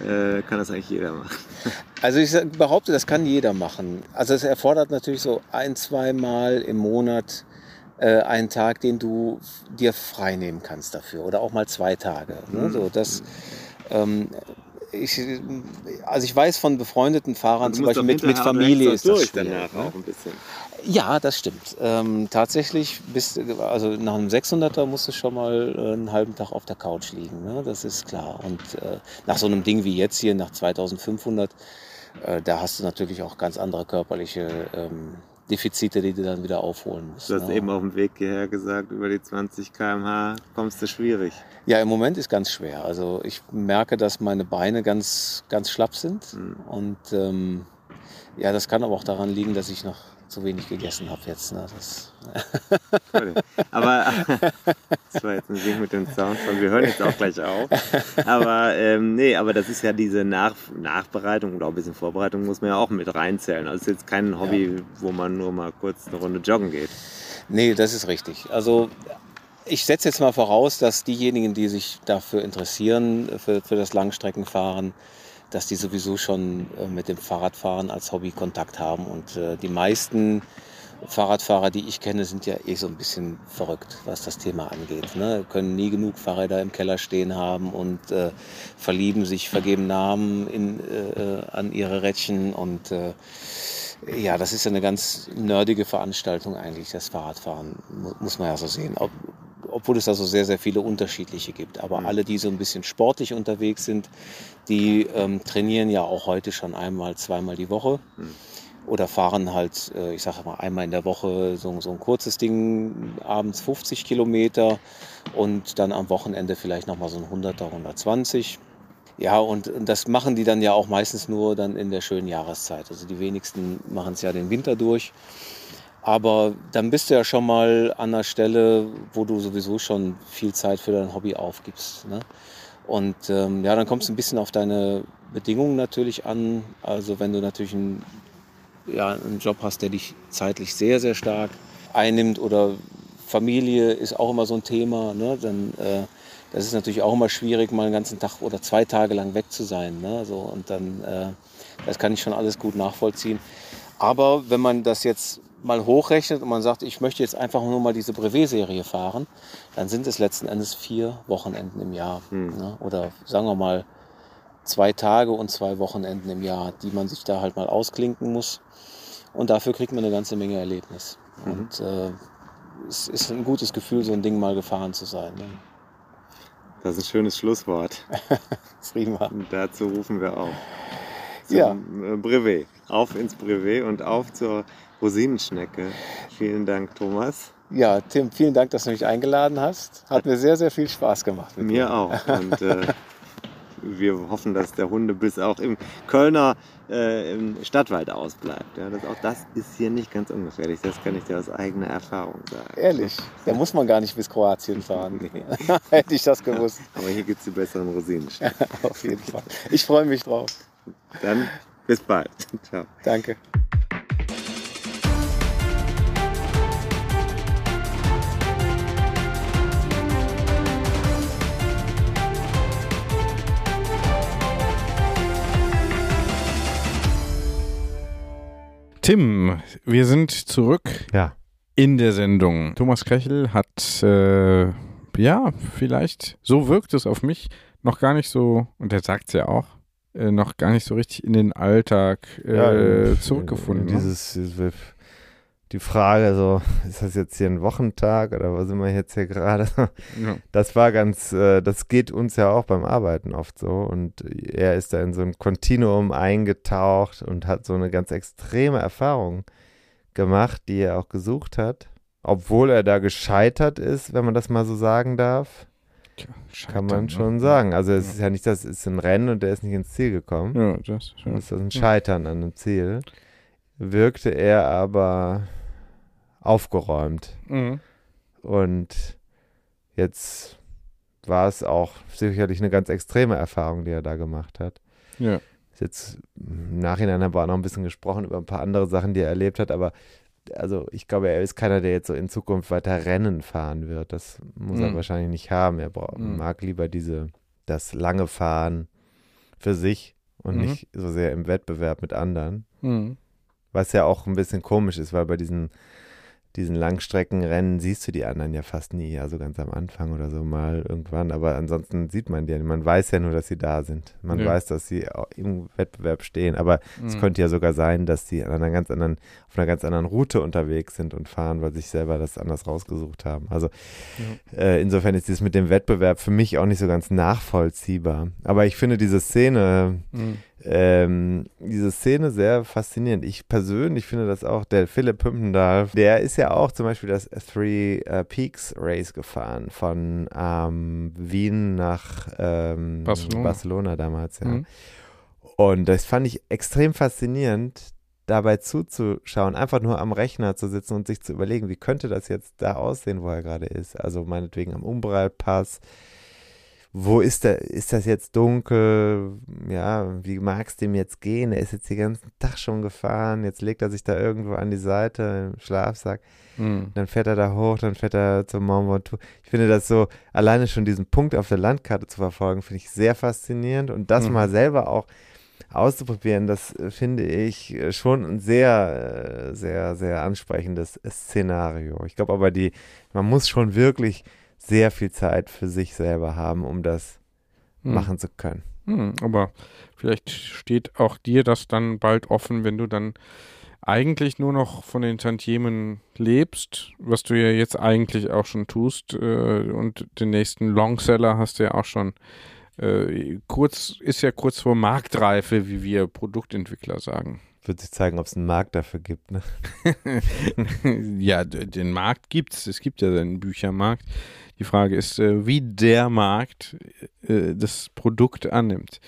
Speaker 2: äh, kann das eigentlich jeder machen?
Speaker 5: Also ich behaupte, das kann jeder machen. Also es erfordert natürlich so ein, zwei Mal im Monat äh, einen Tag, den du dir frei nehmen kannst dafür oder auch mal zwei Tage. Ne?
Speaker 2: Mhm.
Speaker 5: So, das, ähm, ich, also ich weiß von befreundeten Fahrern, zum Beispiel mit, mit Familie ist das schwierig. ne?
Speaker 2: auch ein bisschen.
Speaker 5: Ja, das stimmt. Ähm, tatsächlich, bist, du- also nach einem 600er musst du schon mal äh, einen halben Tag auf der Couch liegen. Ne? Das ist klar. Und äh, nach so einem Ding wie jetzt hier, nach 2500, äh, da hast du natürlich auch ganz andere körperliche ähm, Defizite, die du dann wieder aufholen musst.
Speaker 2: Du hast
Speaker 5: ne?
Speaker 2: eben auf dem Weg hierher gesagt, über die 20 km/h kommst du schwierig.
Speaker 5: Ja, im Moment ist ganz schwer. Also ich merke, dass meine Beine ganz, ganz schlapp sind.
Speaker 2: Mhm.
Speaker 5: Und ähm, ja, das kann aber auch daran liegen, dass ich noch zu wenig gegessen habe jetzt. Ne? Das,
Speaker 2: Aber das war jetzt ein Ding mit dem Sound von, wir hören jetzt auch gleich auf. Aber ähm, nee, aber das ist ja diese Nach Nachbereitung oder auch ein bisschen Vorbereitung muss man ja auch mit reinzählen. Also es ist jetzt kein Hobby, wo man nur mal kurz eine Runde joggen geht.
Speaker 5: Nee, das ist richtig. Also ich setze jetzt mal voraus, dass diejenigen, die sich dafür interessieren, für, für das Langstreckenfahren, dass die sowieso schon äh, mit dem Fahrradfahren als Hobby Kontakt haben. Und äh, die meisten Fahrradfahrer, die ich kenne, sind ja eh so ein bisschen verrückt, was das Thema angeht. Ne? Können nie genug Fahrräder im Keller stehen haben und äh, verlieben sich, vergeben Namen in, äh, an ihre Rädchen und äh, ja, das ist ja eine ganz nerdige Veranstaltung eigentlich, das Fahrradfahren, mu- muss man ja so sehen. Ob, obwohl es da so sehr, sehr viele unterschiedliche gibt. Aber alle, die so ein bisschen sportlich unterwegs sind, die ähm, trainieren ja auch heute schon einmal, zweimal die Woche. Oder fahren halt, äh, ich sage mal, einmal in der Woche so, so ein kurzes Ding, abends 50 Kilometer und dann am Wochenende vielleicht nochmal so ein 100er, 120. Ja, und und das machen die dann ja auch meistens nur dann in der schönen Jahreszeit. Also die wenigsten machen es ja den Winter durch. Aber dann bist du ja schon mal an einer Stelle, wo du sowieso schon viel Zeit für dein Hobby aufgibst. Ne? Und ähm, ja, dann kommt es ein bisschen auf deine Bedingungen natürlich an. Also wenn du natürlich einen, ja, einen Job hast, der dich zeitlich sehr, sehr stark einnimmt oder Familie ist auch immer so ein Thema, ne? dann äh, das ist natürlich auch immer schwierig, mal einen ganzen Tag oder zwei Tage lang weg zu sein. Ne? So, und dann, äh, das kann ich schon alles gut nachvollziehen. Aber wenn man das jetzt mal hochrechnet und man sagt, ich möchte jetzt einfach nur mal diese Brevet-Serie fahren, dann sind es letzten Endes vier Wochenenden im Jahr. Ne? Oder sagen wir mal zwei Tage und zwei Wochenenden im Jahr, die man sich da halt mal ausklinken muss. Und dafür kriegt man eine ganze Menge Erlebnis. Und äh, es ist ein gutes Gefühl, so ein Ding mal gefahren zu sein. Ne?
Speaker 2: Das ist ein schönes Schlusswort.
Speaker 5: Prima.
Speaker 2: Dazu rufen wir auf. Zum
Speaker 5: Ja.
Speaker 2: äh, Brevet. Auf ins Brevet und auf zur Rosinenschnecke. Vielen Dank, Thomas.
Speaker 5: Ja, Tim, vielen Dank, dass du mich eingeladen hast. Hat mir sehr, sehr viel Spaß gemacht. Mit dir.
Speaker 2: Mir auch. Und äh, wir hoffen, dass der Hundebiss auch im Kölner äh, im Stadtwald ausbleibt. Ja, das, auch das ist hier nicht ganz ungefährlich. Das kann ich dir aus eigener Erfahrung sagen.
Speaker 5: Ehrlich, da muss man gar nicht bis Kroatien fahren. Hätte ich das gewusst.
Speaker 2: Aber hier gibt es die besseren Rosinenschnecken.
Speaker 5: Auf jeden Fall. Ich freue mich drauf.
Speaker 2: Dann bis bald. Ciao.
Speaker 5: Danke.
Speaker 3: Tim, wir sind zurück
Speaker 2: Ja.
Speaker 3: in der Sendung. Thomas Krechel hat, äh, ja, vielleicht, so wirkt es auf mich, noch gar nicht so, und er sagt es ja auch, äh, noch gar nicht so richtig in den Alltag äh, zurückgefunden. ne?
Speaker 2: Dieses, diese, die Frage, so, ist das jetzt hier ein Wochentag oder wo sind wir jetzt hier gerade?
Speaker 3: Ja.
Speaker 2: Das war ganz, äh, das geht uns ja auch beim Arbeiten oft so. Und er ist da in so ein Kontinuum eingetaucht und hat so eine ganz extreme Erfahrung gemacht, die er auch gesucht hat. Obwohl er da gescheitert ist, wenn man das mal so sagen darf, kann man
Speaker 3: Scheitern,
Speaker 2: schon
Speaker 3: ne?
Speaker 2: sagen. Also es ist ja nicht, das ist ein Rennen und der ist nicht ins Ziel gekommen.
Speaker 3: Ja, das schon.
Speaker 2: Das ist ein Scheitern an einem Ziel. Wirkte er aber aufgeräumt.
Speaker 3: Mhm.
Speaker 2: Und jetzt war es auch sicherlich eine ganz extreme Erfahrung, die er da gemacht hat.
Speaker 3: Ja.
Speaker 2: Jetzt im Nachhinein haben wir auch noch ein bisschen gesprochen über ein paar andere Sachen, die er erlebt hat, aber also ich glaube, er ist keiner, der jetzt so in Zukunft weiter Rennen fahren wird. Das muss er
Speaker 3: Mhm.
Speaker 2: wahrscheinlich nicht haben. Er braucht,
Speaker 3: Mhm.
Speaker 2: mag lieber diese, das lange Fahren für sich und
Speaker 3: Mhm.
Speaker 2: nicht so sehr im Wettbewerb mit anderen.
Speaker 3: Mhm.
Speaker 2: Was ja auch ein bisschen komisch ist, weil bei diesen diesen Langstreckenrennen siehst du die anderen ja fast nie, also ganz am Anfang oder so mal irgendwann, aber ansonsten sieht man die ja, nicht. man weiß ja nur, dass sie da sind. Man
Speaker 3: Ja.
Speaker 2: weiß, dass sie im Wettbewerb stehen, aber es
Speaker 3: Mhm.
Speaker 2: könnte ja sogar sein, dass sie an einer ganz anderen, auf einer ganz anderen Route unterwegs sind und fahren, weil sie sich selber das anders rausgesucht haben. Also äh, insofern ist dieses mit dem Wettbewerb für mich auch nicht so ganz nachvollziehbar. Aber ich finde diese Szene,
Speaker 3: Mhm.
Speaker 2: Ähm, diese Szene sehr faszinierend. Ich persönlich finde das auch, der Philipp Hümpendahl, der ist ja auch zum Beispiel das Three äh, Peaks Race gefahren von ähm, Wien nach ähm,
Speaker 3: Barcelona.
Speaker 2: Barcelona damals, ja.
Speaker 3: Mhm.
Speaker 2: Und das fand ich extrem faszinierend, dabei zuzuschauen, einfach nur am Rechner zu sitzen und sich zu überlegen, wie könnte das jetzt da aussehen, wo er gerade ist. Also meinetwegen am Umbralpass. Wo ist der, ist das jetzt dunkel? Ja, wie mag es dem jetzt gehen? Er ist jetzt den ganzen Tag schon gefahren, jetzt legt er sich da irgendwo an die Seite im Schlafsack,
Speaker 3: Mhm.
Speaker 2: dann fährt er da hoch, dann fährt er zum Mont Ventoux. Ich finde das so, alleine schon diesen Punkt auf der Landkarte zu verfolgen, finde ich sehr faszinierend und das
Speaker 3: Mhm.
Speaker 2: mal selber auch auszuprobieren, das äh, finde ich äh, schon ein sehr, äh, sehr, sehr ansprechendes Szenario. Ich glaube aber, die, man muss schon wirklich sehr viel Zeit für sich selber haben, um das
Speaker 3: Mhm.
Speaker 2: machen zu können.
Speaker 3: Hm, aber vielleicht steht auch dir das dann bald offen, wenn du dann eigentlich nur noch von den Tantiemen lebst, was du ja jetzt eigentlich auch schon tust äh, und den nächsten Longseller hast du ja auch schon äh, kurz, ist ja kurz vor Marktreife, wie wir Produktentwickler sagen.
Speaker 2: Wird sich zeigen, ob es einen Markt dafür gibt. Ne?
Speaker 3: ja, den Markt gibt's. Es gibt ja einen Büchermarkt. Die Frage ist, äh, wie der Markt äh, das Produkt annimmt.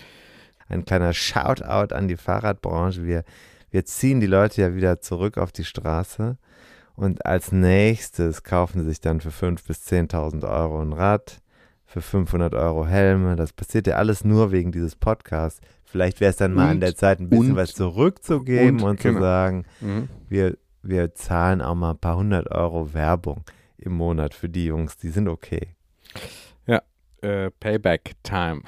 Speaker 2: Ein kleiner Shoutout an die Fahrradbranche. Wir, wir ziehen die Leute ja wieder zurück auf die Straße und als nächstes kaufen sie sich dann für 5.000 bis 10.000 Euro ein Rad, für 500 Euro Helme. Das passiert ja alles nur wegen dieses Podcasts. Vielleicht wäre es dann mal an
Speaker 3: Und-
Speaker 2: der Zeit, ein bisschen
Speaker 3: und-
Speaker 2: was zurückzugeben und,
Speaker 3: und-
Speaker 2: zu
Speaker 3: genau.
Speaker 2: sagen,
Speaker 3: Mhm.
Speaker 2: wir, wir zahlen auch mal ein paar hundert Euro Werbung im Monat für die Jungs. Die sind okay.
Speaker 3: Äh, Payback Time.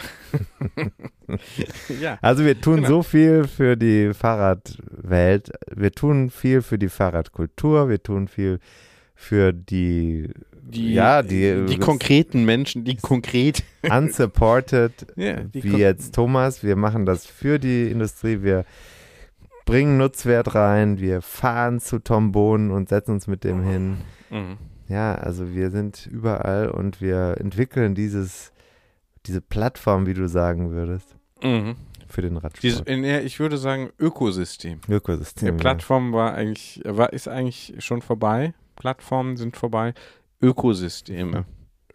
Speaker 3: ja.
Speaker 2: Also wir tun
Speaker 3: Genau.
Speaker 2: so viel für die Fahrradwelt, wir tun viel für die Fahrradkultur, wir tun viel für die,
Speaker 3: Die,
Speaker 2: ja, die,
Speaker 3: die konkreten Menschen, die konkret.
Speaker 2: unsupported,
Speaker 3: Ja, die
Speaker 2: wie
Speaker 3: kon-
Speaker 2: jetzt Thomas, wir machen das für die Industrie, wir bringen Nutzwert rein, wir fahren zu Tom Bohnen und setzen uns mit dem hin.
Speaker 3: Mhm.
Speaker 2: Ja, also wir sind überall und wir entwickeln dieses, diese Plattform, wie du sagen würdest,
Speaker 3: Mhm.
Speaker 2: für den Radsport.
Speaker 3: in der, ich würde sagen, Ökosystem.
Speaker 2: Ökosystem.
Speaker 3: Die
Speaker 2: ja.
Speaker 3: Plattform war eigentlich, war, ist eigentlich schon vorbei. Plattformen sind vorbei. Ökosysteme.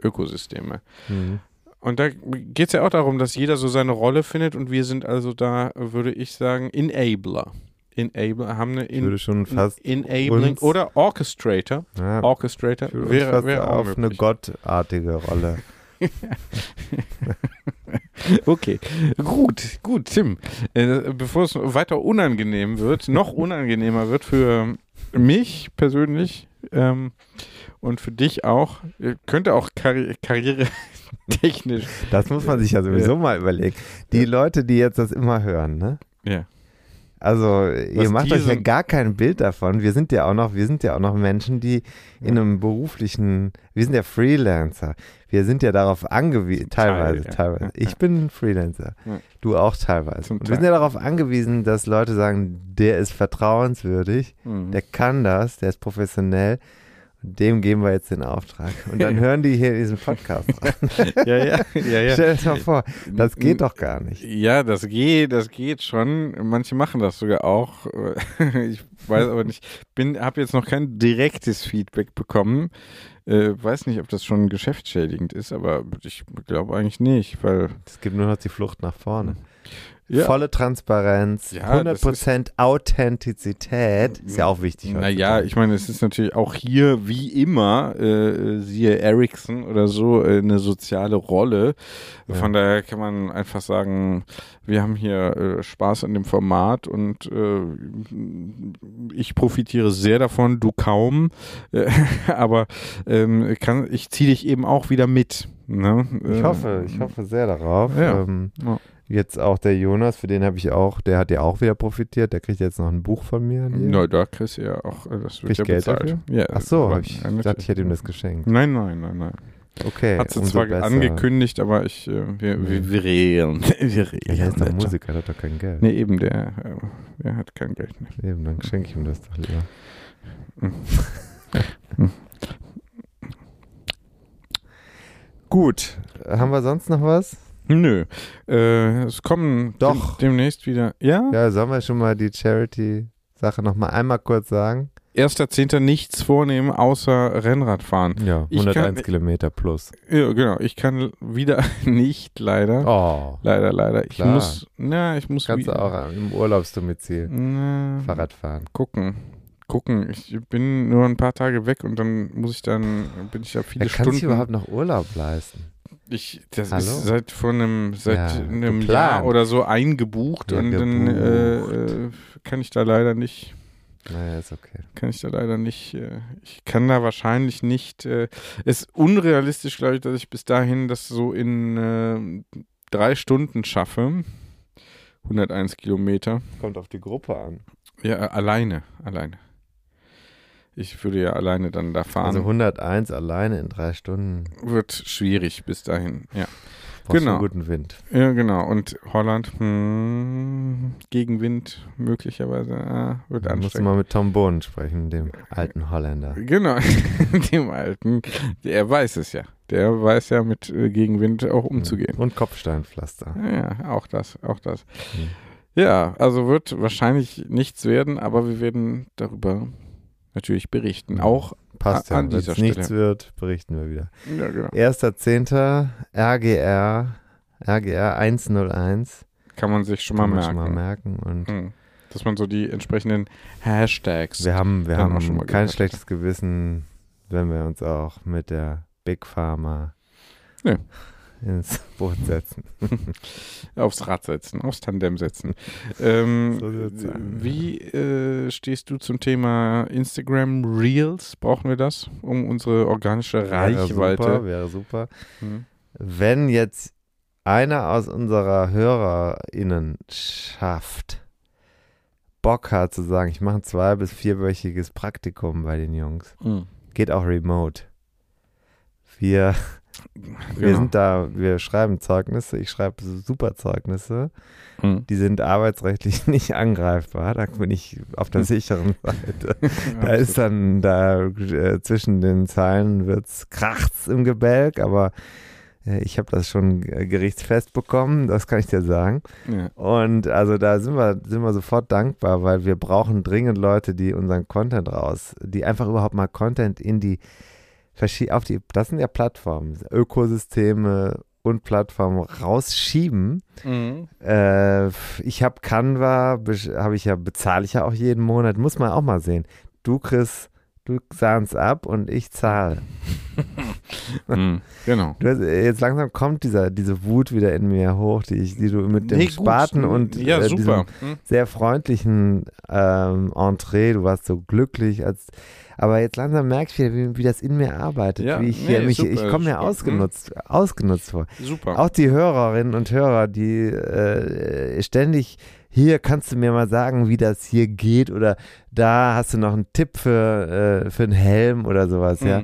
Speaker 3: Ökosysteme.
Speaker 2: Mhm.
Speaker 3: Und da geht es ja auch darum, dass jeder so seine Rolle findet und wir sind also da, würde ich sagen, Enabler. Enabler haben eine in,
Speaker 2: schon fast
Speaker 3: Enabling oder Orchestrator.
Speaker 2: ja,
Speaker 3: Orchestrator wäre,
Speaker 2: fast
Speaker 3: wäre
Speaker 2: auf eine gottartige Rolle.
Speaker 3: Okay, gut, gut, Tim. Äh, bevor es weiter unangenehm wird, noch unangenehmer wird für mich persönlich ähm, und für dich auch, äh, könnte auch karri karrieretechnisch.
Speaker 2: Das muss man sich ja sowieso mal überlegen. Die Leute, die jetzt das immer hören, ne?
Speaker 3: Ja.
Speaker 2: Also ihr
Speaker 3: Was
Speaker 2: macht euch ja gar kein Bild davon. Wir sind ja auch noch, wir sind ja auch noch Menschen, die in einem beruflichen, wir sind ja Freelancer. Wir sind ja darauf angewiesen,
Speaker 3: Teil,
Speaker 2: teilweise,
Speaker 3: ja.
Speaker 2: teilweise.
Speaker 3: Ja,
Speaker 2: ich
Speaker 3: ja.
Speaker 2: bin ein Freelancer. Du auch teilweise. Wir sind ja darauf angewiesen, dass Leute sagen, der ist vertrauenswürdig,
Speaker 3: Mhm.
Speaker 2: der kann das, der ist professionell. Dem geben wir jetzt den Auftrag. Und dann hören die hier diesen Podcast rein.
Speaker 3: ja, ja, ja, ja.
Speaker 2: Stell dir doch vor, das geht doch gar nicht.
Speaker 3: Ja, das geht, das geht schon. Manche machen das sogar auch. Ich weiß aber nicht. Bin, habe jetzt noch kein direktes Feedback bekommen. Äh, weiß nicht, ob das schon geschäftsschädigend ist, aber ich glaube eigentlich nicht, weil
Speaker 2: Es gibt nur noch die Flucht nach vorne.
Speaker 3: Ja.
Speaker 2: Volle Transparenz,
Speaker 3: Ja, das
Speaker 2: 100% Authentizität. Ist ja auch wichtig.
Speaker 3: Naja, ich meine, es ist natürlich auch hier wie immer, äh, siehe Ericsson oder so, äh, eine soziale Rolle.
Speaker 2: Ja.
Speaker 3: Von daher kann man einfach sagen, wir haben hier äh, Spaß an dem Format und äh, ich profitiere sehr davon, du kaum. Äh, aber ähm, kann, ich ziehe dich eben auch wieder mit. Ne?
Speaker 2: Ich
Speaker 3: Äh,
Speaker 2: hoffe, ich hoffe sehr darauf.
Speaker 3: Ja.
Speaker 2: Ähm,
Speaker 3: Ja.
Speaker 2: Jetzt auch der Jonas, für den habe ich auch, der hat ja auch wieder profitiert. Der kriegt jetzt noch ein Buch von mir. hier.
Speaker 3: Na, da kriegst du ja auch, äh, das wird ja
Speaker 2: ich Geld
Speaker 3: bezahlt.
Speaker 2: dafür?
Speaker 3: Ja,
Speaker 2: Ach so, ich dachte, ich hätte ihm das geschenkt.
Speaker 3: Nein, nein, nein, nein.
Speaker 2: Okay,
Speaker 3: Hat sie zwar
Speaker 2: besser.
Speaker 3: angekündigt, aber ich, äh, wir, wir, wir reden. Wir reden.
Speaker 2: Ja, der ist doch. Musiker, der hat doch kein Geld.
Speaker 3: Nee, eben, der, äh, der hat kein Geld mehr.
Speaker 2: Eben, dann schenke ich ihm das doch lieber. Gut, haben wir sonst noch was?
Speaker 3: Nö. Äh, es kommen
Speaker 2: Doch.
Speaker 3: dem, demnächst wieder. Ja?
Speaker 2: Ja, sollen wir schon mal die Charity-Sache noch mal einmal kurz sagen?
Speaker 3: Erster Zehnter nichts vornehmen, außer Rennradfahren.
Speaker 2: Ja,
Speaker 3: Ich
Speaker 2: 101
Speaker 3: kann-
Speaker 2: Kilometer plus.
Speaker 3: Ja, genau. Ich kann wieder nicht, leider.
Speaker 2: Oh,
Speaker 3: Leider, leider. Ich
Speaker 2: Klar.
Speaker 3: muss, na, ich muss
Speaker 2: kannst du auch im Urlaubsdomizil
Speaker 3: na,
Speaker 2: Fahrrad fahren.
Speaker 3: gucken. Gucken. Ich bin nur ein paar Tage weg und dann muss ich dann, bin ich ja viele
Speaker 2: Wer kann sich
Speaker 3: Stunden.
Speaker 2: überhaupt noch Urlaub leisten?
Speaker 3: Ich, das
Speaker 2: Hallo?
Speaker 3: ist seit vor einem, seit
Speaker 2: Ja,
Speaker 3: einem
Speaker 2: geplant.
Speaker 3: Jahr oder so eingebucht
Speaker 2: Ja,
Speaker 3: und dann
Speaker 2: gebucht.
Speaker 3: äh, äh, kann ich da leider nicht,
Speaker 2: Naja, ist okay.
Speaker 3: kann ich da leider nicht, äh, ich kann da wahrscheinlich nicht, äh, es ist unrealistisch, glaube ich, dass ich bis dahin das so in äh, drei Stunden schaffe. 101 Kilometer.
Speaker 2: Kommt auf die Gruppe an.
Speaker 3: Ja, äh, alleine, alleine. Ich würde ja alleine dann da fahren.
Speaker 2: Also 101 alleine in drei Stunden.
Speaker 3: Wird schwierig bis dahin, ja.
Speaker 2: Brauchst
Speaker 3: Genau.
Speaker 2: guten Wind.
Speaker 3: Ja, genau. Und Holland, hm, Gegenwind möglicherweise, ah, wird
Speaker 2: Da musst du
Speaker 3: anstrengend.
Speaker 2: mal mit Tom Bohnen sprechen, dem alten Holländer.
Speaker 3: Genau, dem Alten. Der weiß es ja. Der weiß ja mit äh, Gegenwind auch umzugehen.
Speaker 2: Und Kopfsteinpflaster.
Speaker 3: Ja, auch das, auch das.
Speaker 2: Hm.
Speaker 3: Ja, also wird wahrscheinlich nichts werden, aber wir werden darüber natürlich berichten. Auch,
Speaker 2: Passt ja.
Speaker 3: an
Speaker 2: Wenn
Speaker 3: dieser
Speaker 2: es nichts
Speaker 3: Stelle.
Speaker 2: wird, berichten wir wieder.
Speaker 3: ja, genau.
Speaker 2: 1.10. RGR, RGR 101.
Speaker 3: Kann man sich schon mal merken.
Speaker 2: schon mal merken. Und
Speaker 3: Hm. Dass man so die entsprechenden Hashtags.
Speaker 2: wir haben, wir
Speaker 3: Haben wir
Speaker 2: haben
Speaker 3: schon mal
Speaker 2: kein
Speaker 3: gehört.
Speaker 2: schlechtes Gewissen, wenn wir uns auch mit der Big Pharma
Speaker 3: Nee.
Speaker 2: Ins Boot setzen.
Speaker 3: Aufs Rad setzen, aufs Tandem setzen. Ähm,
Speaker 2: So
Speaker 3: wie äh, stehst du zum Thema Instagram Reels? Brauchen wir das, um unsere organische
Speaker 2: Wäre
Speaker 3: Reichweite?
Speaker 2: super, wäre super.
Speaker 3: Hm.
Speaker 2: Wenn jetzt einer aus unserer HörerInnen schafft, Bock hat zu sagen, ich mache ein zwei- bis vierwöchiges Praktikum bei den Jungs,
Speaker 3: Hm.
Speaker 2: geht auch remote. Wir, wir
Speaker 3: Genau.
Speaker 2: sind da, wir schreiben Zeugnisse, ich schreibe super Zeugnisse,
Speaker 3: Hm.
Speaker 2: die sind arbeitsrechtlich nicht angreifbar, da bin ich auf der sicheren Seite. Da
Speaker 3: Ja,
Speaker 2: ist dann, da äh, zwischen den Zeilen wird's kracht's im Gebälk, aber äh, ich habe das schon gerichtsfest bekommen, das kann ich dir sagen.
Speaker 3: ja.
Speaker 2: Und also da sind wir, sind wir sofort dankbar, weil wir brauchen dringend Leute, die unseren Content raus, die einfach überhaupt mal Content in die auf die, das sind ja Plattformen, Ökosysteme und Plattformen rausschieben.
Speaker 3: Mhm.
Speaker 2: Äh, ich habe Canva, habe ich ja, bezahle ich ja auch jeden Monat, muss man auch mal sehen. Du kriegst, du sahnst ab und ich zahle.
Speaker 3: Hm. Genau.
Speaker 2: Hast, äh, jetzt langsam kommt dieser, diese Wut wieder in mir hoch, die, ich, die du mit dem
Speaker 3: Nee, gut.
Speaker 2: Spaten und
Speaker 3: ja,
Speaker 2: äh, diesem
Speaker 3: Hm.
Speaker 2: sehr freundlichen ähm, Entree, du warst so glücklich, als aber jetzt langsam merke ich wieder, wie, wie das in mir arbeitet,
Speaker 3: Ja,
Speaker 2: wie ich hier
Speaker 3: nee,
Speaker 2: mich,
Speaker 3: super,
Speaker 2: ich komme mir ausgenutzt, ausgenutzt vor.
Speaker 3: Super.
Speaker 2: Auch die Hörerinnen und Hörer, die äh, ständig hier kannst du mir mal sagen, wie das hier geht oder da hast du noch einen Tipp für, äh, für einen Helm oder sowas, ja.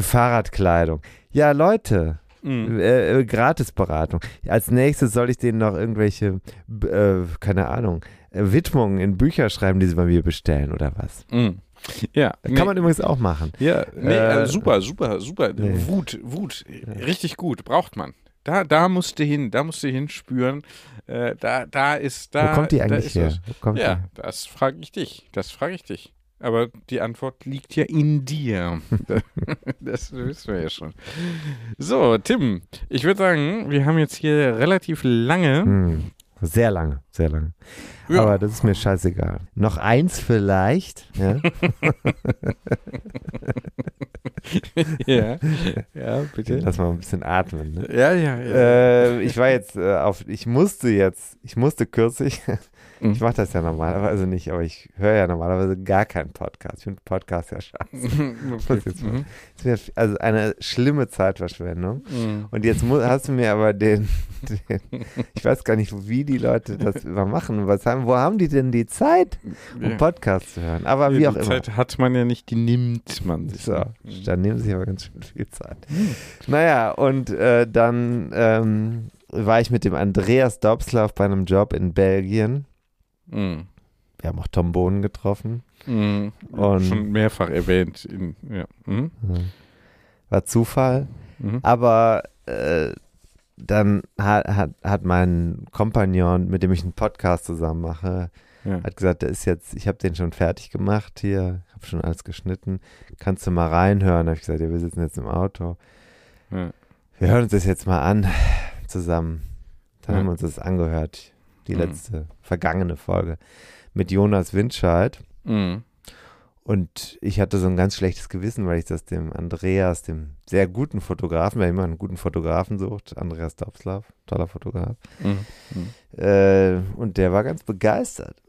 Speaker 2: Fahrradkleidung. Ja, Leute,
Speaker 3: Mhm.
Speaker 2: äh, äh, Gratisberatung. Als nächstes soll ich denen noch irgendwelche, äh, keine Ahnung, äh, Widmungen in Bücher schreiben, die sie bei mir bestellen oder was.
Speaker 3: Mhm. Ja, nee.
Speaker 2: Kann man übrigens auch machen.
Speaker 3: Ja, nee,
Speaker 2: Äh,
Speaker 3: äh, super, super, super.
Speaker 2: nee.
Speaker 3: Wut, Wut, richtig gut, braucht man. Da, da musst du hin, da musst du hinspüren. Äh, da, da ist, da.
Speaker 2: Wo kommt die
Speaker 3: da
Speaker 2: eigentlich
Speaker 3: ist
Speaker 2: her?
Speaker 3: Ja, das frage ich dich. Das frage ich dich. Aber die Antwort liegt ja in dir. das wissen wir ja schon. So, Tim, ich würde sagen, wir haben jetzt hier relativ lange.
Speaker 2: Hm. Sehr lange, sehr lange.
Speaker 3: Ja.
Speaker 2: Aber das ist mir scheißegal. Noch eins vielleicht. Ja?
Speaker 3: ja, ja, bitte.
Speaker 2: Lass mal ein bisschen atmen. Ne?
Speaker 3: Ja, ja, ja.
Speaker 2: Äh, ich war jetzt äh, auf, ich musste jetzt, ich musste kürzlich. Ich mache das ja normalerweise nicht, aber ich höre ja normalerweise gar keinen Podcast. Ich finde Podcast ja scheiße.
Speaker 3: okay.
Speaker 2: jetzt
Speaker 3: Mhm.
Speaker 2: Also eine schlimme Zeitverschwendung.
Speaker 3: Mhm.
Speaker 2: Und jetzt mu- hast du mir aber den, den, ich weiß gar nicht, wie die Leute das immer machen. Was haben, wo haben die denn die Zeit, um
Speaker 3: Ja.
Speaker 2: Podcasts zu hören? Aber
Speaker 3: Ja,
Speaker 2: wie auch
Speaker 3: die
Speaker 2: immer.
Speaker 3: Zeit hat man ja nicht, die nimmt man sich.
Speaker 2: So, dann nehmen sie aber ganz schön viel Zeit. Naja, und äh, dann ähm, war ich mit dem Andreas Dobslav bei einem Job in Belgien.
Speaker 3: Mhm.
Speaker 2: Wir haben auch Tom Bohnen getroffen.
Speaker 3: Mhm.
Speaker 2: Und-
Speaker 3: Schon mehrfach erwähnt. In, ja. Mhm.
Speaker 2: War Zufall.
Speaker 3: Mhm.
Speaker 2: Aber äh, dann hat, hat, hat mein Kompagnon, mit dem ich einen Podcast zusammen mache,
Speaker 3: Ja.
Speaker 2: hat gesagt, der ist jetzt, ich habe den schon fertig gemacht hier, habe schon alles geschnitten. Kannst du mal reinhören? habe ich gesagt, ja, wir sitzen jetzt im Auto.
Speaker 3: Ja.
Speaker 2: Wir hören uns das jetzt mal an zusammen. Dann
Speaker 3: Ja.
Speaker 2: haben wir uns das angehört, die
Speaker 3: Mhm.
Speaker 2: letzte vergangene Folge mit Jonas Windscheid.
Speaker 3: Mhm.
Speaker 2: Und ich hatte so ein ganz schlechtes Gewissen, weil ich das dem Andreas, dem sehr guten Fotografen, wer immer einen guten Fotografen sucht, Andreas Dobslav, toller Fotograf,
Speaker 3: Mhm.
Speaker 2: äh, und der war ganz begeistert.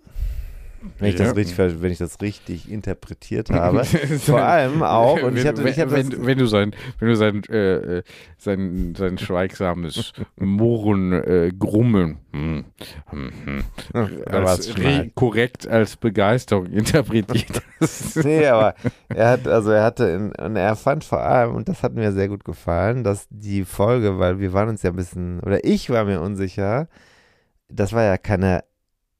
Speaker 2: Wenn ich,
Speaker 3: Ja.
Speaker 2: das richtig, wenn ich das richtig interpretiert habe. Vor allem auch, und ich
Speaker 3: wenn,
Speaker 2: hatte, ich hatte
Speaker 3: wenn, wenn, wenn du sein, wenn du sein, äh, äh, sein, sein schweigsames Murren, äh, Grummeln, hm, hm, hm,
Speaker 2: war's
Speaker 3: als korrekt als Begeisterung interpretiert hast.
Speaker 2: Nee, aber er hat, also er hatte, in, und er fand vor allem, und das hat mir sehr gut gefallen, dass die Folge, weil wir waren uns ja ein bisschen, oder ich war mir unsicher, das war ja keine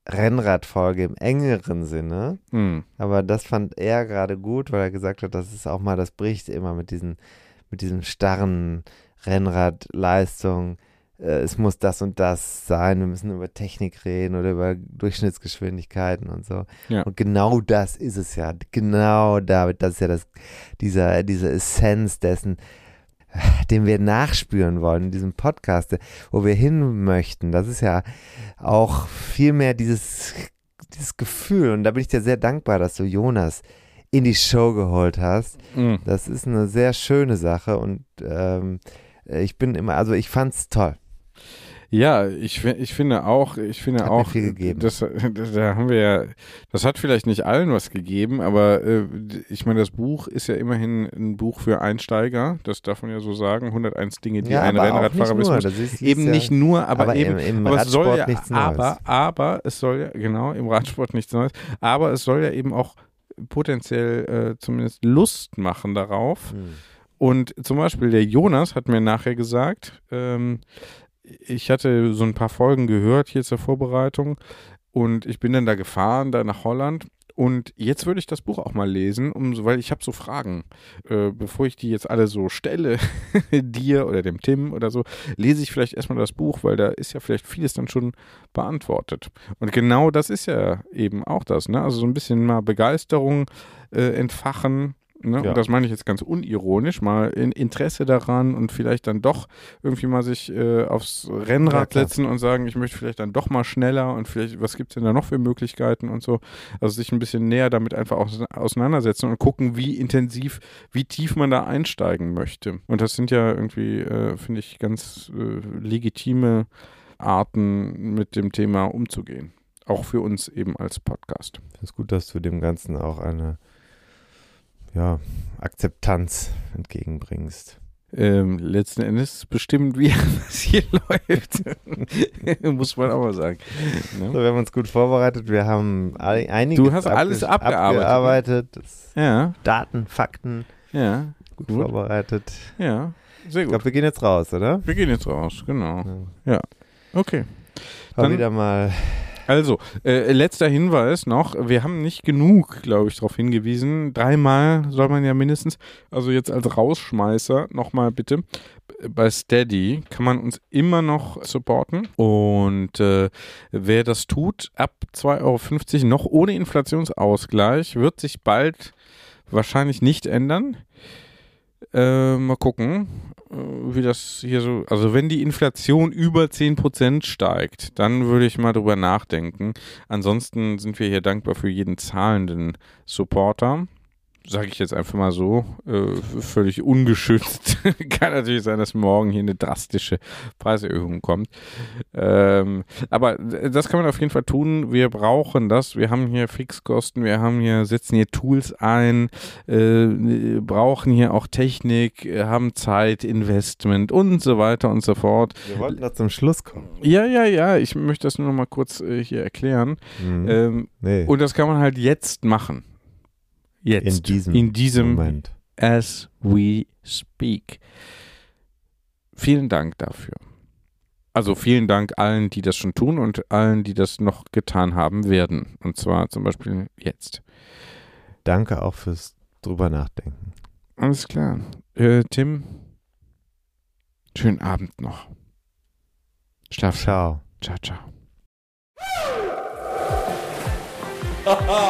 Speaker 2: Rennradfolge im engeren Sinne,
Speaker 3: Hm.
Speaker 2: aber das fand er gerade gut, weil er gesagt hat, das ist auch mal, das bricht immer mit diesen, mit diesem starren Rennradleistung. Äh, Es muss das und das sein. Wir müssen über Technik reden oder über Durchschnittsgeschwindigkeiten und so.
Speaker 3: Ja.
Speaker 2: Und genau das ist es ja. Genau David, das ist ja das, dieser, diese Essenz dessen, den wir nachspüren wollen in diesem Podcast, wo wir hin möchten. Das ist ja auch viel mehr dieses, dieses Gefühl. Und da bin ich dir sehr dankbar, dass du Jonas in die Show geholt hast.
Speaker 3: Hm.
Speaker 2: Das ist eine sehr schöne Sache und ähm, ich bin immer, also ich fand's toll.
Speaker 3: Ja, ich, ich finde auch, ich finde
Speaker 2: Hat
Speaker 3: auch,
Speaker 2: viel gegeben.
Speaker 3: Das, das, da haben wir ja, das hat vielleicht nicht allen was gegeben, aber äh, ich meine, das Buch ist ja immerhin ein Buch für Einsteiger, das darf man ja so sagen, 101 Dinge, die ein
Speaker 2: aber auch
Speaker 3: Rennradfahrer wissen muss.
Speaker 2: Ist,
Speaker 3: Eben
Speaker 2: ist
Speaker 3: nicht nur, aber,
Speaker 2: aber
Speaker 3: eben,
Speaker 2: im, im
Speaker 3: aber es soll
Speaker 2: Radsport
Speaker 3: ja,
Speaker 2: nichts Neues.
Speaker 3: aber, aber es soll ja, genau, im Radsport nichts Neues, aber es soll ja eben auch potenziell äh, zumindest Lust machen darauf,
Speaker 2: Hm.
Speaker 3: und zum Beispiel der Jonas hat mir nachher gesagt, ähm, ich hatte so ein paar Folgen gehört hier zur Vorbereitung und ich bin dann da gefahren, da nach Holland. Und jetzt würde ich das Buch auch mal lesen, um, weil ich habe so Fragen. Äh, bevor ich die jetzt alle so stelle, dir oder dem Tim oder so, lese ich vielleicht erstmal das Buch, weil da ist ja vielleicht vieles dann schon beantwortet. Und genau das ist ja eben auch das, ne? Also so ein bisschen mal Begeisterung äh, entfachen. Ne?
Speaker 2: Ja.
Speaker 3: Und das meine ich jetzt ganz unironisch, mal in Interesse daran und vielleicht dann doch irgendwie mal sich äh, aufs
Speaker 2: Ja,
Speaker 3: Rennrad
Speaker 2: klar.
Speaker 3: setzen und sagen, ich möchte vielleicht dann doch mal schneller und vielleicht, was gibt es denn da noch für Möglichkeiten und so. Also sich ein bisschen näher damit einfach aus, auseinandersetzen und gucken, wie intensiv, wie tief man da einsteigen möchte. Und das sind ja irgendwie, äh, finde ich, ganz äh, legitime Arten, mit dem Thema umzugehen. Auch für uns eben als Podcast.
Speaker 2: Es gut, dass du dem Ganzen auch eine ja, Akzeptanz entgegenbringst.
Speaker 3: Ähm, letzten Endes bestimmt, wie es hier läuft. Muss man auch mal sagen.
Speaker 2: So,
Speaker 3: Ne?
Speaker 2: wir haben uns gut vorbereitet. Wir haben einiges
Speaker 3: Du hast alles abgearbeitet, ne?
Speaker 2: abgearbeitet.
Speaker 3: Ja,
Speaker 2: Daten, Fakten
Speaker 3: ja,
Speaker 2: gut,
Speaker 3: Gut.
Speaker 2: vorbereitet.
Speaker 3: ja. Sehr
Speaker 2: Ich
Speaker 3: gut.
Speaker 2: glaube, wir gehen jetzt raus, oder?
Speaker 3: Wir gehen jetzt raus, genau.
Speaker 2: Ja.
Speaker 3: Okay.
Speaker 2: War
Speaker 3: Dann-
Speaker 2: wieder mal.
Speaker 3: Also, äh, letzter Hinweis noch. Wir haben nicht genug, glaube ich, darauf hingewiesen. Dreimal soll man ja mindestens, also jetzt als Rausschmeißer, nochmal bitte. Bei Steady kann man uns immer noch supporten. Und äh, wer das tut, ab 2,50 Euro noch ohne Inflationsausgleich, wird sich bald wahrscheinlich nicht ändern. Äh, mal gucken, wie das hier so. Also, wenn die Inflation über 10% steigt, dann würde ich mal drüber nachdenken. Ansonsten sind wir hier dankbar für jeden zahlenden Supporter. Sage ich jetzt einfach mal so, äh, völlig ungeschützt. Kann natürlich sein, dass morgen hier eine drastische Preiserhöhung kommt. Ähm, aber das kann man auf jeden Fall tun. Wir brauchen das. Wir haben hier Fixkosten, wir haben hier, setzen hier Tools ein, äh, brauchen hier auch Technik, äh, haben Zeit, Investment und so weiter und so fort.
Speaker 2: Wir wollten da zum Schluss kommen.
Speaker 3: Ja, ja, ja, ich möchte das nur noch mal kurz äh, hier erklären.
Speaker 2: Mhm.
Speaker 3: Ähm,
Speaker 2: nee,
Speaker 3: und das kann man halt jetzt machen. Jetzt.
Speaker 2: in diesem,
Speaker 3: in diesem
Speaker 2: Moment.
Speaker 3: as we speak. Vielen Dank dafür. Also vielen Dank allen, die das schon tun und allen, die das noch getan haben werden. Und zwar zum Beispiel jetzt.
Speaker 2: Danke auch fürs drüber nachdenken.
Speaker 3: Alles klar. Äh, Tim, schönen Abend noch. Schlaf.
Speaker 2: Ciao.
Speaker 3: Ciao, ciao.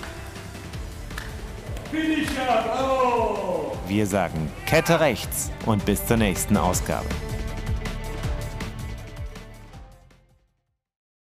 Speaker 1: Wir sagen Kette rechts und bis zur nächsten Ausgabe.